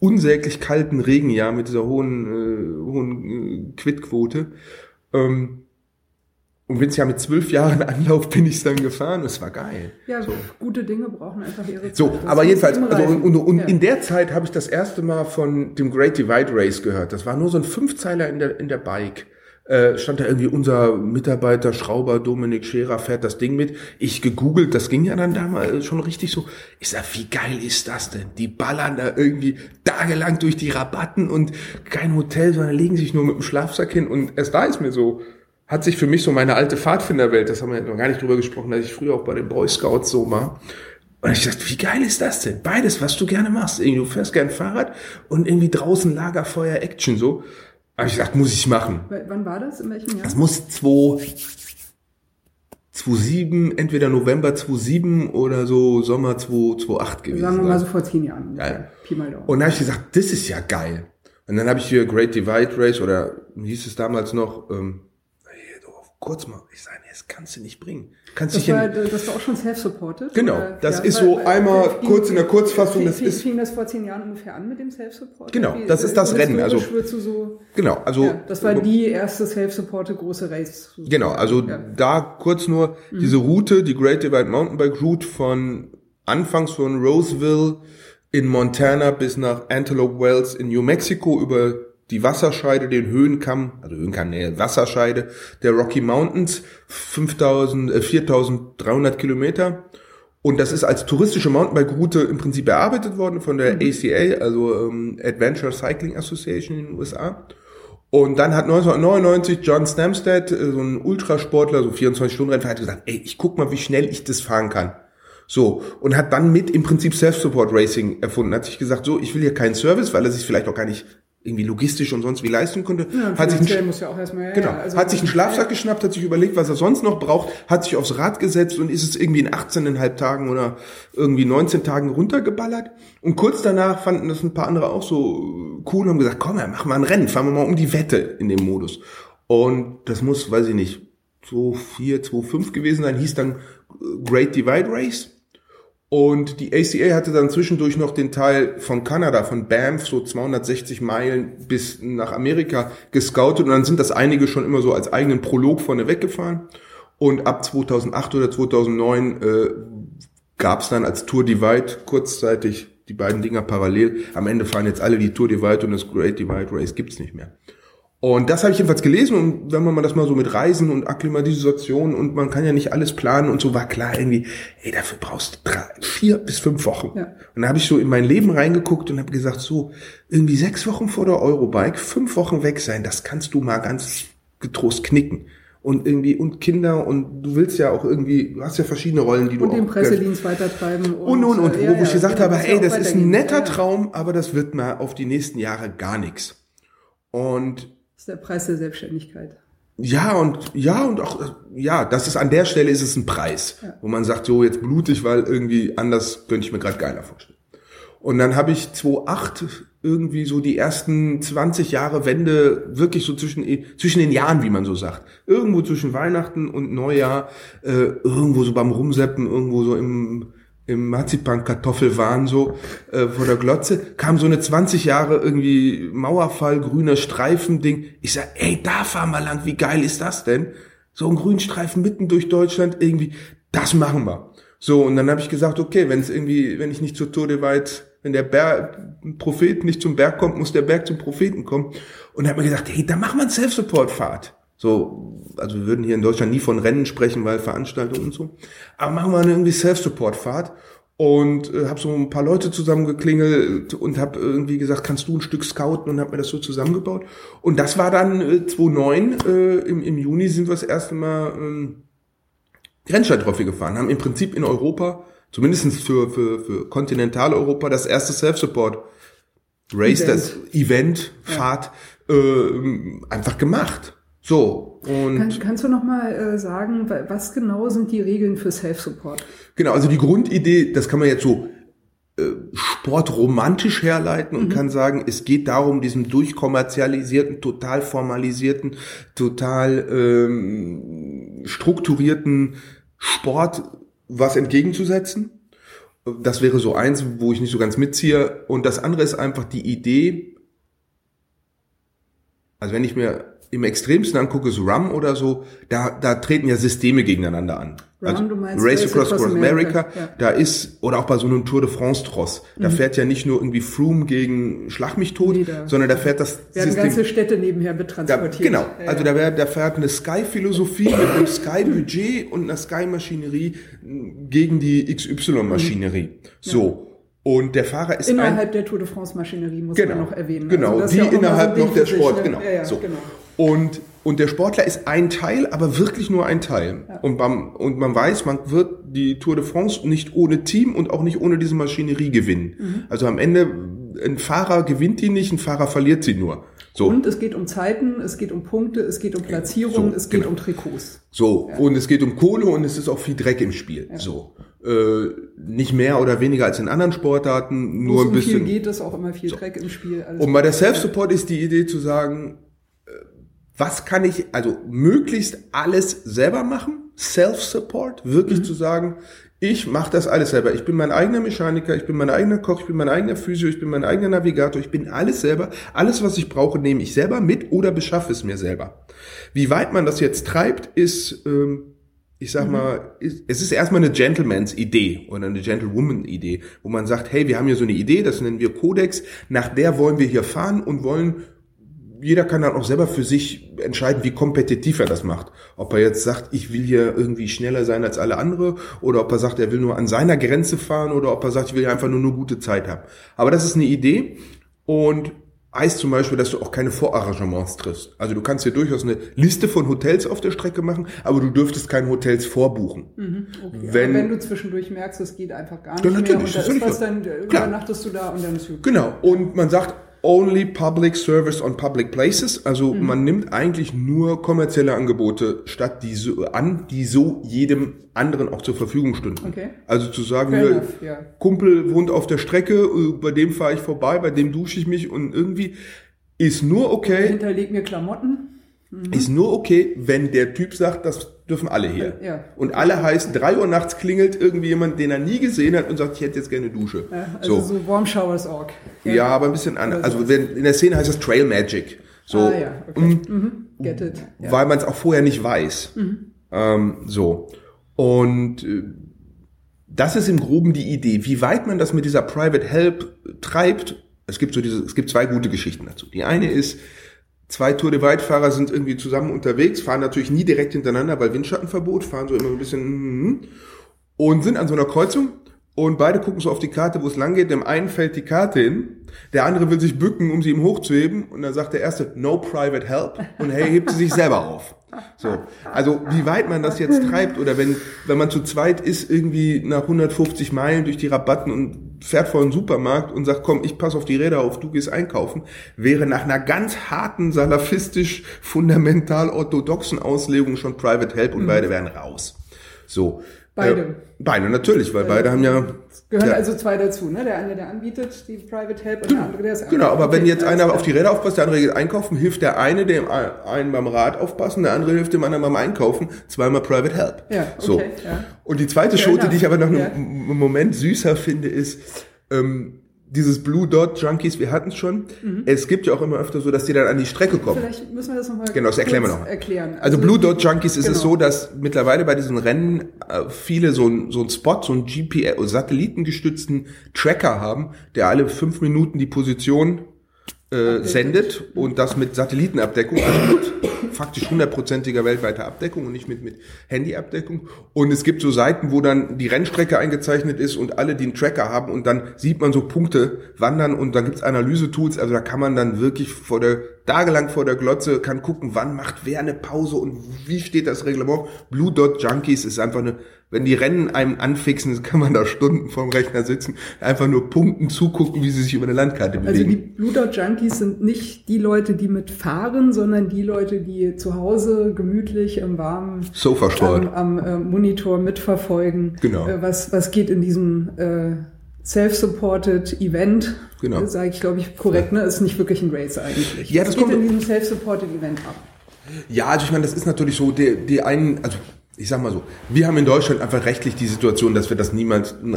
unsäglich kalten Regenjahr mit dieser hohen, äh, hohen äh, Quitquote. Ähm, und wenn es ja mit zwölf Jahren Anlauf bin ich dann gefahren, es war geil. Ja, so. gute Dinge brauchen einfach ihre Zeit. So, das aber jedenfalls, also, und, und, und ja. in der Zeit habe ich das erste Mal von dem Great Divide Race gehört. Das war nur so ein Fünfzeiler in der, in der Bike. Äh, stand da irgendwie unser Mitarbeiter Schrauber Dominik Scherer fährt das Ding mit. Ich gegoogelt, das ging ja dann damals schon richtig so. Ich sag, wie geil ist das denn? Die ballern da irgendwie tagelang durch die Rabatten und kein Hotel, sondern legen sich nur mit dem Schlafsack hin und erst da ist mir so hat sich für mich so meine alte Pfadfinderwelt, das haben wir noch gar nicht drüber gesprochen, dass ich früher auch bei den Boy Scouts so war, Und ich dachte, wie geil ist das denn? Beides, was du gerne machst. Irgendwie, du fährst gern Fahrrad und irgendwie draußen Lagerfeuer, Action so. Aber ich dachte, muss ich machen. W wann war das? In welchem Jahr? Das muss 2, 2007, entweder November 2007 oder so Sommer 2008 gewesen Sagen wir sein. mal so vor zehn Jahren. Ja. Pi mal Daumen. Und da habe ich gesagt, das ist ja geil. Und dann habe ich hier Great Divide Race oder wie hieß es damals noch, ähm, kurz mal, ich sage, nee, das kannst du nicht bringen. Kannst Das war, das war auch schon self-supported? Genau, oder? das ist so einmal fing- kurz in der Kurzfassung, fing, das ist- Fing das vor zehn Jahren ungefähr an mit dem Self-Support? Genau, Wie- das ist das Rennen, also- so, Genau, also ja, das war die erste self-supported große Race. Genau, also Ja. da kurz nur diese Route, die Great Divide Mountainbike Route von anfangs von Roseville in Montana bis nach Antelope Wells in New Mexico über die Wasserscheide, den Höhenkamm, also Höhenkamm, nee, Wasserscheide der Rocky Mountains, 5000, äh, 4300 Kilometer. Und das ist als touristische Mountainbike-Route im Prinzip erarbeitet worden von der ACA, also ähm, Adventure Cycling Association in den USA. Und dann hat 1999 John Stamstead, äh, so ein Ultrasportler, so 24-Stunden-Rennfahrer, hat gesagt, ey, ich guck mal, wie schnell ich das fahren kann. So, und hat dann mit im Prinzip Self-Support Racing erfunden. Hat sich gesagt, so, ich will hier keinen Service, weil er sich vielleicht auch gar nicht irgendwie logistisch und sonst wie leisten konnte. Ja, hat sich einen, muss ja auch erstmal, ja, genau, ja, also- hat sich einen Schlafsack geschnappt, hat sich überlegt, was er sonst noch braucht, hat sich aufs Rad gesetzt und ist es irgendwie in 18,5 Tagen oder irgendwie 19 Tagen runtergeballert. Und kurz danach fanden das ein paar andere auch so cool und haben gesagt, komm, ja, machen wir ein Rennen, fahren wir mal um die Wette in dem Modus. Und das muss, weiß ich nicht, 2,4, 2,5 gewesen sein, hieß dann Great Divide Race. Und die ACA hatte dann zwischendurch noch den Teil von Kanada, von Banff, so 260 Meilen bis nach Amerika gescoutet. Und dann sind das einige schon immer so als eigenen Prolog vorne weggefahren. Und ab 2008 oder 2009 äh, gab es dann als Tour Divide kurzzeitig die beiden Dinger parallel. Am Ende fahren jetzt alle die Tour Divide und das Great Divide Race gibt's nicht mehr. Und das habe ich jedenfalls gelesen und wenn man mal das mal so mit Reisen und Akklimatisation und man kann ja nicht alles planen und so war klar irgendwie, ey, dafür brauchst du drei, vier bis fünf Wochen. Ja. Und da habe ich so in mein Leben reingeguckt und habe gesagt, so irgendwie sechs Wochen vor der Eurobike, fünf Wochen weg sein, das kannst du mal ganz getrost knicken. Und irgendwie, und Kinder und du willst ja auch irgendwie, du hast ja verschiedene Rollen, die du Und den auch Pressedienst weitertreiben. und, und, und, äh, wo, ja, ich gesagt ja, habe, muss ja ey, auch das ist ein netter. Traum, aber das wird mal auf die nächsten Jahre gar nichts. Und ist der Preis der Selbstständigkeit. ja, und ja, und auch, ja, das ist an der Stelle ist es ein Preis, wo man sagt, so jetzt blutig, weil irgendwie anders könnte ich mir gerade geiler vorstellen. Und dann habe ich 2008 irgendwie so die ersten 20 Jahre Wende wirklich so zwischen, zwischen den Jahren, wie man so sagt. Irgendwo zwischen Weihnachten und Neujahr, äh, irgendwo so beim Rumseppen, irgendwo so im, im Marzipan-Kartoffelwahn so äh, vor der Glotze, kam so eine 20 Jahre irgendwie Mauerfall, grüner Streifen-Ding. Ich sag, ey, da fahren wir lang, wie geil ist das denn? So ein Grünstreifen mitten durch Deutschland, irgendwie, das machen wir. So, und dann habe ich gesagt, okay, wenn es irgendwie, wenn ich nicht zur Tour de Weit, wenn der Berg, Prophet nicht zum Berg kommt, muss der Berg zum Propheten kommen. Und habe mir gesagt, hey, da machen wir eine Self-Support-Fahrt. So, also wir würden hier in Deutschland nie von Rennen sprechen, weil Veranstaltungen und so. Aber machen wir eine irgendwie Self-Support-Fahrt. Und äh, habe so ein paar Leute zusammengeklingelt und habe irgendwie gesagt, kannst du ein Stück scouten und habe mir das so zusammengebaut. Und das war dann äh, 2009, äh, im, im Juni sind wir das erste Mal ähm, Rennsteig-Trophy gefahren, haben im Prinzip in Europa, zumindest für, für, für Kontinentaleuropa, das erste Self-Support Race, Event. das Event, Fahrt, äh, einfach gemacht. So, und Kann, kannst du noch mal äh, sagen, wa- was genau sind die Regeln für Self-Support? Genau, also die Grundidee, das kann man jetzt so äh, sportromantisch herleiten und kann sagen, es geht darum, diesem durchkommerzialisierten, total formalisierten, total ähm, strukturierten Sport was entgegenzusetzen. Das wäre so eins, wo ich nicht so ganz mitziehe. Und das andere ist einfach die Idee, also wenn ich mir im Extremsten angucke, so Rum oder so, da, da treten ja Systeme gegeneinander an. Rum, also du meinst Race Across, Across America, ja. da ist, oder auch bei so einem Tour de France Tross, da fährt ja nicht nur irgendwie Froome gegen Schlag mich tot, Nee, da sondern da fährt das Werden ganze Städte nebenher da, betransportiert. genau, Ja, ja. also da, wär, da fährt eine Sky-Philosophie mit einem Sky-Budget und einer Sky-Maschinerie gegen die XY-Maschinerie. So. Und der Fahrer ist Innerhalb der Tour de France Maschinerie muss Genau. man noch erwähnen. Genau, ist die ja innerhalb noch der Sport, ne? genau. Ja, ja, so. genau. Und Und der Sportler ist ein Teil, aber wirklich nur ein Teil. Ja. Und, man, und man weiß, man wird die Tour de France nicht ohne Team und auch nicht ohne diese Maschinerie gewinnen. Mhm. Also am Ende, ein Fahrer gewinnt die nicht, ein Fahrer verliert sie nur. So. Und es geht um Zeiten, es geht um Punkte, es geht um Platzierung, so, es geht genau. um Trikots. So, ja. und es geht um Kohle und es ist auch viel Dreck im Spiel. Ja. So. Äh, nicht mehr oder weniger als in anderen Sportarten, nur ein bisschen. Viel geht es auch immer viel so. Dreck im Spiel. und bei der Self-Support ist die Idee zu sagen, was kann ich, also möglichst alles selber machen, Self-Support, wirklich mhm. zu sagen, ich mache das alles selber. Ich bin mein eigener Mechaniker, ich bin mein eigener Koch, ich bin mein eigener Physio, ich bin mein eigener Navigator, ich bin alles selber. Alles, was ich brauche, nehme ich selber mit oder beschaffe es mir selber. Wie weit man das jetzt treibt, ist, ähm, ich sag mhm. mal, ist, es ist erstmal eine Gentlemans Idee oder eine Gentlewoman Idee, wo man sagt, hey, wir haben hier so eine Idee, das nennen wir Codex, nach der wollen wir hier fahren und wollen jeder kann dann auch selber für sich entscheiden, wie kompetitiv er das macht. Ob er jetzt sagt, ich will hier irgendwie schneller sein als alle andere, oder ob er sagt, er will nur an seiner Grenze fahren, oder ob er sagt, ich will einfach nur eine gute Zeit haben. Aber das ist eine Idee und heißt zum Beispiel, dass du auch keine Vorarrangements triffst. Also du kannst hier durchaus eine Liste von Hotels auf der Strecke machen, aber du dürftest keine Hotels vorbuchen. Mhm, okay. wenn, wenn du zwischendurch merkst, es geht einfach gar nicht ja, mehr und da ist was, dann übernachtest du da und dann ist gut. Genau. Und man sagt, only public service on public places. Also mhm. man nimmt eigentlich nur kommerzielle Angebote statt, die so an, die so jedem anderen auch zur Verfügung stünden. Okay. Also zu sagen, hier, ja. Kumpel wohnt auf der Strecke, bei dem fahre ich vorbei, bei dem dusche ich mich und irgendwie ist nur okay. Hinterleg mir Klamotten. Mhm. Ist nur okay, wenn der Typ sagt, das dürfen alle hier. Ja. Und alle heißt, drei Uhr nachts klingelt irgendwie jemand, den er nie gesehen hat und sagt, ich hätte jetzt gerne Dusche. Ja, also so, so Warm Showers Org. Ja, ja aber ein bisschen anders. Also wenn, in der Szene heißt das Trail Magic. So, ah, ja, okay. und, mhm. Get it. Ja. Weil man es auch vorher nicht weiß. Mhm. Ähm, so. Und äh, das ist im Groben die Idee. Wie weit man das mit dieser Private Help treibt, es gibt so diese, es gibt zwei gute Geschichten dazu. Die eine ist, Zwei Tour de Weit-Fahrer sind irgendwie zusammen unterwegs, fahren natürlich nie direkt hintereinander, weil Windschattenverbot, fahren so immer ein bisschen hm, und sind an so einer Kreuzung und beide gucken so auf die Karte, wo es lang geht. Dem einen fällt die Karte hin, der andere will sich bücken, um sie ihm hochzuheben und dann sagt der erste, no private help und hey, hebt sie sich selber auf. So, also wie weit man das jetzt treibt oder wenn wenn man zu zweit ist irgendwie nach 150 Meilen durch die Rabatten und fährt vor einen Supermarkt und sagt, komm, ich pass auf die Räder auf, du gehst einkaufen, wäre nach einer ganz harten salafistisch fundamental orthodoxen Auslegung schon Private Help und mhm. beide wären raus. So, Beide. Äh, beide, natürlich, weil beide haben ja. Gehören ja. also zwei dazu, ne? Der eine, der anbietet die Private Help und genau. der andere, der ist Genau, aber wenn jetzt einer auf die Räder aufpasst, der andere geht einkaufen, hilft der eine dem einen beim Rad aufpassen, der andere hilft dem anderen beim Einkaufen, zweimal Private Help. Ja, okay, so. Ja. Und die zweite Schote, die ich aber noch einen Moment süßer finde, ist, ähm, dieses Blue Dot Junkies, wir hatten es schon. Mhm. Es gibt ja auch immer öfter so, dass die dann an die Strecke kommen. Vielleicht müssen wir das nochmal Genau, das erklären wir noch. Erklären. Also, also, Blue Dot Junkies ist genau. es so, dass mittlerweile bei diesen Rennen äh, viele so ein, so ein Spot, so ein GPS, satellitengestützten Tracker haben, der alle fünf Minuten die Position äh, sendet und das mit Satellitenabdeckung, also mit faktisch hundertprozentiger weltweiter Abdeckung und nicht mit, mit Handyabdeckung. Und es gibt so Seiten, wo dann die Rennstrecke eingezeichnet ist und alle, die einen Tracker haben und dann sieht man so Punkte wandern und dann gibt's Analyse-Tools, also da kann man dann wirklich vor der tagelang vor der Glotze, kann gucken, wann macht wer eine Pause und wie steht das Reglement. Blue Dot Junkies ist einfach eine, wenn die Rennen einem anfixen, kann man da Stunden vorm Rechner sitzen, einfach nur punkten, zugucken, wie sie sich über eine Landkarte bewegen. Also die Blue Dot Junkies sind nicht die Leute, die mitfahren, sondern die Leute, die zu Hause gemütlich im warmen Sofasport am, am äh, Monitor mitverfolgen, genau. Äh, was, was geht in diesem äh, Self-supported Event, genau. sage ich, glaube ich, korrekt, ne? Ist nicht wirklich ein Race eigentlich. Ja, das geht kommt in diesem Self-supported Event ab. Ja, also ich meine, das ist natürlich so, die, die einen, also ich sag mal so, wir haben in Deutschland einfach rechtlich die Situation, dass wir das niemals ein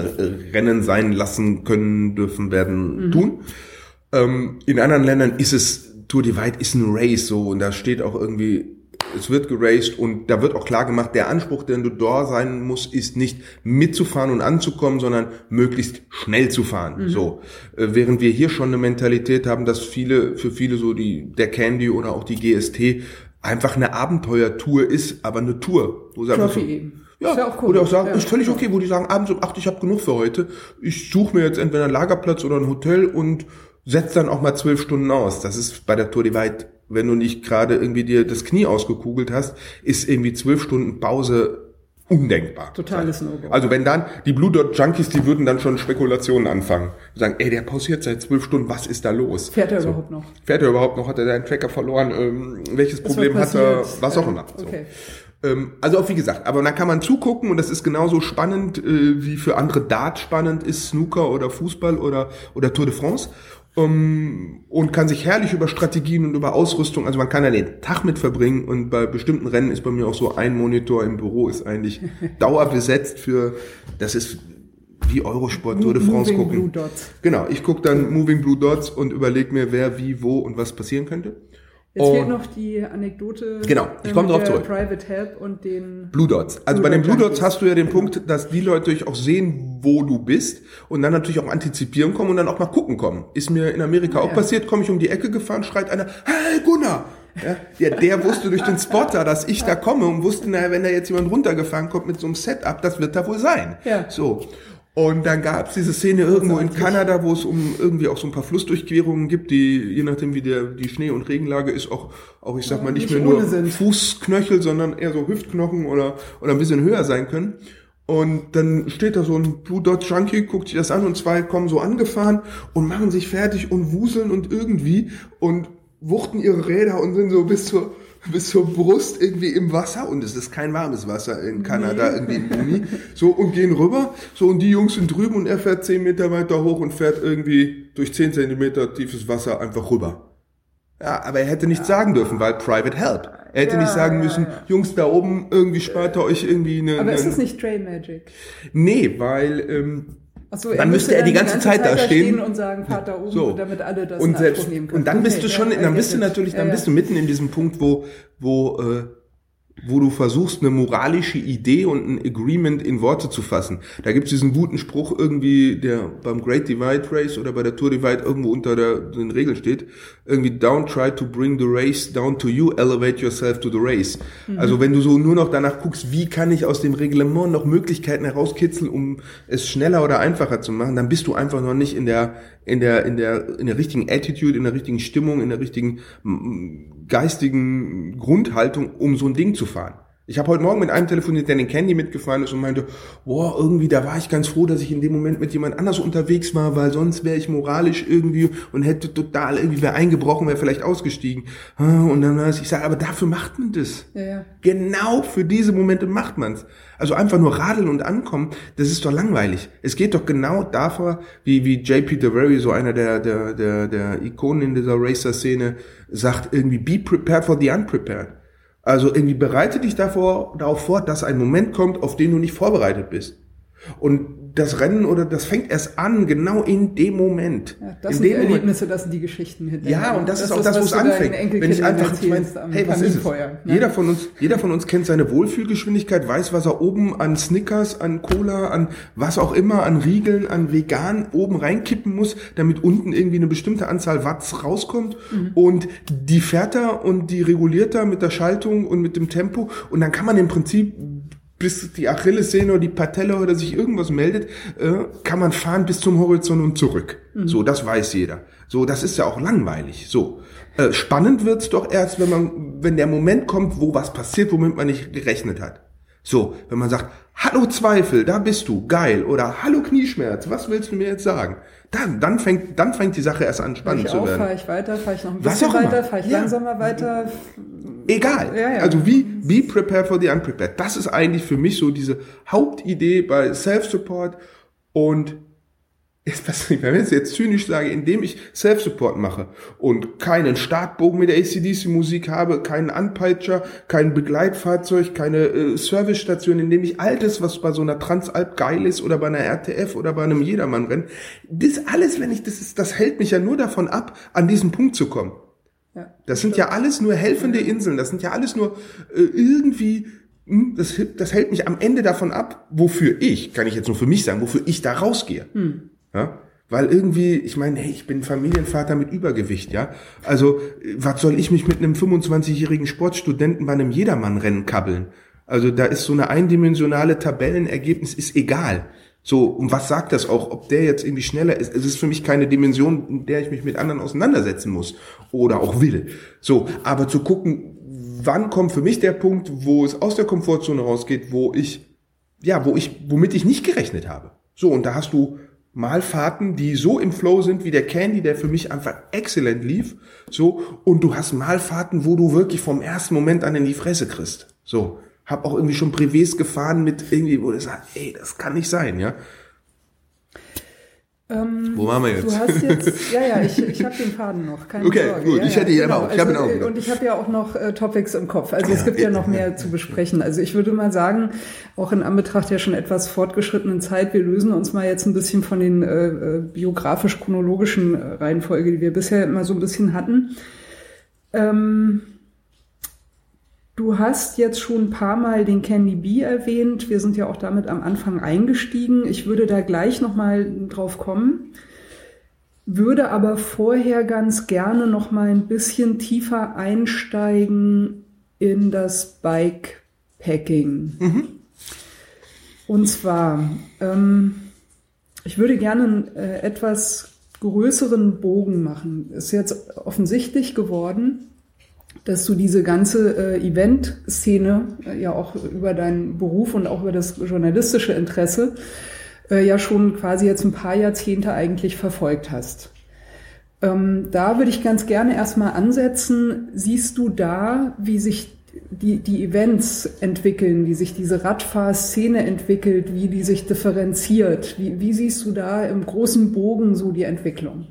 Rennen sein lassen können, dürfen, werden, mhm. tun. Ähm, in anderen Ländern ist es, Tour Divide ist ein Race so und da steht auch irgendwie es wird geraced und da wird auch klar gemacht, der Anspruch, den du da sein musst, ist nicht mitzufahren und anzukommen, sondern möglichst schnell zu fahren. Mhm. So, äh, während wir hier schon eine Mentalität haben, dass viele für viele so die der Candy oder auch die GST einfach eine Abenteuertour ist, aber eine Tour, wo einfach so, eben. Ja, ja auch cool. oder auch sagen, ja. ist völlig okay, wo die sagen, abends um acht, ich habe genug für heute. Ich suche mir jetzt entweder einen Lagerplatz oder ein Hotel und setze dann auch mal zwölf Stunden aus. Das ist bei der Tour Divide wenn du nicht gerade irgendwie dir das Knie ausgekugelt hast, ist irgendwie zwölf Stunden Pause undenkbar. Totales No-Go. Also wenn dann die Blue Dot Junkies, die würden dann schon Spekulationen anfangen. Sagen, ey, der pausiert seit zwölf Stunden, was ist da los? Fährt er so. überhaupt noch? Fährt er überhaupt noch? Hat er seinen Tracker verloren? Ähm, welches Was Problem hat er? Was auch immer. So. Okay. Ähm, also auch wie gesagt, aber dann kann man zugucken und das ist genauso spannend, äh, wie für andere Dart spannend ist, Snooker oder Fußball oder, oder Tour de France. Um, und kann sich herrlich über Strategien und über Ausrüstung, also man kann ja den Tag mit verbringen und bei bestimmten Rennen ist bei mir auch so ein Monitor im Büro ist eigentlich dauerbesetzt für, das ist wie Eurosport Tour de France Moving gucken. Blue Dots. Genau, ich gucke dann Moving Blue Dots und überlege mir, wer, wie, wo und was passieren könnte. Jetzt Und- fehlt noch die Anekdote Genau, ich äh, komm mit drauf der zurück. Private Help und den Blue Dots. Also Blue bei den Blue Dots hast du ja den Punkt, dass die Leute natürlich auch sehen, wo du bist und dann natürlich auch antizipieren kommen und dann auch mal gucken kommen. Ist mir in Amerika Ah, auch ja. passiert, komme ich um die Ecke gefahren, schreit einer, hey Gunnar! Ja, der, der wusste durch den Spotter, dass ich da komme und wusste, naja, wenn da jetzt jemand runtergefahren kommt mit so einem Setup, das wird da wohl sein. Ja. So. Und dann gab's diese Szene irgendwo in. Kanada, wo es um irgendwie auch so ein paar Flussdurchquerungen gibt, die, je nachdem wie der, die Schnee- und Regenlage ist, auch, auch ich sag mal, nicht, nicht mehr nur sind. Fußknöchel, sondern eher so Hüftknochen oder, oder ein bisschen höher sein können. Und dann steht da so ein Blue Dot Junkie, guckt sich das an und zwei kommen so angefahren und machen sich fertig und wuseln und irgendwie und wuchten ihre Räder und sind so bis zur, bis zur Brust irgendwie im Wasser und es ist kein warmes Wasser in Kanada, irgendwie im Juni. So und gehen rüber, so und die Jungs sind drüben und er fährt zehn Meter weiter hoch und fährt irgendwie durch zehn Zentimeter tiefes Wasser einfach rüber. Ja, aber er hätte nichts sagen dürfen, weil Private Help. Er hätte Ja, nicht sagen ja, müssen, ja. Jungs da oben, irgendwie spart ihr euch irgendwie eine. Aber ist eine es nicht Trail Magic? nee, weil ähm, so, Dann müsste er die ganze Zeit da stehen. und sagen, da oben, So. damit alle das und selbst nehmen können. und dann bist Okay, du schon, ja, dann bist du natürlich, dann Ja, bist ja. du mitten in diesem Punkt, wo wo äh, wo du versuchst, eine moralische Idee und ein Agreement in Worte zu fassen. Da gibt's diesen guten Spruch irgendwie, der beim Great Divide Race oder bei der Tour Divide irgendwo unter der, den Regeln steht, irgendwie don't try to bring the race down to you, elevate yourself to the race. Mhm. Also wenn du so nur noch danach guckst, wie kann ich aus dem Reglement noch Möglichkeiten herauskitzeln, um es schneller oder einfacher zu machen, dann bist du einfach noch nicht in der in der in der in der richtigen Attitude, in der richtigen Stimmung, in der richtigen geistigen Grundhaltung, um so ein Ding zu fahren. Ich habe heute Morgen mit einem telefoniert, der den Candy mitgefahren ist und meinte, boah, irgendwie, da war ich ganz froh, dass ich in dem Moment mit jemand anders unterwegs war, weil sonst wäre ich moralisch irgendwie und hätte total irgendwie wäre eingebrochen, wäre vielleicht ausgestiegen. Ah, Und dann war es, ich sage, aber dafür macht man das. Ja, ja. Genau für diese Momente macht man's. Also einfach nur radeln und ankommen, das ist doch langweilig. Es geht doch genau davor, wie, wie JP DeVary, so einer der, der, der, der Ikonen in dieser Racer-Szene, sagt irgendwie, be prepared for the unprepared. Also irgendwie bereite dich davor, darauf vor, dass ein Moment kommt, auf den du nicht vorbereitet bist. Und das Rennen oder das fängt erst an, genau in dem Moment. Ja, das in sind die Moment. Erlebnisse, das sind die Geschichten hinterher. Ja, und das, ist auch das, wo was es anfängt. Wenn ich einfach, ich meine, hey, was ist es? Ne? Jeder von uns, jeder von uns kennt seine Wohlfühlgeschwindigkeit, weiß, was er oben an Snickers, an Cola, an was auch immer, an Riegeln, an vegan oben reinkippen muss, damit unten irgendwie eine bestimmte Anzahl Watts rauskommt. Mhm. Und die fährt er und die reguliert er mit der Schaltung und mit dem Tempo. Und dann kann man im Prinzip bis die Achillessehne oder die Patelle oder sich irgendwas meldet, äh, kann man fahren bis zum Horizont und zurück. So, das weiß jeder. So, das ist ja auch langweilig. So, äh, spannend wird's doch erst, wenn man, wenn der Moment kommt, wo was passiert, womit man nicht gerechnet hat. So, wenn man sagt, hallo Zweifel, da bist du, geil, oder hallo Knieschmerz, was willst du mir jetzt sagen? Dann, dann fängt, dann fängt die Sache erst an spannend ich zu auf, werden. fahre ich weiter, fahre ich noch ein bisschen auch weiter, fahre ich Ja. langsamer weiter. Egal. Ja, ja. Also wie be prepared for the unprepared. Das ist eigentlich für mich so diese Hauptidee bei Self-Support und jetzt, was, wenn ich es jetzt zynisch sage, indem ich Self-Support mache und keinen Startbogen mit der ACDC-Musik habe, keinen Anpeitscher, kein Begleitfahrzeug, keine äh, Servicestation, indem ich all das, was bei so einer Transalp geil ist oder bei einer RTF oder bei einem Jedermann-Rennen, das alles, wenn ich, das ist, das hält mich ja nur davon ab, an diesen Punkt zu kommen. Ja. Das sind ja alles nur helfende Inseln. Das sind ja alles nur äh, irgendwie. hm, Das, das hält mich am Ende davon ab, wofür ich, kann ich jetzt nur für mich sagen, wofür ich da rausgehe. Ja? Weil irgendwie, ich meine, hey, ich bin Familienvater mit Übergewicht, ja. Also, was soll ich mich mit einem 25-jährigen Sportstudenten bei einem Jedermann-Rennen kabbeln? Also, da ist so eine eindimensionale Tabellenergebnis, ist egal. So, und was sagt das auch, ob der jetzt irgendwie schneller ist? Es ist für mich keine Dimension, in der ich mich mit anderen auseinandersetzen muss oder auch will. So, aber zu gucken, wann kommt für mich der Punkt, wo es aus der Komfortzone rausgeht, wo ich, ja, wo ich, womit ich nicht gerechnet habe. So, und da hast du Malfahrten, die so im Flow sind wie der Candy, der für mich einfach exzellent lief. So, und du hast Malfahrten, wo du wirklich vom ersten Moment an in die Fresse kriegst. So, hab auch irgendwie schon Privés gefahren mit irgendwie, wo du sagst, ey, das kann nicht sein, ja. Ähm, Wo waren wir jetzt? Du hast jetzt, ja, ja, ich, ich habe den Faden noch. Keine Okay, Sorge. gut, ja, ich ja, hätte ihn genau. auch. Ich hab ihn also, auch wieder. Und ich habe ja auch noch äh, Topics im Kopf. Also es Ja, gibt ja noch mehr zu besprechen. Also ich würde mal sagen, auch in Anbetracht der schon etwas fortgeschrittenen Zeit, wir lösen uns mal jetzt ein bisschen von den äh, äh, biografisch-chronologischen äh, Reihenfolge, die wir bisher immer so ein bisschen hatten. Ähm, Du hast jetzt schon ein paar Mal den Candy Bee erwähnt. Wir sind ja auch damit am Anfang eingestiegen. Ich würde da gleich nochmal drauf kommen, würde aber vorher ganz gerne nochmal ein bisschen tiefer einsteigen in das Bikepacking. Und zwar, ähm, ich würde gerne einen äh, etwas größeren Bogen machen. Ist jetzt offensichtlich geworden, dass du diese ganze äh, Event-Szene äh, ja auch über deinen Beruf und auch über das journalistische Interesse äh, ja schon quasi jetzt ein paar Jahrzehnte eigentlich verfolgt hast. Ähm, da würde ich ganz gerne erstmal ansetzen. Siehst du da, wie sich die, die Events entwickeln, wie sich diese Radfahrszene entwickelt, wie die sich differenziert? Wie, wie siehst du da im großen Bogen so die Entwicklung?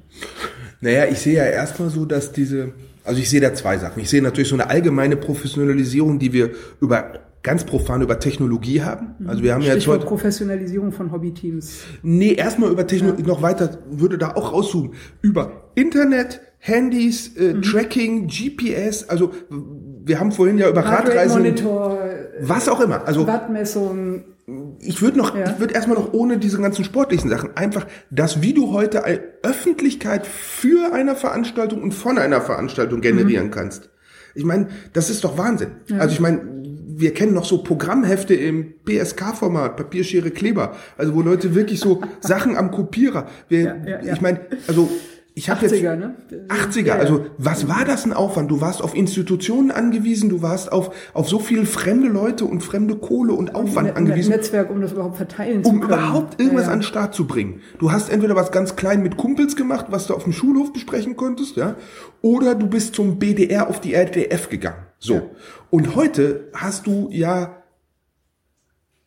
Naja, ich sehe ja erstmal so, dass diese, also ich sehe da zwei Sachen. Ich sehe natürlich so eine allgemeine Professionalisierung, die wir über ganz profan über Technologie haben. Also wir haben ja jetzt Stichwort heute, Professionalisierung von Hobbyteams. nee, erstmal über Technologie, noch weiter, würde da auch rauszoomen. Über Internet, Handys, äh, Mhm. Tracking, GPS, also wir haben vorhin ja über Radreisen, Monitor, was auch immer. Also Wattmessung. Ich würde noch, Ja. ich würde erstmal noch ohne diese ganzen sportlichen Sachen einfach das, wie du heute Öffentlichkeit für eine Veranstaltung und von einer Veranstaltung generieren Mhm. kannst. Ich meine, das ist doch Wahnsinn. Also ich meine, wir kennen noch so Programmhefte im PSK-Format, Papierschere, Kleber, also wo Leute wirklich so Sachen am Kopierer. Wir, Ja, ja, ja. Ich meine, also ich habe jetzt 80er, ne? 80er, Ja, ja. also was war das ein Aufwand? Du warst auf Institutionen angewiesen, du warst auf, auf so viele fremde Leute und fremde Kohle und Aufwand Net- angewiesen Netzwerk, um das überhaupt verteilen zu um können. überhaupt irgendwas Ja, an den Start zu bringen. Du hast entweder was ganz klein mit Kumpels gemacht, was du auf dem Schulhof besprechen konntest, ja, oder du bist zum BDR auf die RDF gegangen. So. Und heute hast du ja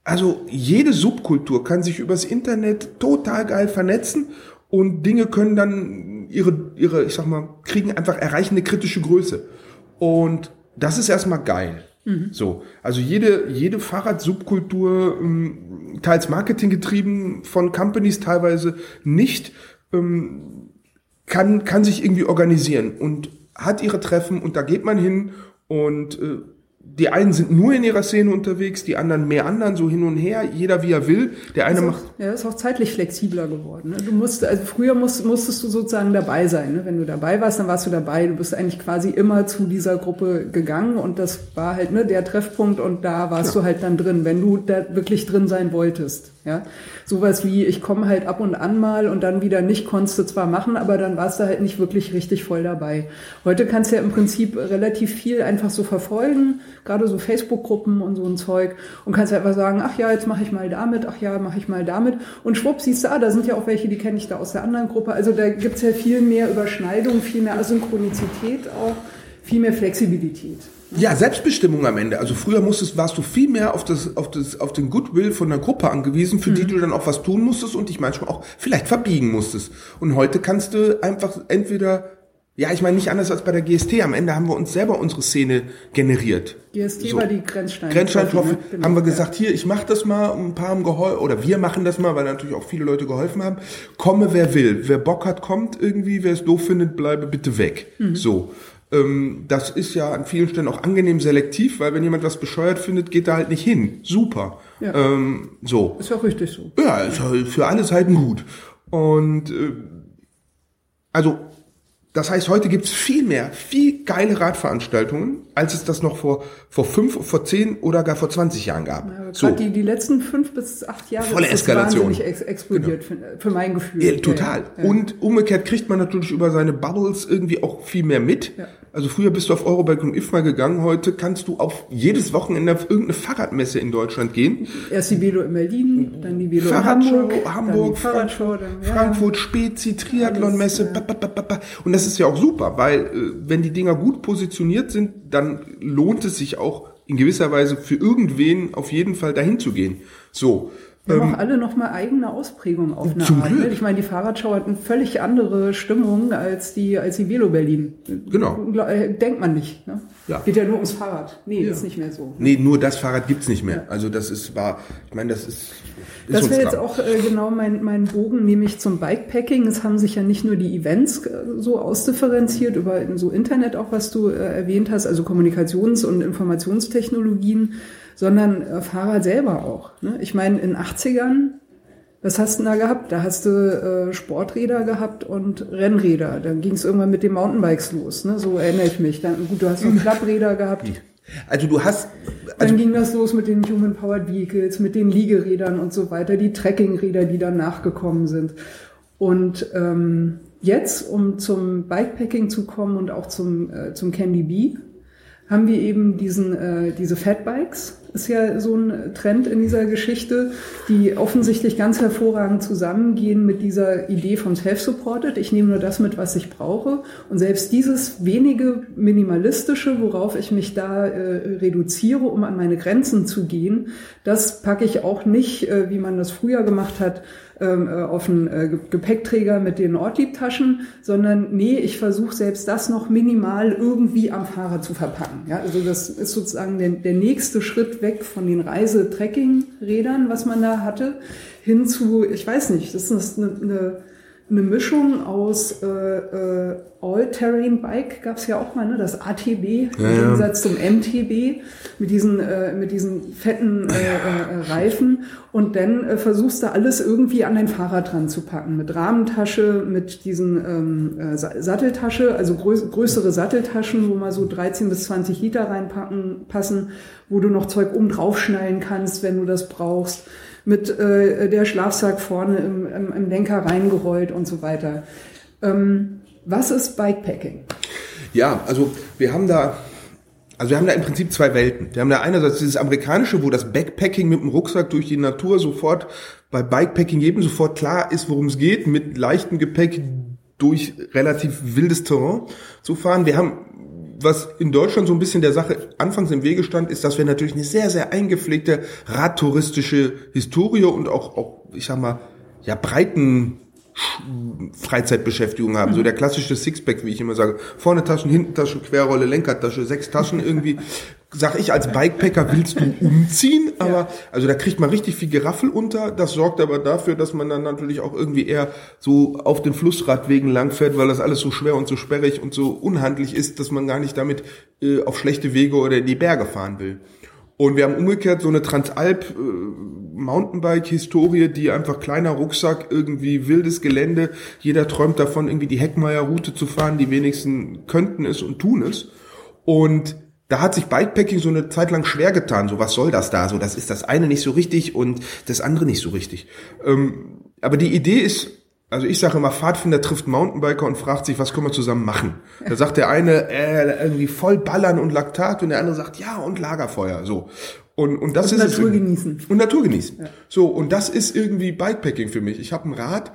also jede Subkultur kann sich übers Internet total geil vernetzen und Dinge können dann ihre, ihre, ich sag mal, kriegen einfach erreichen eine kritische Größe. Und das ist erstmal geil. So, also jede, jede Fahrradsubkultur, ähm, teils Marketing getrieben von Companies, teilweise nicht, ähm, kann, kann sich irgendwie organisieren und hat ihre Treffen und da geht man hin und äh, die einen sind nur in ihrer Szene unterwegs, die anderen mehr anderen, so hin und her, jeder wie er will. Der eine Ist macht auch, ja, ist auch zeitlich flexibler geworden. Ne? Du musst, also früher musst, musstest du sozusagen dabei sein. Ne? Wenn du dabei warst, dann warst du dabei. Du bist eigentlich quasi immer zu dieser Gruppe gegangen und das war halt ne, der Treffpunkt und da warst du halt dann drin, wenn du da wirklich drin sein wolltest. Ja, sowas wie ich komme halt ab und an mal und dann wieder nicht konntest du zwar machen, aber dann warst du halt nicht wirklich richtig voll dabei. Heute kannst du ja im Prinzip relativ viel einfach so verfolgen, gerade so Facebook-Gruppen und so ein Zeug und kannst einfach sagen, ach ja, jetzt mache ich mal damit, ach ja, mache ich mal damit und schwupp siehst du, ah, da sind ja auch welche, die kenne ich da aus der anderen Gruppe. Also da gibt's ja viel mehr Überschneidung, viel mehr Asynchronizität auch, viel mehr Flexibilität. Ja, Selbstbestimmung am Ende. Also früher musstest, warst du viel mehr auf das, auf das, auf den Goodwill von der Gruppe angewiesen, für die du dann auch was tun musstest und dich manchmal auch vielleicht verbiegen musstest. Und heute kannst du einfach entweder, ja, ich meine nicht anders als bei der GST. Am Ende haben wir uns selber unsere Szene generiert. GST So. war die Grenzstein. Grenzsteintropfen ne? Genau, haben wir gesagt, hier, ich mache das mal, ein paar haben geholfen, oder wir machen das mal, weil natürlich auch viele Leute geholfen haben. Komme, wer will. Wer Bock hat, kommt irgendwie. Wer es doof findet, bleibe bitte weg. Mhm. So. Ähm, das ist ja an vielen Stellen auch angenehm selektiv, weil wenn jemand was bescheuert findet, geht er halt nicht hin. Super. Ja. Ähm, so. Ist ja auch richtig so. Ja, ist halt für alle Seiten gut. Und äh, also, das heißt, heute gibt's viel mehr, viel geile Radveranstaltungen, als es das noch vor, vor fünf, vor zehn oder gar vor 20 Jahren gab. Ja, so. die, die letzten fünf bis acht Jahre Volle Eskalation. ex explodiert genau. für, für, mein Gefühl. Ja, total. Ja. Und umgekehrt kriegt man natürlich über seine Bubbles irgendwie auch viel mehr mit. Also früher bist du auf Eurobike und IFMA gegangen, heute kannst du auf jedes Wochenende auf irgendeine Fahrradmesse in Deutschland gehen. Erst die Velo in Berlin, dann die Velo in Hamburg, Hamburg Fahrradshow, dann, ja. Frankfurt, Spezi, Triathlonmesse. Und das ist ja auch super, weil äh, wenn die Dinger gut positioniert sind, dann lohnt es sich auch in gewisser Weise für irgendwen auf jeden Fall dahin zu gehen. So. Wir haben ähm, auch alle nochmal eigene Ausprägungen auf eine zum Art. Ne? Glück. Ich meine, die Fahrradschau hat eine völlig andere Stimmung als die, als die Velo Berlin. Genau. Äh, denkt man nicht. Ne? Ja. Geht ja nur ums Fahrrad. Nee, ja. ist nicht mehr so. Ne? Nee, nur das Fahrrad gibt's nicht mehr. Ja. Also das ist, war, ich meine, das ist Das wäre jetzt auch äh, genau mein, mein Bogen, nämlich zum Bikepacking. Es haben sich ja nicht nur die Events äh, so ausdifferenziert über so Internet auch, was du äh, erwähnt hast, also Kommunikations- und Informationstechnologien, sondern äh, Fahrrad selber auch. Ne? Ich meine, in 80ern, was hast du da gehabt? Da hast du äh, Sporträder gehabt und Rennräder. Dann ging es irgendwann mit den Mountainbikes los. Ne? So erinnere ich mich. Dann, gut, du hast noch Klappräder gehabt. Also du hast. Also dann ging das los mit den Human Powered Vehicles, mit den Liegerädern und so weiter, die Trekkingräder, die dann nachgekommen sind. Und ähm, jetzt, um zum Bikepacking zu kommen und auch zum, äh, zum Candy Bee, haben wir eben diesen, äh, diese Fatbikes, ist ja so ein Trend in dieser Geschichte, die offensichtlich ganz hervorragend zusammengehen mit dieser Idee von Self-Supported. Ich nehme nur das mit, was ich brauche. Und selbst dieses wenige minimalistische, worauf ich mich da äh, reduziere, um an meine Grenzen zu gehen, das packe ich auch nicht, äh, wie man das früher gemacht hat, auf einen äh, Gepäckträger mit den Ortliebtaschen, sondern nee, ich versuche selbst das noch minimal irgendwie am Fahrer zu verpacken. Ja, also das ist sozusagen der, der nächste Schritt weg von den Reise-Trekking-Rädern, was man da hatte, hin zu, ich weiß nicht, das ist eine, eine eine Mischung aus äh, äh, All-Terrain-Bike gab es ja auch mal, ne? das ATB ja, im Gegensatz zum MTB mit diesen, äh, mit diesen fetten äh, äh, Reifen und dann äh, versuchst du alles irgendwie an dein Fahrrad dran zu packen. Mit Rahmentasche, mit diesen ähm, äh, Satteltasche, also größ größere Satteltaschen, wo mal so 13 bis 20 Liter reinpacken passen, wo du noch Zeug oben draufschnallen kannst, wenn du das brauchst mit äh, der Schlafsack vorne im, im, im Lenker reingerollt und so weiter. Ähm, was ist Bikepacking? Ja, also wir haben da also wir haben da im Prinzip zwei Welten. Wir haben da einerseits dieses amerikanische, wo das Backpacking mit dem Rucksack durch die Natur sofort bei Bikepacking jedem sofort klar ist, worum es geht, mit leichtem Gepäck durch relativ wildes Terrain zu fahren. Wir haben was in Deutschland so ein bisschen der Sache anfangs im Wege stand, ist, dass wir natürlich eine sehr, sehr eingepflegte radtouristische Historie und auch, auch ich sag mal, ja, breiten Freizeitbeschäftigung haben. Mhm. So der klassische Sixpack, wie ich immer sage. Vorne Taschen, hinten Taschen, Querrolle, Lenkertasche, sechs Taschen irgendwie. Sag ich als Bikepacker, willst du umziehen? Aber, ja. also da kriegt man richtig viel Geraffel unter. Das sorgt aber dafür, dass man dann natürlich auch irgendwie eher so auf den Flussradwegen langfährt, weil das alles so schwer und so sperrig und so unhandlich ist, dass man gar nicht damit äh, auf schlechte Wege oder in die Berge fahren will. Und wir haben umgekehrt so eine Transalp äh, Mountainbike-Historie, die einfach kleiner Rucksack, irgendwie wildes Gelände. Jeder träumt davon, irgendwie die Heckmeier-Route zu fahren. Die wenigsten könnten es und tun es. Und da hat sich Bikepacking so eine Zeit lang schwer getan. So, was soll das da? So, das ist das eine nicht so richtig und das andere nicht so richtig. Ähm, aber die Idee ist also ich sage immer, Pfadfinder trifft Mountainbiker und fragt sich, was können wir zusammen machen? Da sagt der eine, äh, irgendwie voll ballern und Laktat und der andere sagt, ja, und Lagerfeuer, so. Und, und das und ist Natur genießen. Und Natur genießen. Ja. So, und das ist irgendwie Bikepacking für mich. Ich habe ein Rad,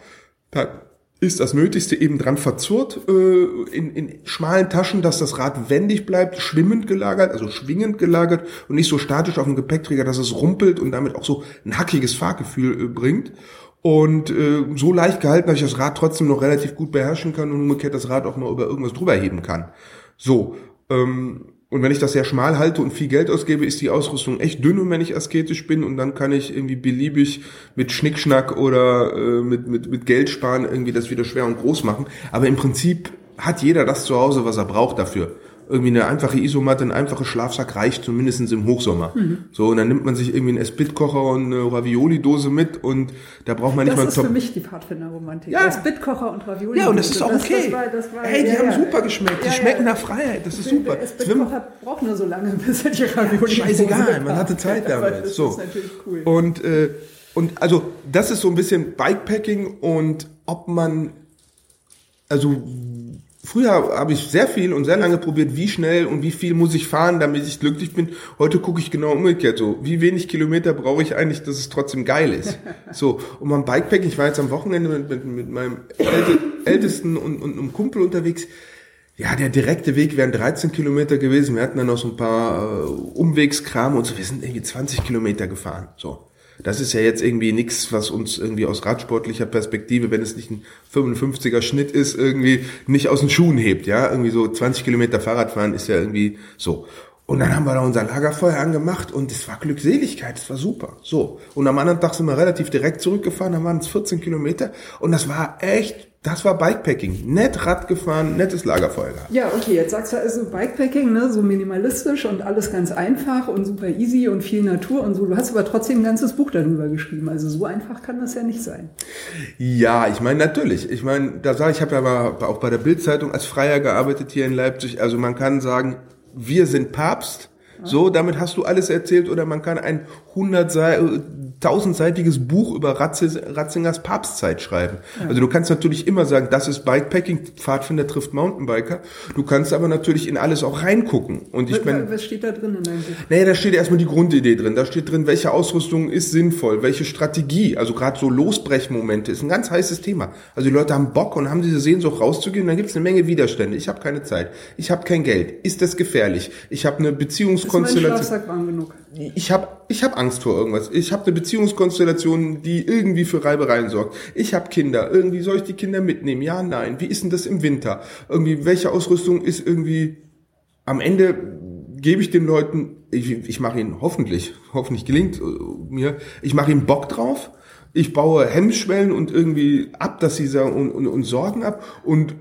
da ist das Nötigste eben dran verzurrt, äh, in, in schmalen Taschen, dass das Rad wendig bleibt, schwimmend gelagert, also schwingend gelagert und nicht so statisch auf dem Gepäckträger, dass es rumpelt und damit auch so ein hackiges Fahrgefühl äh, bringt. Und äh, so leicht gehalten, dass ich das Rad trotzdem noch relativ gut beherrschen kann und umgekehrt das Rad auch mal über irgendwas drüber heben kann. So, ähm, und wenn ich das sehr schmal halte und viel Geld ausgebe, ist die Ausrüstung echt dünn, wenn ich asketisch bin und dann kann ich irgendwie beliebig mit Schnickschnack oder äh, mit, mit, mit Geld sparen irgendwie das wieder schwer und groß machen. Aber im Prinzip hat jeder das zu Hause, was er braucht dafür. Irgendwie eine einfache Isomatte, ein einfacher Schlafsack reicht zumindest im Hochsommer. Mhm. So, und dann nimmt man sich irgendwie einen Esprit-Kocher und eine Ravioli-Dose mit und da braucht man nicht das mal... Das ist für mich die Pfadfinderromantik. Ja. Esprit-Kocher und Ravioli. Ja, und das ist auch okay. Das, das war, das war, hey, die ja, haben ja. super geschmeckt. Die Ja, schmecken nach Freiheit. Das ist Der super. Esprit-Kocher braucht nur so lange, bis er die Ravioli Scheißegal, man hatte Zeit. Das so. ist natürlich cool. Und, äh, und also das ist so ein bisschen Bikepacking und ob man, also früher habe ich sehr viel und sehr lange probiert, wie schnell und wie viel muss ich fahren, damit ich glücklich bin. Heute gucke ich genau umgekehrt so, wie wenig Kilometer brauche ich eigentlich, dass es trotzdem geil ist. So, und beim Bikepacking, ich war jetzt am Wochenende mit, mit, mit meinem Älte, Ältesten und, und einem Kumpel unterwegs. Ja, der direkte Weg wären 13 Kilometer gewesen. Wir hatten dann noch so ein paar äh, Umwegskram und so. Wir sind irgendwie 20 Kilometer gefahren. So. Das ist ja jetzt irgendwie nichts, was uns irgendwie aus radsportlicher Perspektive, wenn es nicht ein 55er Schnitt ist, irgendwie nicht aus den Schuhen hebt, ja. Irgendwie so 20 Kilometer Fahrradfahren ist ja irgendwie so. Und dann haben wir da unser Lagerfeuer angemacht und es war Glückseligkeit, es war super. So. Und am anderen Tag sind wir relativ direkt zurückgefahren, dann waren es 14 Kilometer und das war echt, das war Bikepacking. Nett Rad gefahren, nettes Lagerfeuer gehabt. Ja, okay, jetzt sagst du also Bikepacking, ne, so minimalistisch und alles ganz einfach und super easy und viel Natur und so. Du hast aber trotzdem ein ganzes Buch darüber geschrieben. Also so einfach kann das ja nicht sein. Ja, ich meine natürlich. Ich meine, da sage ich, ich habe ja mal auch bei der Bildzeitung als Freier gearbeitet hier in Leipzig. Also man kann sagen, wir sind Papst. So, damit hast du alles erzählt. Oder man kann ein 100 Sei- tausendseitiges Buch über Ratzingers Papstzeit schreiben. Also du kannst natürlich immer sagen, das ist Bikepacking, Pfadfinder trifft Mountainbiker. Du kannst aber natürlich in alles auch reingucken. Und ich Was, meine, was steht da drin in deinem Buch? naja, da steht erstmal die Grundidee drin. Da steht drin, welche Ausrüstung ist sinnvoll, welche Strategie. Also gerade so Losbrechmomente ist ein ganz heißes Thema. Also die Leute haben Bock und haben diese Sehnsucht rauszugehen. Und dann gibt es eine Menge Widerstände. Ich habe keine Zeit. Ich habe kein Geld. Ist das gefährlich? Ich habe eine Ist mein Beziehungskonstellation. Schlafsack warm genug? Ich habe ich hab Angst vor irgendwas. Ich habe eine Beziehungskonstellation, die irgendwie für Reibereien sorgt. Ich habe Kinder. Irgendwie soll ich die Kinder mitnehmen? Ja, nein. Wie ist denn das im Winter? Irgendwie welche Ausrüstung ist irgendwie am Ende gebe ich den Leuten, ich, ich mache ihnen hoffentlich, hoffentlich gelingt äh, mir, ich mache ihnen Bock drauf. Ich baue Hemmschwellen und irgendwie ab, dass sie sagen und, und, und Sorgen ab und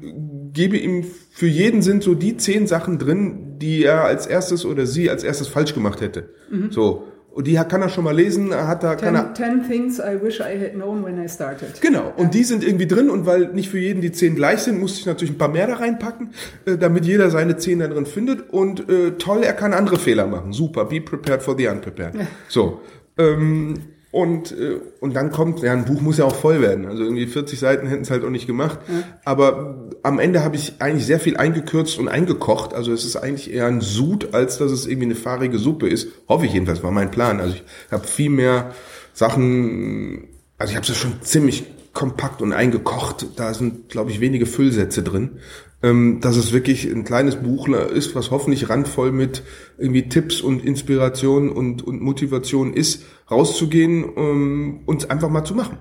gebe ihm für jeden sind so die zehn Sachen drin, die er als erstes oder sie als erstes falsch gemacht hätte. So. Und die kann er schon mal lesen, hat er, kann er, Ten, ten things I wish I had known when I started. Genau, und die sind irgendwie drin und weil nicht für jeden die zehn gleich sind, musste ich natürlich ein paar mehr da reinpacken, äh, damit jeder seine zehn da drin findet. Und äh, toll, er kann andere Fehler machen. Super, be prepared for the unprepared. Ja. So. Ähm, und, äh, und dann kommt, ja, ein Buch muss ja auch voll werden. Also irgendwie 40 Seiten hätten es halt auch nicht gemacht. Aber am Ende habe ich eigentlich sehr viel eingekürzt und eingekocht. Also es ist eigentlich eher ein Sud, als dass es irgendwie eine fahrige Suppe ist. Hoffe ich jedenfalls, war mein Plan. Also ich habe viel mehr Sachen, also ich habe es schon ziemlich kompakt und eingekocht. Da sind, glaube ich, wenige Füllsätze drin. Ähm, dass es wirklich ein kleines Buch ist, was hoffentlich randvoll mit irgendwie Tipps und Inspiration und, und Motivation ist, rauszugehen ähm, und einfach mal zu machen.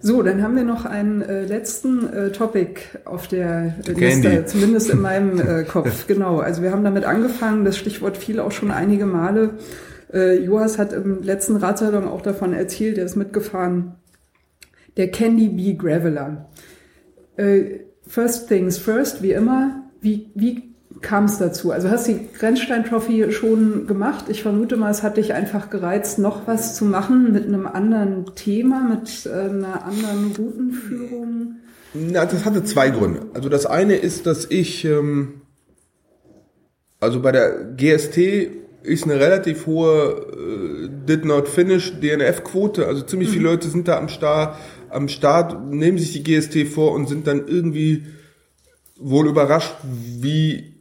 So, dann haben wir noch einen äh, letzten äh, Topic auf der äh, Candy. Liste, zumindest in meinem äh, Kopf. genau. Also wir haben damit angefangen. Das Stichwort fiel auch schon einige Male. Äh, Joas hat im letzten Radsalon auch davon erzählt, der ist mitgefahren. Der Candy Bee Graveler. Äh, first things first, wie immer. Wie, wie kam es dazu? Also hast die Grenzstein Trophy schon gemacht. Ich vermute mal, es hat dich einfach gereizt, noch was zu machen mit einem anderen Thema, mit äh, einer anderen Routenführung. Na, das hatte zwei Gründe. Also das eine ist, dass ich, ähm, also bei der GST ist eine relativ hohe äh, Did Not Finish DNF-Quote. Also ziemlich viele Leute sind da am Start, am Start, nehmen sich die GST vor und sind dann irgendwie wohl überrascht, wie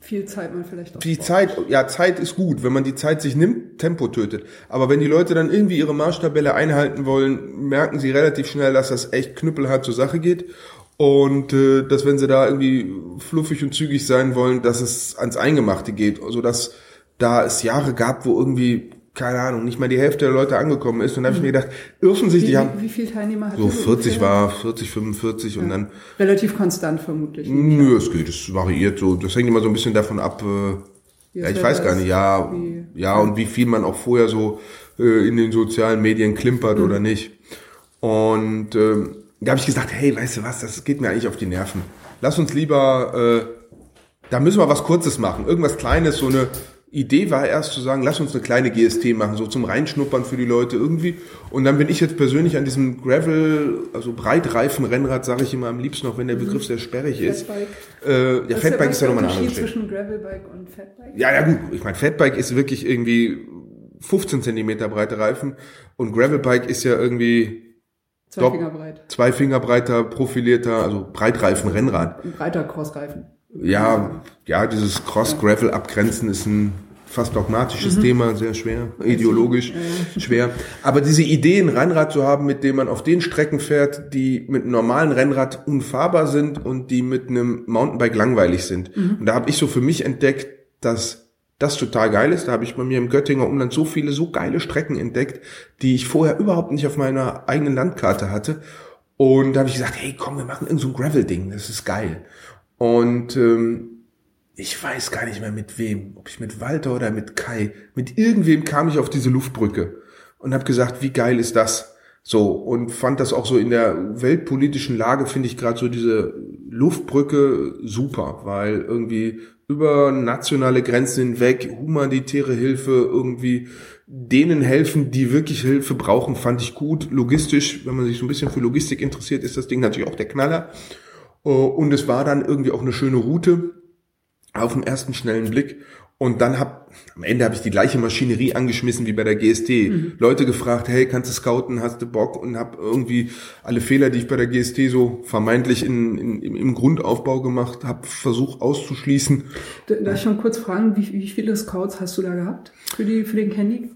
Viel Zeit man vielleicht auch. die braucht. Zeit, ja, Zeit ist gut, wenn man die Zeit sich nimmt, Tempo tötet. Aber wenn die Leute dann irgendwie ihre Marschtabelle einhalten wollen, merken sie relativ schnell, dass das echt knüppelhart zur Sache geht. Und äh, dass wenn sie da irgendwie fluffig und zügig sein wollen, dass es ans Eingemachte geht. Also dass da es Jahre gab, wo irgendwie, keine Ahnung, nicht mal die Hälfte der Leute angekommen ist. Und da habe ich mir gedacht, Wie, die haben wie, wie viele Teilnehmer hat so 40 war, 40, 45 und dann Relativ konstant vermutlich. Nö, es geht, es variiert so. Das hängt immer so ein bisschen davon ab, äh, ja, ich weiß gar nicht, ja, ja, und wie viel man auch vorher so äh, in den sozialen Medien klimpert Mhm. oder nicht. Und ähm, da habe ich gesagt, hey, weißt du was, das geht mir eigentlich auf die Nerven. Lass uns lieber äh, da müssen wir was Kurzes machen. Irgendwas Kleines, so eine Idee war erst zu sagen, lass uns eine kleine GST machen, so zum Reinschnuppern für die Leute irgendwie. Und dann bin ich jetzt persönlich an diesem Gravel, also breitreifen Rennrad, sage ich immer am liebsten, auch wenn der Begriff sehr sperrig ist. Fatbike. Äh, ja, Fatbike ist ja nochmal ein anderes zwischen Gravelbike und Fatbike? Ja, ja gut. Ich meine, Fatbike ist wirklich irgendwie 15 Zentimeter breite Reifen und Gravelbike ist ja irgendwie zwei Finger breit. Zwei Finger breiter, profilierter, also breitreifen Rennrad. Ein breiter Crossreifen. Ja, ja, dieses Cross-Gravel abgrenzen ist ein fast dogmatisches mhm. Thema, sehr schwer, ideologisch schwer. Aber diese Idee, ein Rennrad zu haben, mit dem man auf den Strecken fährt, die mit einem normalen Rennrad unfahrbar sind und die mit einem Mountainbike langweilig sind. Mhm. Und da habe ich so für mich entdeckt, dass das total geil ist. Da habe ich bei mir im Göttinger Umland so viele, so geile Strecken entdeckt, die ich vorher überhaupt nicht auf meiner eigenen Landkarte hatte. Und da habe ich gesagt, hey, komm, wir machen irgend so ein Gravel-Ding, das ist geil. Und ähm, ich weiß gar nicht mehr mit wem, ob ich mit Walter oder mit Kai, mit irgendwem kam ich auf diese Luftbrücke und habe gesagt, wie geil ist das? So und fand das auch so in der weltpolitischen Lage finde ich gerade so diese Luftbrücke super, weil irgendwie über nationale Grenzen hinweg humanitäre Hilfe irgendwie denen helfen, die wirklich Hilfe brauchen, fand ich gut. Logistisch, wenn man sich so ein bisschen für Logistik interessiert, ist das Ding natürlich auch der Knaller. Und es war dann irgendwie auch eine schöne Route auf den ersten schnellen Blick. Und dann hab, am Ende habe ich die gleiche Maschinerie angeschmissen wie bei der GST. Mhm. Leute gefragt, hey, kannst du scouten, hast du Bock? Und habe irgendwie alle Fehler, die ich bei der GST so vermeintlich in, in, im Grundaufbau gemacht habe, versucht auszuschließen. Darf ich schon kurz fragen, wie, wie viele Scouts hast du da gehabt für, die, für den Candy?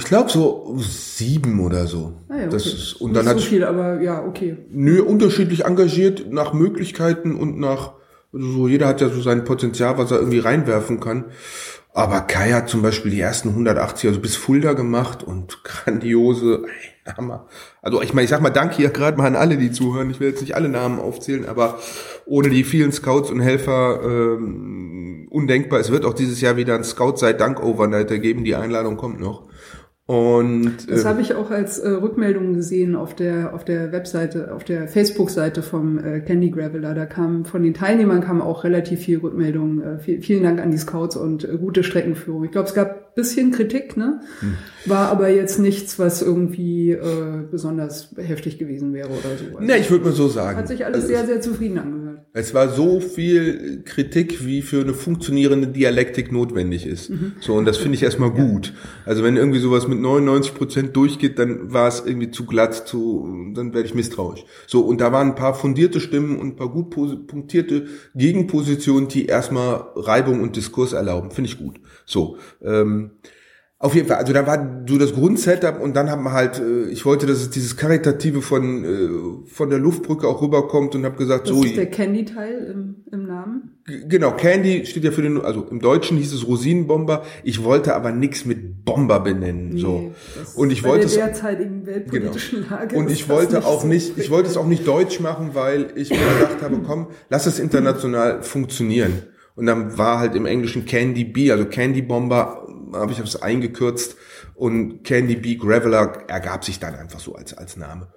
Ich glaube so sieben oder so. Ah ja, okay. Das ist, und dann Nicht so viel, aber ja, okay. Nö, unterschiedlich engagiert nach Möglichkeiten und nach also so, jeder hat ja so sein Potenzial, was er irgendwie reinwerfen kann. Aber Kai hat zum Beispiel die ersten 180, also bis Fulda gemacht und grandiose, ey, Hammer. Also ich meine, ich sag mal Danke hier gerade mal an alle, die zuhören. Ich will jetzt nicht alle Namen aufzählen, aber ohne die vielen Scouts und Helfer ähm, undenkbar. Es wird auch dieses Jahr wieder ein Scout sei Dank Overnighter geben. Die Einladung kommt noch. Und, das äh, habe ich auch als äh, Rückmeldung gesehen auf der auf der Webseite, auf der Facebook-Seite vom äh, Candy Graveler. Da kam von den Teilnehmern kam auch relativ viel Rückmeldung. Äh, viel, vielen Dank an die Scouts und äh, gute Streckenführung. Ich glaube, es gab bisschen Kritik, ne? Hm. War aber jetzt nichts, was irgendwie äh, besonders heftig gewesen wäre oder so. Also, ja, ich würde mal so sagen. Hat sich alles also sehr sehr zufrieden angehört. Es war so viel Kritik, wie für eine funktionierende Dialektik notwendig ist. Mhm. So, und das finde ich erstmal gut. Also wenn irgendwie sowas mit 99 Prozent durchgeht, dann war es irgendwie zu glatt, zu, dann werde ich misstrauisch. So, und da waren ein paar fundierte Stimmen und ein paar gut punktierte Gegenpositionen, die erstmal Reibung und Diskurs erlauben. Finde ich gut. So, ähm, auf jeden Fall, also da war so das Grundsetup und dann haben wir halt, äh, ich wollte, dass es dieses Karitative von, äh, von der Luftbrücke auch rüberkommt und habe gesagt, das so. Das ist der Candy-Teil im, im Namen? Genau, Candy steht ja für den, also im Deutschen hieß es Rosinenbomber. Ich wollte aber nichts mit Bomber benennen, nee, so. Und ich wollte es. derzeitigen weltpolitischen genau. Lage. Und ich wollte nicht auch so nicht, ich wollte es auch nicht deutsch machen, weil ich mir gedacht habe, komm, lass es international funktionieren. Und dann war halt im Englischen Candy Bee, also Candy Bomber habe ich das eingekürzt und Candy Bee Graveler ergab sich dann einfach so als, als Name.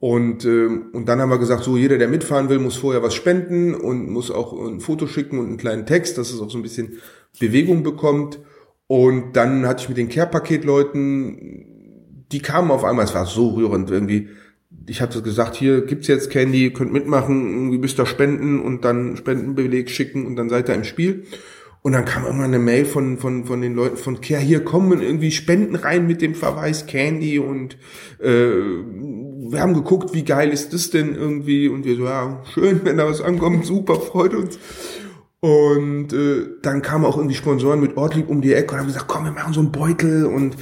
Und, ähm, und dann haben wir gesagt, so jeder, der mitfahren will, muss vorher was spenden und muss auch ein Foto schicken und einen kleinen Text, dass es auch so ein bisschen Bewegung bekommt. Und dann hatte ich mit den Care-Paket-Leuten, die kamen auf einmal, es war so rührend irgendwie. Ich hatte gesagt, hier gibt's jetzt Candy, könnt mitmachen, irgendwie bis da spenden und dann Spendenbeleg schicken und dann seid ihr im Spiel. Und dann kam irgendwann eine Mail von, von, von den Leuten von Care, hier kommen irgendwie Spenden rein mit dem Verweis Candy und äh, wir haben geguckt, wie geil ist das denn irgendwie und wir so, ja, schön, wenn da was ankommt, super, freut uns. Und äh, dann kamen auch irgendwie Sponsoren mit Ortlieb um die Ecke und haben gesagt, komm, wir machen so einen Beutel und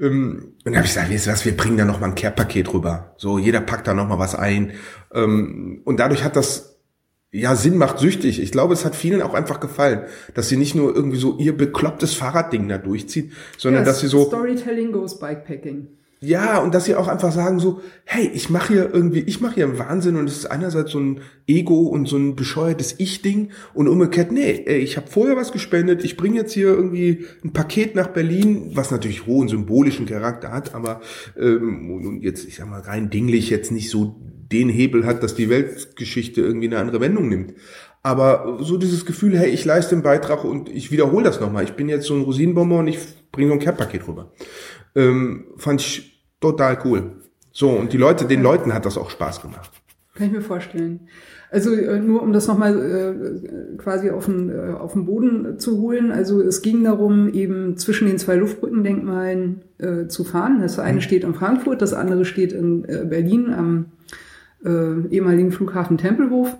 ähm, und dann habe ich gesagt, weißt du was, wir bringen da noch mal ein Care-Paket rüber. So, jeder packt da noch mal was ein. Ähm, und dadurch hat das ja, Sinn macht süchtig. Ich glaube, es hat vielen auch einfach gefallen, dass sie nicht nur irgendwie so ihr beklopptes Fahrradding da durchziehen, sondern ja, dass sie so Storytelling goes Bikepacking. Ja, und dass sie auch einfach sagen so, hey, ich mache hier irgendwie, ich mache hier einen Wahnsinn und es ist einerseits so ein Ego und so ein bescheuertes Ich-Ding und umgekehrt, nee, ich habe vorher was gespendet, ich bringe jetzt hier irgendwie ein Paket nach Berlin, was natürlich hohen symbolischen Charakter hat, aber ähm, jetzt, ich sag mal, rein dinglich jetzt nicht so den Hebel hat, dass die Weltgeschichte irgendwie eine andere Wendung nimmt. Aber so dieses Gefühl, hey, ich leiste einen Beitrag und ich wiederhole das nochmal. Ich bin jetzt so ein Rosinenbonbon und ich bringe so ein Care-Paket rüber. Ähm, fand ich total cool. So, und die Leute, den Leuten hat das auch Spaß gemacht. Kann ich mir vorstellen. Also äh, nur um das nochmal äh, quasi auf den, äh, auf den Boden zu holen. Also es ging darum, eben zwischen den zwei Luftbrückendenkmalen äh, zu fahren. Das eine mhm. steht in Frankfurt, das andere steht in äh, Berlin am äh, ehemaligen Flughafen Tempelhof.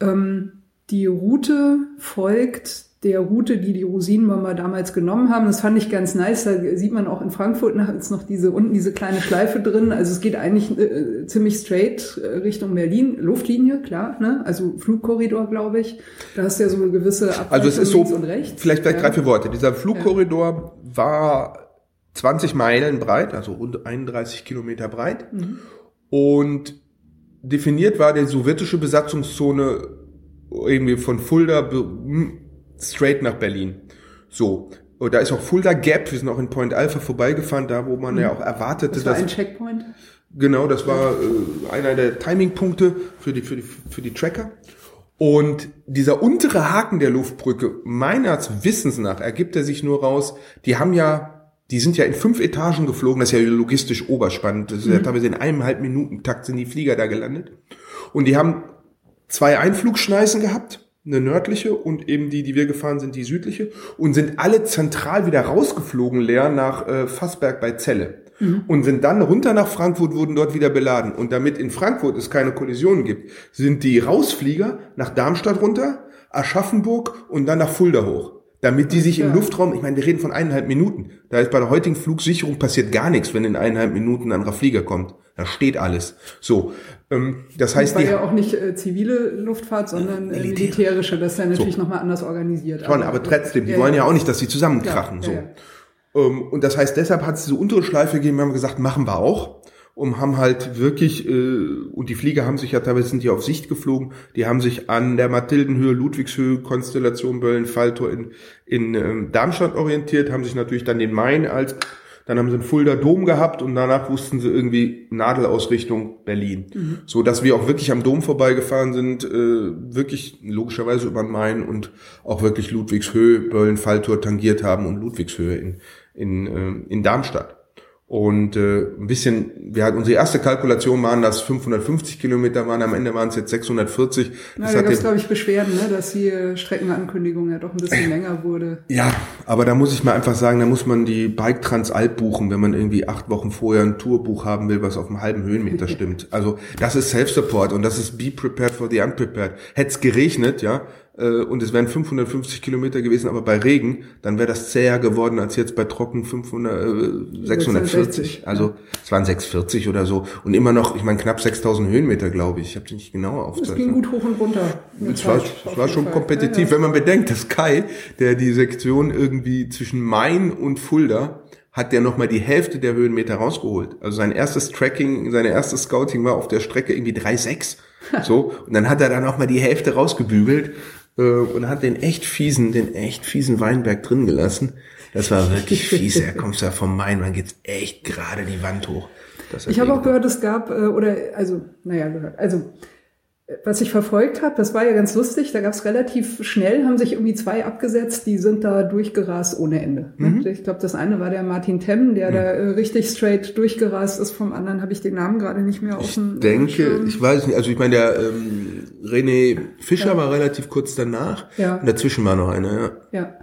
Ähm, die Route folgt der Route, die die Rosinenbomber damals genommen haben. Das fand ich ganz nice. Da sieht man auch in Frankfurt ist noch diese unten diese kleine Schleife drin. Also es geht eigentlich äh, ziemlich straight äh, Richtung Berlin. Luftlinie, klar, ne? Also Flugkorridor, glaube ich. Da hast du ja so eine gewisse Abweichung Also es ist so, vielleicht, vielleicht ja. drei, vier Worte. Dieser Flugkorridor ja. war 20 Meilen breit, also rund 31 Kilometer breit. Mhm. Und definiert war die sowjetische Besatzungszone irgendwie von Fulda straight nach Berlin. So. Und da ist auch Fulda Gap, wir sind auch in Point Alpha vorbeigefahren, da wo man mhm. ja auch erwartete, das war dass... ein Checkpoint? Genau, das war äh, einer der Timingpunkte für die, für, die, für die Tracker. Und dieser untere Haken der Luftbrücke, meines Wissens nach, ergibt er sich nur raus, die haben ja, die sind ja in fünf Etagen geflogen, das ist ja logistisch oberspannend. Das ist mhm. ja teilweise in einem halben Minuten Takt sind die Flieger da gelandet. Und die haben zwei Einflugschneisen gehabt eine nördliche und eben die, die wir gefahren sind, die südliche und sind alle zentral wieder rausgeflogen leer nach äh, Fassberg bei Celle mhm. und sind dann runter nach Frankfurt, wurden dort wieder beladen und damit in Frankfurt es keine Kollisionen gibt, sind die Rausflieger nach Darmstadt runter, Aschaffenburg und dann nach Fulda hoch damit die sich ja. im Luftraum, ich meine, wir reden von eineinhalb Minuten. Da ist bei der heutigen Flugsicherung passiert gar nichts, wenn in eineinhalb Minuten ein anderer Flieger kommt. Da steht alles. So, ähm, das heißt, das war ja auch nicht äh, zivile Luftfahrt, sondern äh, militärische. Das ist ja natürlich so. nochmal anders organisiert. Schon, aber, aber trotzdem, die ja, wollen ja auch nicht, dass sie zusammenkrachen. Ja, so. Ähm, und das heißt, deshalb hat es diese untere Schleife gegeben. Wir haben gesagt, machen wir auch und haben halt wirklich, äh, und die Flieger haben sich ja teilweise sind die auf Sicht geflogen, die haben sich an der Mathildenhöhe, Ludwigshöhe, Konstellation Böllen-Falltor in, in ähm, Darmstadt orientiert, haben sich natürlich dann den Main als, dann haben sie einen Fulda Dom gehabt und danach wussten sie irgendwie Nadelausrichtung Berlin. Mhm. So dass wir auch wirklich am Dom vorbeigefahren sind, äh, wirklich logischerweise über den Main und auch wirklich Ludwigshöhe, Böllen-Falltor tangiert haben und Ludwigshöhe in, in, äh, in Darmstadt. Und äh, ein bisschen, wir hatten unsere erste Kalkulation waren, dass 550 Kilometer waren, am Ende waren es jetzt 640. Na, das da gab es, glaube ich, Beschwerden, ne, dass die Streckenankündigung ja doch ein bisschen länger wurde. Ja, aber da muss ich mal einfach sagen, da muss man die Bike Transalp buchen, wenn man irgendwie acht Wochen vorher ein Tourbuch haben will, was auf einem halben Höhenmeter stimmt. Also das ist Self-Support und das ist Be Prepared for the Unprepared. Hätte es geregnet, ja, äh, und es wären 550 Kilometer gewesen, aber bei Regen, dann wäre das zäher geworden als jetzt bei Trocken 500, äh, 640. Also es waren 640 oder so und immer noch, ich meine knapp 6000 Höhenmeter, glaube ich. Ich habe nicht genau aufgezeichnet. Es ging gut hoch und runter. Es war, es war schon Fall. kompetitiv, ja, ja. wenn man bedenkt, dass Kai, der die Sektion irgendwie zwischen Main und Fulda hat der nochmal die Hälfte der Höhenmeter rausgeholt. Also sein erstes Tracking, seine erste Scouting war auf der Strecke irgendwie 3,6. So. Und dann hat er dann auch mal die Hälfte rausgebügelt und hat den echt fiesen, den echt fiesen Weinberg drin gelassen. Das war wirklich fies. Er kommt ja vom Main, man geht echt gerade die Wand hoch. Ich habe auch gehört, es gab, äh, oder, also, naja, gehört, also, was ich verfolgt habe, das war ja ganz lustig, da gab es relativ schnell, haben sich irgendwie zwei abgesetzt, die sind da durchgerast ohne Ende. Mhm. Ich glaube, das eine war der Martin Temm, der mhm. da äh, richtig straight durchgerast ist, vom anderen habe ich den Namen gerade nicht mehr auf dem Ich denke, ich weiß nicht, also ich meine, der ähm, René Fischer ja. war relativ kurz danach ja. und dazwischen war noch einer, ja. Ja.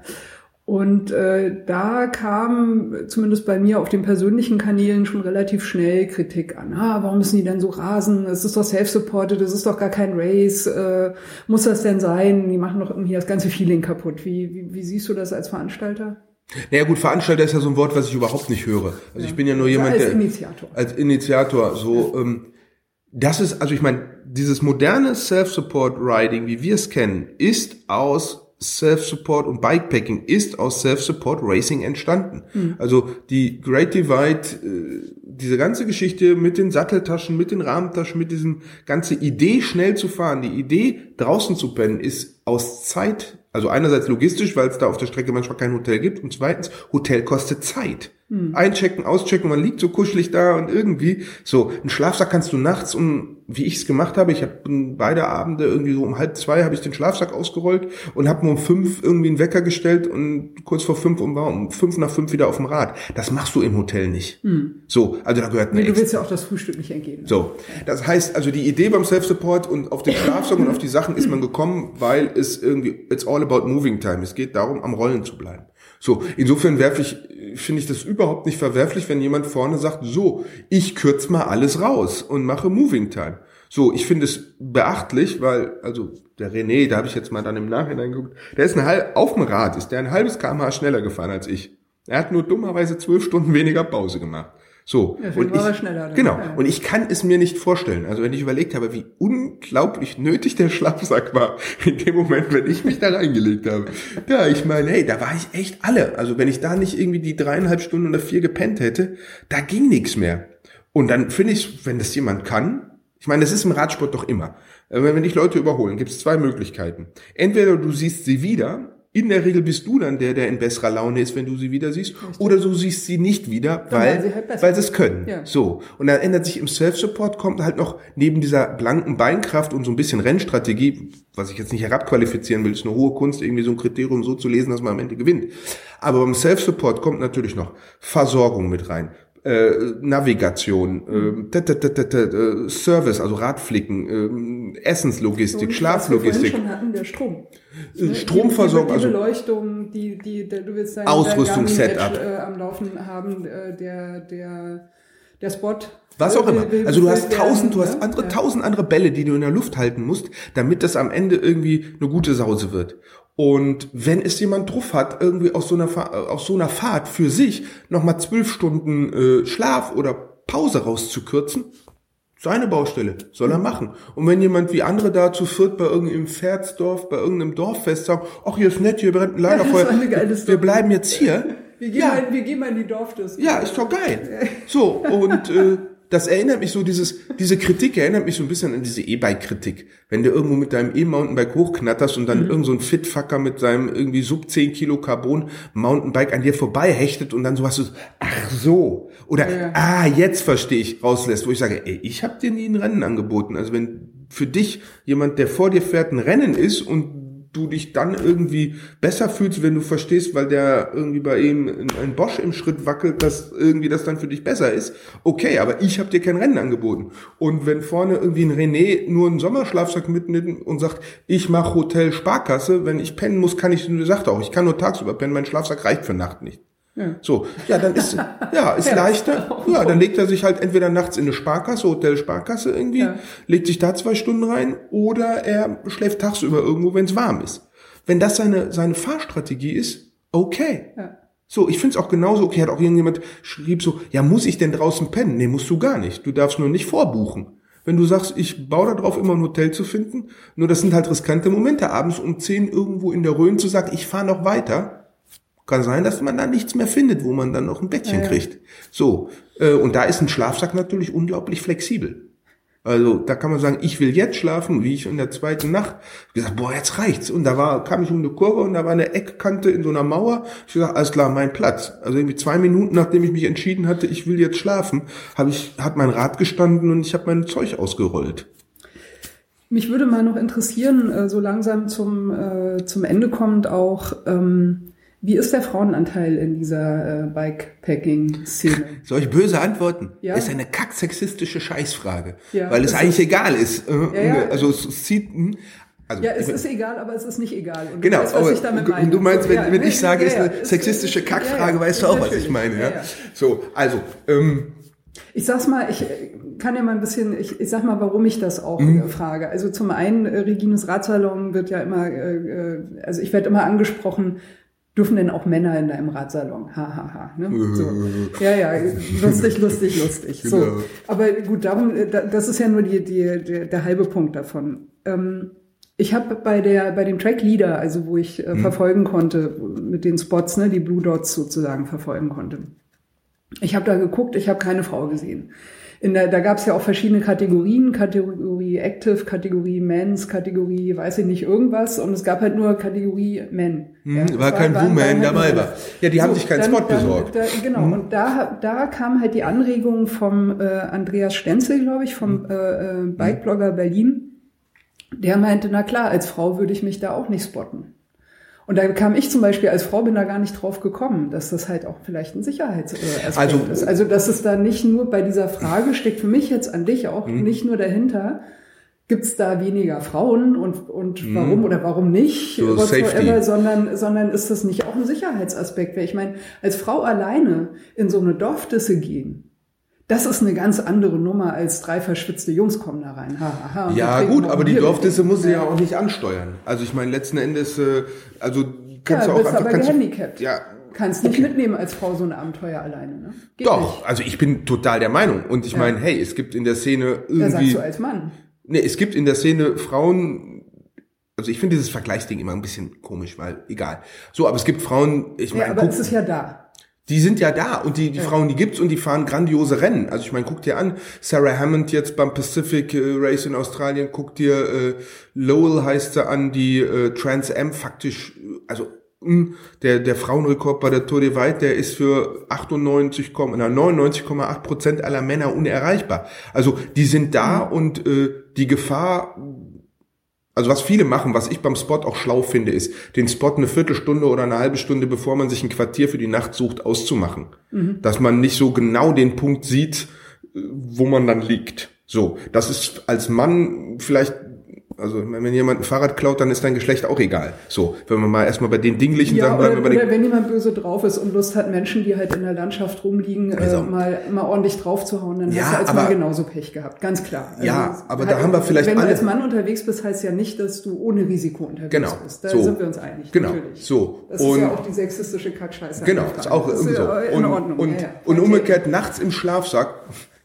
Und äh, da kam zumindest bei mir auf den persönlichen Kanälen schon relativ schnell Kritik an. Ah, warum müssen die denn so rasen? Es ist doch self-supported, es ist doch gar kein Race. Äh, muss das denn sein? Die machen doch irgendwie das ganze Feeling kaputt. Wie, wie, wie siehst du das als Veranstalter? Naja gut, Veranstalter ist ja so ein Wort, was ich überhaupt nicht höre. Also ja. ich bin ja nur jemand, als der... Als Initiator. Als Initiator. So, ja. ähm, das ist, also ich meine, dieses moderne Self-Support-Riding, wie wir es kennen, ist aus Self-Support und Bikepacking ist aus Self-Support Racing entstanden. Mhm. Also die Great Divide, äh, diese ganze Geschichte mit den Satteltaschen, mit den Rahmentaschen, mit diesem ganze Idee schnell zu fahren, die Idee draußen zu pennen, ist aus Zeit, also einerseits logistisch, weil es da auf der Strecke manchmal kein Hotel gibt und zweitens, Hotel kostet Zeit. Hm. Einchecken, auschecken, man liegt so kuschelig da und irgendwie so. Einen Schlafsack kannst du nachts um, wie ich es gemacht habe, ich habe beide Abende irgendwie so um halb zwei habe ich den Schlafsack ausgerollt und habe mir um fünf irgendwie einen Wecker gestellt und kurz vor fünf und war um fünf nach fünf wieder auf dem Rad. Das machst du im Hotel nicht. Hm. So, also da gehört nee, Du willst ja auch das Frühstück nicht entgehen. So, das heißt also die Idee beim Self-Support und auf den Schlafsack und auf die Sachen ist man gekommen, weil es irgendwie, it's all about moving time. Es geht darum, am Rollen zu bleiben. So, insofern werfe ich, finde ich das überhaupt nicht verwerflich, wenn jemand vorne sagt, so, ich kürze mal alles raus und mache Moving Time. So, ich finde es beachtlich, weil, also der René, da habe ich jetzt mal dann im Nachhinein geguckt, der ist ein halb, auf dem Rad ist der ein halbes kmh schneller gefahren als ich. Er hat nur dummerweise zwölf Stunden weniger Pause gemacht. So. Ja, und ich, schneller, genau. Ja. Und ich kann es mir nicht vorstellen. Also wenn ich überlegt habe, wie unglaublich nötig der Schlafsack war in dem Moment, wenn ich mich da reingelegt habe. Ja, ich meine, hey, da war ich echt alle. Also wenn ich da nicht irgendwie die dreieinhalb Stunden oder vier gepennt hätte, da ging nichts mehr. Und dann finde ich, wenn das jemand kann, ich meine, das ist im Radsport doch immer. Äh, wenn dich Leute überholen, gibt es zwei Möglichkeiten. Entweder du siehst sie wieder in der Regel bist du dann der, der in besserer Laune ist, wenn du sie wieder siehst. Richtig. Oder du siehst sie nicht wieder, weil, weil, sie, halt weil sie es können. Ja. So. Und dann ändert sich im Self-Support, kommt halt noch neben dieser blanken Beinkraft und so ein bisschen Rennstrategie, was ich jetzt nicht herabqualifizieren will, ist eine hohe Kunst, irgendwie so ein Kriterium so zu lesen, dass man am Ende gewinnt. Aber beim Self-Support kommt natürlich noch Versorgung mit rein. Äh, Navigation, äh, äh, Service, also Radflicken, äh, Essenslogistik, Schlaflogistik. Was wir schon hatten, der Strom. Ne? Stromversorgung, also Beleuchtung, die, die, der, du willst dein Ausrüstungssetup äh, am Laufen haben, äh, der, der, der Spot. Was auch immer. Also du hast tausend, du hast andere, tausend andere Bälle, die du in der Luft halten musst, damit das am Ende irgendwie eine gute Sause wird. Und wenn es jemand drauf hat, irgendwie aus so einer, aus so einer Fahrt für sich nochmal zwölf Stunden äh, Schlaf oder Pause rauszukürzen, seine Baustelle, soll er machen. Und wenn jemand wie andere da zu viert bei irgendeinem Pferdsdorf, bei irgendeinem Dorffest sagt, ach, hier ist nett, hier brennt ein Lagerfeuer, ja, wir bleiben jetzt hier. Wir gehen, ja. mal, wir gehen mal in die Dorfdisco. Ja, ist doch geil. So, und äh, das erinnert mich so, dieses, diese Kritik erinnert mich so ein bisschen an diese E-Bike-Kritik. Wenn du irgendwo mit deinem E-Mountainbike hochknatterst und dann mhm. irgend so ein Fitfucker mit seinem irgendwie sub 10 Kilo Carbon Mountainbike an dir vorbei hechtet und dann so was so, ach so. Oder, ja. ah, jetzt verstehe ich, rauslässt, wo ich sage, ey, ich habe dir nie ein Rennen angeboten. Also wenn für dich jemand, der vor dir fährt, ein Rennen ist und du dich dann irgendwie besser fühlst, wenn du verstehst, weil der irgendwie bei ihm ein Bosch im Schritt wackelt, dass irgendwie das dann für dich besser ist. Okay, aber ich habe dir kein Rennen angeboten. Und wenn vorne irgendwie ein René nur einen Sommerschlafsack mitnimmt und sagt, ich mache Hotel Sparkasse, wenn ich pennen muss, kann ich, sagt auch, ich kann nur tagsüber pennen, mein Schlafsack reicht für Nacht nicht. Ja. So, ja, dann ist, ja, ist leichter. Ja, dann legt er sich halt entweder nachts in eine Sparkasse, Hotel Sparkasse irgendwie, ja. legt sich da zwei Stunden rein oder er schläft tagsüber irgendwo, wenn es warm ist. Wenn das seine, seine Fahrstrategie ist, okay. Ja. So, ich find's auch genauso okay. Hat auch irgendjemand schrieb so, ja, muss ich denn draußen pennen? Nee, musst du gar nicht. Du darfst nur nicht vorbuchen. Wenn du sagst, ich baue darauf, immer ein Hotel zu finden, nur das sind halt riskante Momente, abends um zehn irgendwo in der Rhön zu sagen, ich fahre noch weiter, kann sein, dass man da nichts mehr findet, wo man dann noch ein Bettchen ja, kriegt. So, äh, und da ist ein Schlafsack natürlich unglaublich flexibel. Also da kann man sagen, ich will jetzt schlafen, wie ich in der zweiten Nacht gesagt, boah, jetzt reicht's. Und da war, kam ich um eine Kurve und da war eine Eckkante in so einer Mauer. Ich gesagt, alles klar, mein Platz. Also irgendwie zwei Minuten, nachdem ich mich entschieden hatte, ich will jetzt schlafen, habe ich, hat mein Rad gestanden und ich habe mein Zeug ausgerollt. Mich würde mal noch interessieren, äh, so langsam zum, äh, zum Ende kommt auch, ähm, wie ist der Frauenanteil in dieser äh, Bikepacking-Szene? Soll ich böse antworten? Ja. Ist eine kacksexistische Scheißfrage. Ja, weil es eigentlich egal ist. Ja, ja. Also es zieht, hm, also, ja, es ist egal, aber es ist nicht egal. Und genau, weißt, was ich damit meine. Und du meinst, wenn, ja, wenn ich sage, ja, ist eine sexistische Kackfrage, weißt du auch, was ich meine. Ja? So, also. Ähm, ich sag's mal, ich kann ja mal ein bisschen, ich, ich sag mal, warum ich das auch mhm. Äh, frage. Also zum einen, äh, Regines Radsalon wird ja immer, äh, äh also ich werde immer angesprochen, dürfen denn auch Männer in deinem Radsalon? Ha, ha, ha. Ne? So. Ja, ja, lustig, lustig, lustig. So. Genau. Aber gut, darum, äh, das ist ja nur die, die, der, der halbe Punkt davon. Ähm, ich habe bei der bei dem Track Leader, also wo ich äh, hm. verfolgen konnte mit den Spots, ne, die Blue Dots sozusagen verfolgen konnte. Ich habe da geguckt, ich habe keine Frau gesehen. In der, da gab es ja auch verschiedene Kategorien, Kategorie Active, Kategorie Men's, Kategorie, weiß ich nicht, irgendwas. Und es gab halt nur Kategorie Men. Hm, ja, war kein Woman halt dabei war. Ja, die so, haben sich keinen dann, Spot dann, besorgt. Da, genau, hm. und da, da kam halt die Anregung vom äh, Andreas Stenzel, glaube ich, vom hm. äh, äh Bikeblogger Berlin. Der meinte, na klar, als Frau würde ich mich da auch nicht spotten. Und da kam ich zum Beispiel als Frau bin da gar nicht drauf gekommen, dass das halt auch vielleicht ein Sicherheitsaspekt also, ist. Also dass es da nicht nur bei dieser Frage steckt für mich jetzt an dich auch mhm. nicht nur dahinter, gibt es da weniger Frauen und, und mhm. warum oder warum nicht, so whatsoever, sondern, sondern ist das nicht auch ein Sicherheitsaspekt? Weil ich meine, als Frau alleine in so eine Dorfdisse gehen, das ist eine ganz andere Nummer als drei verschwitzte Jungs kommen da rein. Ha, ha, ja gut, aber die Dorfdisse muss sie ja auch nicht ansteuern. Also ich meine letzten Endes, äh, also kannst ja, du auch bist einfach, aber gehandicapt. Du, ja, kannst nicht okay. mitnehmen als Frau so ein Abenteuer alleine. Ne? Geht Doch, nicht. also ich bin total der Meinung und ich ja. meine, hey, es gibt in der Szene irgendwie. Ja, sagst du als Mann. Nee, es gibt in der Szene Frauen, also ich finde dieses Vergleichsding immer ein bisschen komisch, weil egal. So, aber es gibt Frauen, ich meine, ja, aber guck, es ist ja da die sind ja da und die, die ja. Frauen, die gibt's und die fahren grandiose Rennen. Also ich meine, guck dir an, Sarah Hammond jetzt beim Pacific äh, Race in Australien, guck dir äh, Lowell heißt sie an, die äh, Trans Am faktisch, also mh, hm, der, der Frauenrekord bei der Tour de White, der ist für 98, 99,8 Prozent aller Männer unerreichbar. Also die sind da mhm. und äh, die Gefahr also was viele machen, was ich beim Spot auch schlau finde, ist, den Spot eine Viertelstunde oder eine halbe Stunde, bevor man sich ein Quartier für die Nacht sucht, auszumachen. Mhm. Dass man nicht so genau den Punkt sieht, wo man dann liegt. So, das ist als Mann vielleicht also wenn jemand ein Fahrrad klaut, dann ist dein Geschlecht auch egal. So, wenn wir mal erstmal bei den dinglichen ja, Sachen bleiben. Oder, oder wenn jemand böse drauf ist und Lust hat, Menschen, die halt in der Landschaft rumliegen, also, äh, mal, mal ordentlich draufzuhauen, dann ja, hast du als aber, Mann genauso Pech gehabt, ganz klar. Also ja, aber halt, da haben wir vielleicht Wenn alle, du als Mann unterwegs bist, heißt ja nicht, dass du ohne Risiko unterwegs genau, bist. Da so, sind wir uns einig. Genau, natürlich. so. Das und, ist ja auch die sexistische Kackscheiße. Genau, ist auch irgendwie so. In und, Ordnung. Und, ja, ja. und umgekehrt nachts im Schlafsack,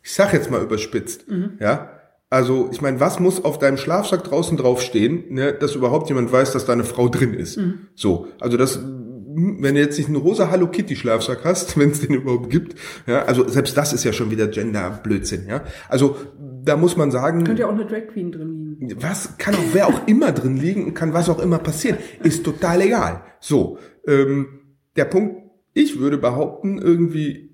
ich sag jetzt mal überspitzt, mhm. ja, also, ich meine, was muss auf deinem Schlafsack draußen draufstehen, ne, dass überhaupt jemand weiß, dass da eine Frau drin ist? Mhm. So, also das, wenn du jetzt nicht einen rosa Hello Kitty Schlafsack hast, wenn es den überhaupt gibt, ja, also selbst das ist ja schon wieder Gender-Blödsinn, ja. Also da muss man sagen. Könnte ja auch eine Drag Queen drin liegen. Was kann auch wer auch immer drin liegen und kann was auch immer passieren, ist total egal. So, ähm, der Punkt, ich würde behaupten, irgendwie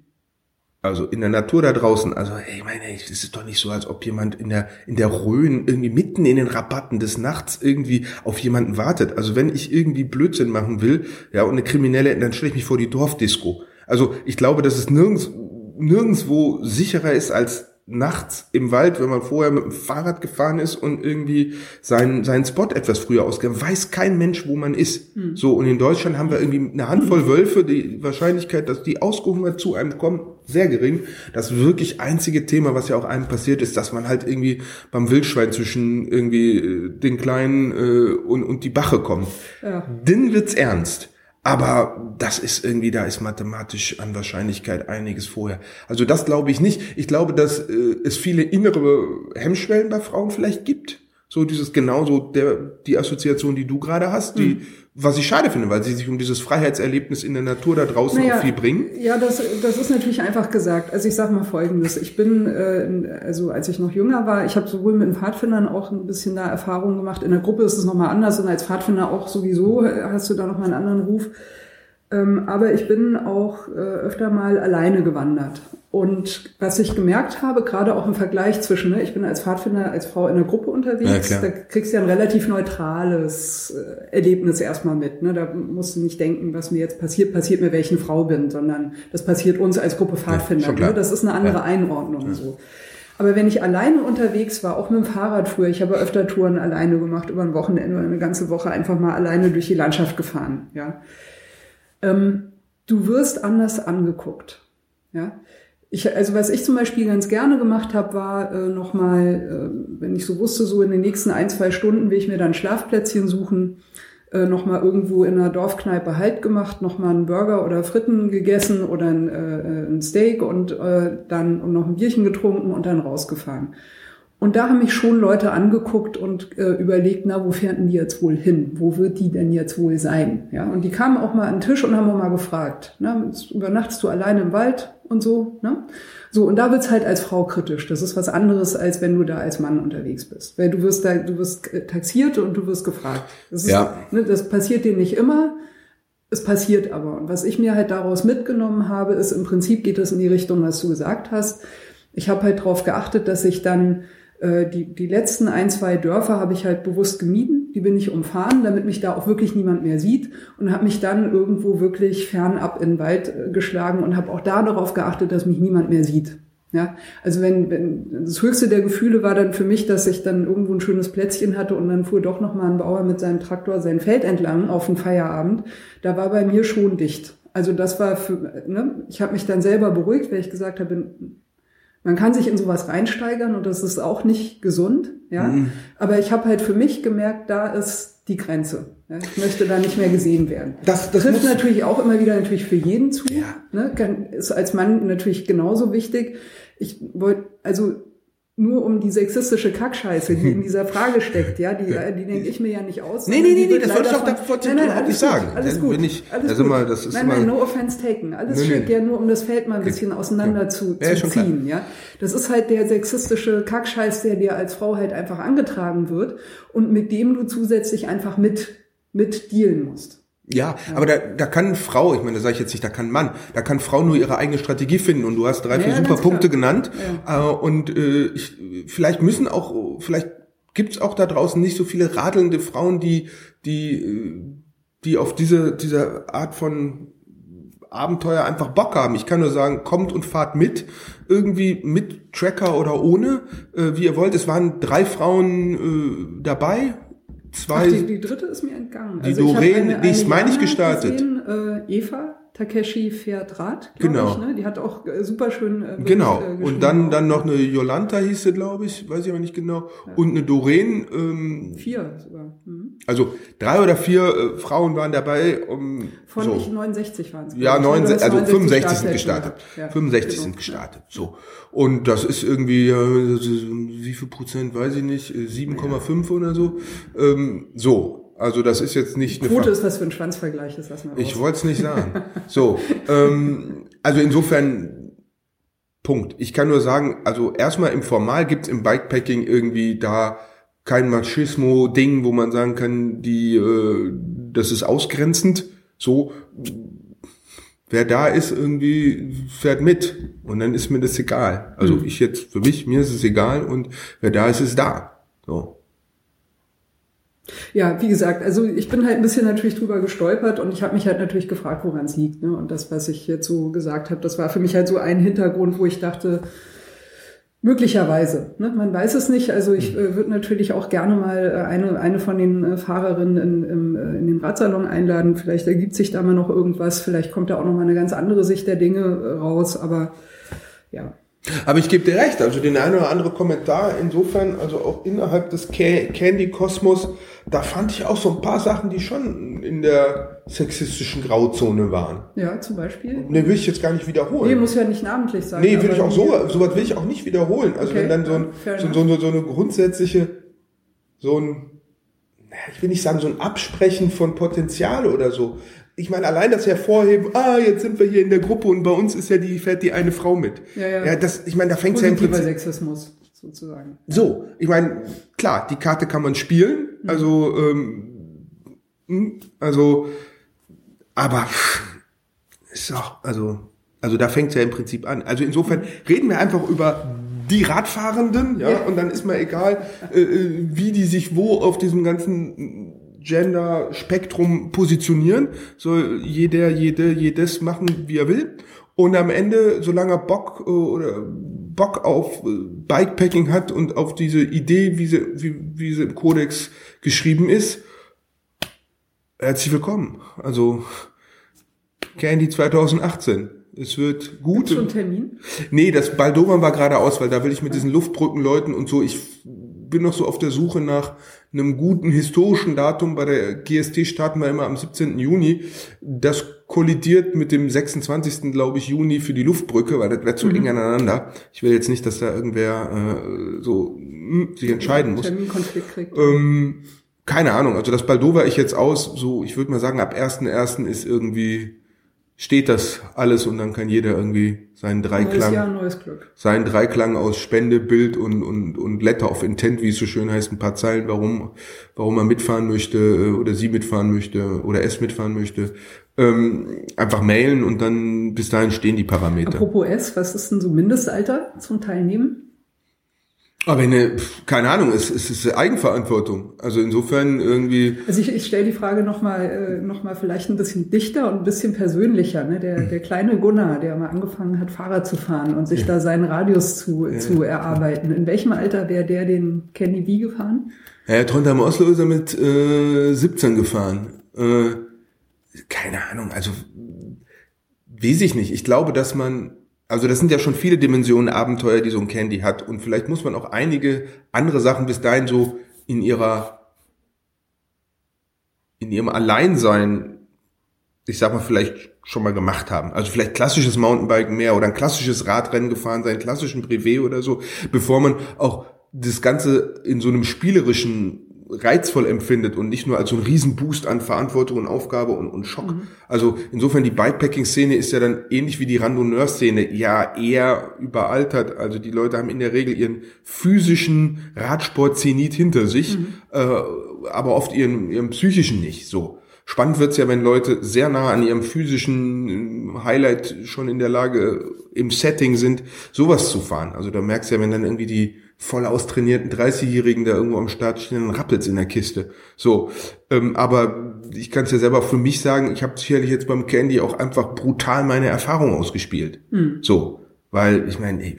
also in der Natur da draußen, also ey, ich meine, es ist doch nicht so, als ob jemand in der in der Rhön irgendwie mitten in den Rabatten des Nachts irgendwie auf jemanden wartet. Also wenn ich irgendwie Blödsinn machen will, ja, und eine Kriminelle, dann stelle ich mich vor die Dorfdisco. Also ich glaube, dass es nirgends nirgendswo sicherer ist als nachts im Wald, wenn man vorher mit dem Fahrrad gefahren ist und irgendwie seinen, seinen Spot etwas früher ausgegeben, weiß kein Mensch, wo man ist. Mhm. So, und in Deutschland haben wir irgendwie eine Handvoll Wölfe, die Wahrscheinlichkeit, dass die ausgehungert zu einem kommen, sehr gering. Das wirklich einzige Thema, was ja auch einem passiert, ist, dass man halt irgendwie beim Wildschwein zwischen irgendwie äh, den Kleinen äh, und, und die Bache kommt. Ja. Dann wird's ernst. Aber das ist irgendwie, da ist mathematisch an Wahrscheinlichkeit einiges vorher. Also das glaube ich nicht. Ich glaube, dass äh, es viele innere Hemmschwellen bei Frauen vielleicht gibt. So dieses genauso der die Assoziation, die du gerade hast, die mhm. Was ich schade finde, weil sie sich um dieses Freiheitserlebnis in der Natur da draußen naja, auch viel bringen. Ja, das das ist natürlich einfach gesagt. Also ich sage mal Folgendes: Ich bin äh, also als ich noch jünger war, ich habe sowohl mit den Pfadfindern auch ein bisschen da Erfahrungen gemacht. In der Gruppe ist es nochmal anders und als Pfadfinder auch sowieso hast du da nochmal einen anderen Ruf. Ähm, aber ich bin auch äh, öfter mal alleine gewandert. Und was ich gemerkt habe, gerade auch im Vergleich zwischen, ne, ich bin als Pfadfinder, als Frau in der Gruppe unterwegs, ja, da kriegst du ja ein relativ neutrales äh, Erlebnis erstmal mit. Ne? Da musst du nicht denken, was mir jetzt passiert, passiert mir, welche Frau bin, sondern das passiert uns als Gruppe Pfadfinder. Ja, ne? Das ist eine andere ja. Einordnung. So. Aber wenn ich alleine unterwegs war, auch mit dem Fahrrad früher, ich habe öfter Touren alleine gemacht, über ein Wochenende oder eine ganze Woche einfach mal alleine durch die Landschaft gefahren, ja ähm, du wirst anders angeguckt. Ja? Ich, also was ich zum Beispiel ganz gerne gemacht habe, war äh, nochmal, äh, wenn ich so wusste, so in den nächsten ein, zwei Stunden will ich mir dann Schlafplätzchen suchen, äh, nochmal irgendwo in einer Dorfkneipe Halt gemacht, nochmal einen Burger oder Fritten gegessen oder ein, äh, ein Steak und äh, dann und noch ein Bierchen getrunken und dann rausgefahren. Und da haben mich schon Leute angeguckt und äh, überlegt, na, wo fährt denn die jetzt wohl hin? Wo wird die denn jetzt wohl sein? Ja, und die kamen auch mal an den Tisch und haben auch mal gefragt, na, übernachtest du alleine im Wald? und so. Ne? So, und da wird's halt als Frau kritisch. Das ist was anderes, als wenn du da als Mann unterwegs bist. Weil du wirst da, du wirst taxiert und du wirst gefragt. Das, ist, Ja. ne, das passiert dir nicht immer. Es passiert aber. Und was ich mir halt daraus mitgenommen habe, ist im Prinzip geht es in die Richtung, was du gesagt hast. Ich habe halt darauf geachtet, dass ich dann äh, die, die letzten ein, zwei Dörfer habe ich halt bewusst gemieden. Die bin ich umfahren, damit mich da auch wirklich niemand mehr sieht und habe mich dann irgendwo wirklich fernab in den Wald äh, geschlagen und habe auch da darauf geachtet, dass mich niemand mehr sieht. Ja, also wenn, wenn das höchste der Gefühle war dann für mich, dass ich dann irgendwo ein schönes Plätzchen hatte und dann fuhr doch noch mal ein Bauer mit seinem Traktor sein Feld entlang auf den Feierabend. Da war bei mir schon dicht. Also das war für, ne, ich habe mich dann selber beruhigt, weil ich gesagt habe, man kann sich in sowas reinsteigern und das ist auch nicht gesund, ja. Mhm. Aber ich habe halt für mich gemerkt, da ist die Grenze. Ja? Ich möchte da nicht mehr gesehen werden. Das- das trifft natürlich auch immer wieder natürlich für jeden zu. Ja. Ne? Ist als Mann natürlich genauso wichtig. Ich wollte, also nur um die sexistische Kackscheiße, die in dieser Frage steckt, ja, die, die denke ich mir ja nicht aus. Nee, nee, nee, wird das wollte ich wollte ich Nein, nein, alles nicht gut, sagen. Alles gut. bin ich- alles also gut. mal, das ist nein, mal- nein, no offense taken. Alles Nee, schick, nee. ja, nur um das Feld mal ein bisschen auseinander zu, Ja, zu schon klar. ziehen, ja. Das ist halt der sexistische Kackscheiß, der dir als Frau halt einfach angetragen wird und mit dem du zusätzlich einfach mit, mit dealen musst. Ja, aber da, da kann Frau, ich meine, da sage ich jetzt nicht, da kann Mann, da kann Frau nur ihre eigene Strategie finden und du hast drei, Ja, vier ja, super Punkte klar. genannt äh, und äh, ich, vielleicht müssen auch, vielleicht gibt's auch da draußen nicht so viele radelnde Frauen, die, die, äh, die auf diese, diese Art von Abenteuer einfach Bock haben. Ich kann nur sagen, kommt und fahrt mit, irgendwie mit Tracker oder ohne, äh, wie ihr wollt. Es waren drei Frauen äh, dabei, zwei. Ach, die, die dritte ist mir entgangen. Die ich hab Doreen, die ist, meine ich, gestartet. Gesehen, äh, Eva Takeshi fährt Rad, Genau. Ich, ne? Die hat auch äh, super schön. Äh, Genau. äh. Und dann, dann noch eine Jolanta hieß sie, glaube ich, weiß ich aber nicht genau. Und eine Doreen, ähm, Vier sogar. Mhm. also drei oder vier äh, Frauen waren dabei. Um, Von so. ich 69 waren es. Ja, 69, also 65 sind gestartet. Ja, 65 genau. sind gestartet. So. Und das ist irgendwie, äh, wie viel Prozent, weiß ich nicht, äh, 7,5 oder so. Ähm, so. Also das ist jetzt nicht eine Quote Ver- ist was für ein Schwanzvergleich, das lassen wir Ich raus. wollte es nicht sagen. So, ähm, also insofern, Punkt. Ich kann nur sagen, also erstmal im Formal gibt's im Bikepacking irgendwie da kein Machismo-Ding, wo man sagen kann, die, äh, das ist ausgrenzend. So, wer da ist, irgendwie fährt mit. Und dann ist mir das egal. Also ich jetzt, für mich, mir ist es egal und wer da ist, ist da. So. Ja, wie gesagt, also ich bin halt ein bisschen natürlich drüber gestolpert und ich habe mich halt natürlich gefragt, woran es liegt. Ne? Und das, was ich jetzt so gesagt habe, das war für mich halt so ein Hintergrund, wo ich dachte, möglicherweise, ne? man weiß es nicht. Also ich äh, würde natürlich auch gerne mal äh, eine, eine von den äh, Fahrerinnen in, im, äh, in den Radsalon einladen. Vielleicht ergibt sich da mal noch irgendwas, vielleicht kommt da auch noch mal eine ganz andere Sicht der Dinge äh, raus, aber ja. Aber ich gebe dir recht, also den einen oder anderen Kommentar insofern, also auch innerhalb des Ca- Candy-Kosmos, da fand ich auch so ein paar Sachen, die schon in der sexistischen Grauzone waren. Ja, zum Beispiel. Ne, will ich jetzt gar nicht wiederholen. Nee, muss ja nicht namentlich sein. Nee, will ich auch so, sowas will ich auch nicht wiederholen. Also Okay, wenn dann so, ein, so, so, so, so eine grundsätzliche, so ein, ich will nicht sagen, so ein Absprechen von Potenziale oder so. Ich meine, allein das Hervorheben, ah, jetzt sind wir hier in der Gruppe und bei uns ist ja die, fährt die eine Frau mit. Ja, ja. ja das, ich meine, da fängt ja im Prinzip, Sexismus, sozusagen. so, ich meine, klar, die Karte kann man spielen, Mhm. also, ähm, hm, also, aber ist auch, also, also da fängt es ja im Prinzip an. Also insofern reden wir einfach über die Radfahrenden, ja, Ja. und dann ist mal egal, äh, äh, wie die sich wo auf diesem ganzen Gender-Spektrum positionieren. Soll jeder, jede, jedes machen, wie er will. Und am Ende, solange er Bock äh, oder Bock auf äh, Bikepacking hat und auf diese Idee, wie sie, wie, wie sie im Kodex geschrieben ist, herzlich willkommen. Also Candy 2018. Es wird gut. Gibt's schon einen Termin? Nee, das Baldovan war gerade aus, weil da will ich mit diesen Luftbrückenleuten und so, ich bin noch so auf der Suche nach einem guten historischen Datum. Bei der GST starten wir immer am 17. Juni. Das kollidiert mit dem 26. glaube ich Juni für die Luftbrücke, weil das wird so eng aneinander. Ich will jetzt nicht, dass da irgendwer äh, so hm, sich entscheiden muss. Terminkonflikt kriegt. Ähm, keine Ahnung, also das Baldover ich jetzt aus, so ich würde mal sagen, ab 1.1. ist irgendwie steht das alles und dann kann jeder irgendwie seinen Dreiklang, Neues Jahr, neues seinen Dreiklang aus Spende, Bild und, und, und Letter of Intent, wie es so schön heißt, ein paar Zeilen, warum, warum man mitfahren möchte äh, oder sie mitfahren möchte oder es mitfahren möchte, ähm, einfach mailen und dann bis dahin stehen die Parameter. Apropos S, was ist denn so Mindestalter zum Teilnehmen? Aber eine, keine Ahnung, es, es ist Eigenverantwortung. Also insofern irgendwie. Also ich, ich stelle die Frage nochmal äh, noch mal vielleicht ein bisschen dichter und ein bisschen persönlicher. Ne? Der, der kleine Gunnar, der mal angefangen hat, Fahrrad zu fahren und sich ja. da seinen Radius zu, ja. zu erarbeiten. In welchem Alter wäre der den Kenny B gefahren? Ja, Trondheim Oslo ist er mit äh, 17 gefahren. Äh, keine Ahnung, also weiß ich nicht. Ich glaube, dass man also das sind ja schon viele Dimensionen Abenteuer, die so ein Candy hat. Und vielleicht muss man auch einige andere Sachen bis dahin so in ihrer, in ihrem Alleinsein, ich sag mal, vielleicht schon mal gemacht haben. Also vielleicht klassisches Mountainbiken mehr oder ein klassisches Radrennen gefahren sein, klassischen Privé oder so, bevor man auch das Ganze in so einem spielerischen reizvoll empfindet und nicht nur als so ein Riesenboost an Verantwortung und Aufgabe und, und Schock. Mhm. Also insofern die Bikepacking-Szene ist ja dann ähnlich wie die Randonneur-Szene ja eher überaltert. Also die Leute haben in der Regel ihren physischen Radsport-Zenit hinter sich, mhm. äh, aber oft ihren, ihren psychischen nicht. So. Spannend wird's ja, wenn Leute sehr nah an ihrem physischen Highlight schon in der Lage im Setting sind, sowas zu fahren. Also da merkst du ja, wenn dann irgendwie die voll austrainierten 30-Jährigen da irgendwo am Start stehen, dann rappelt's in der Kiste. So, ähm, aber ich kann es ja selber für mich sagen, ich habe sicherlich jetzt beim Candy auch einfach brutal meine Erfahrung ausgespielt. Mhm. So, weil ich meine,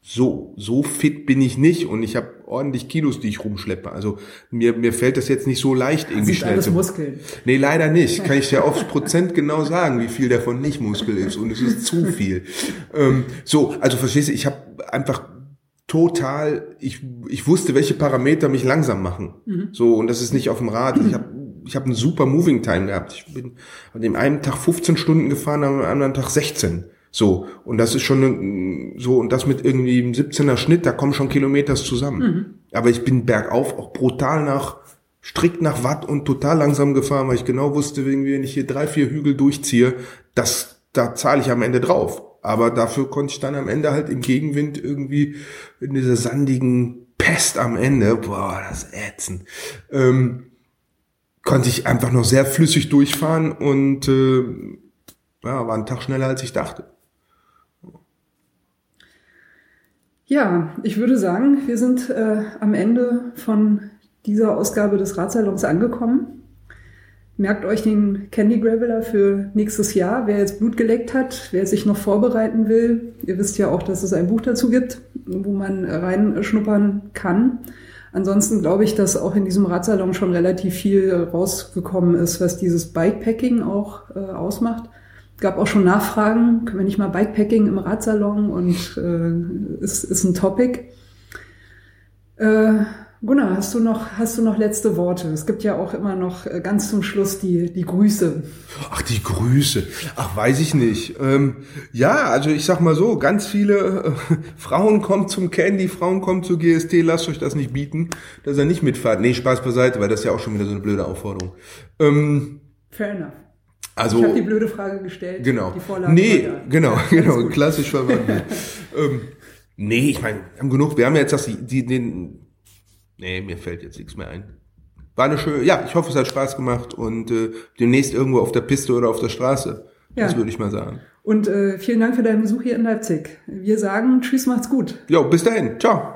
so so fit bin ich nicht und ich habe ordentlich Kilos, die ich rumschleppe. Also mir mir fällt das jetzt nicht so leicht irgendwie das schnell alles zu. Muskeln. Nee, leider nicht. Kann ich dir aufs Prozent genau sagen, wie viel davon nicht Muskel ist und es ist zu viel. ähm, so, also verstehst du, ich habe einfach total, ich, ich wusste, welche Parameter mich langsam machen. Mhm. So, und das ist nicht auf dem Rad. Ich habe ich hab einen super Moving Time gehabt. Ich bin an dem einen Tag 15 Stunden gefahren, am anderen Tag 16. So, und das ist schon so, und das mit irgendwie einem 17er Schnitt, da kommen schon Kilometers zusammen. Mhm. Aber ich bin bergauf auch brutal nach, strikt nach Watt und total langsam gefahren, weil ich genau wusste, wenn ich hier drei, vier Hügel durchziehe, das, da zahle ich am Ende drauf. Aber dafür konnte ich dann am Ende halt im Gegenwind irgendwie in dieser sandigen Pest am Ende, boah, das ätzend, ähm, konnte ich einfach noch sehr flüssig durchfahren und äh, ja, war ein Tag schneller, als ich dachte. Ja, ich würde sagen, wir sind äh, am Ende von dieser Ausgabe des Radsalons angekommen. Merkt euch den Candy Graveler für nächstes Jahr. Wer jetzt Blut geleckt hat, wer sich noch vorbereiten will. Ihr wisst ja auch, dass es ein Buch dazu gibt, wo man reinschnuppern kann. Ansonsten glaube ich, dass auch in diesem Radsalon schon relativ viel rausgekommen ist, was dieses Bikepacking auch äh, ausmacht. Gab auch schon Nachfragen, können wir nicht mal Bikepacking im Radsalon und äh, ist, ist ein Topic. Äh, Gunnar, hast du noch, hast du noch letzte Worte? Es gibt ja auch immer noch äh, ganz zum Schluss die, die Grüße. Ach, die Grüße. Ach, weiß ich nicht. Ähm, ja, also ich sag mal so, ganz viele äh, Frauen kommen zum Candy, Frauen kommen zur GST, lasst euch das nicht bieten, dass er nicht mitfahrt. Nee, Spaß beiseite, weil das ist ja auch schon wieder so eine blöde Aufforderung. Ähm, Fair enough. Also, ich habe die blöde Frage gestellt. Genau. Die Vorlage nee, genau, genau, klassisch verwandelt. ähm, nee, ich meine, wir haben genug, wir haben ja jetzt das, die, den Nee, mir fällt jetzt nichts mehr ein. War eine schöne, ja, ich hoffe, es hat Spaß gemacht und äh, demnächst irgendwo auf der Piste oder auf der Straße. Ja. Das würde ich mal sagen. Und äh, vielen Dank für deinen Besuch hier in Leipzig. Wir sagen Tschüss, macht's gut. Jo, bis dahin. Ciao.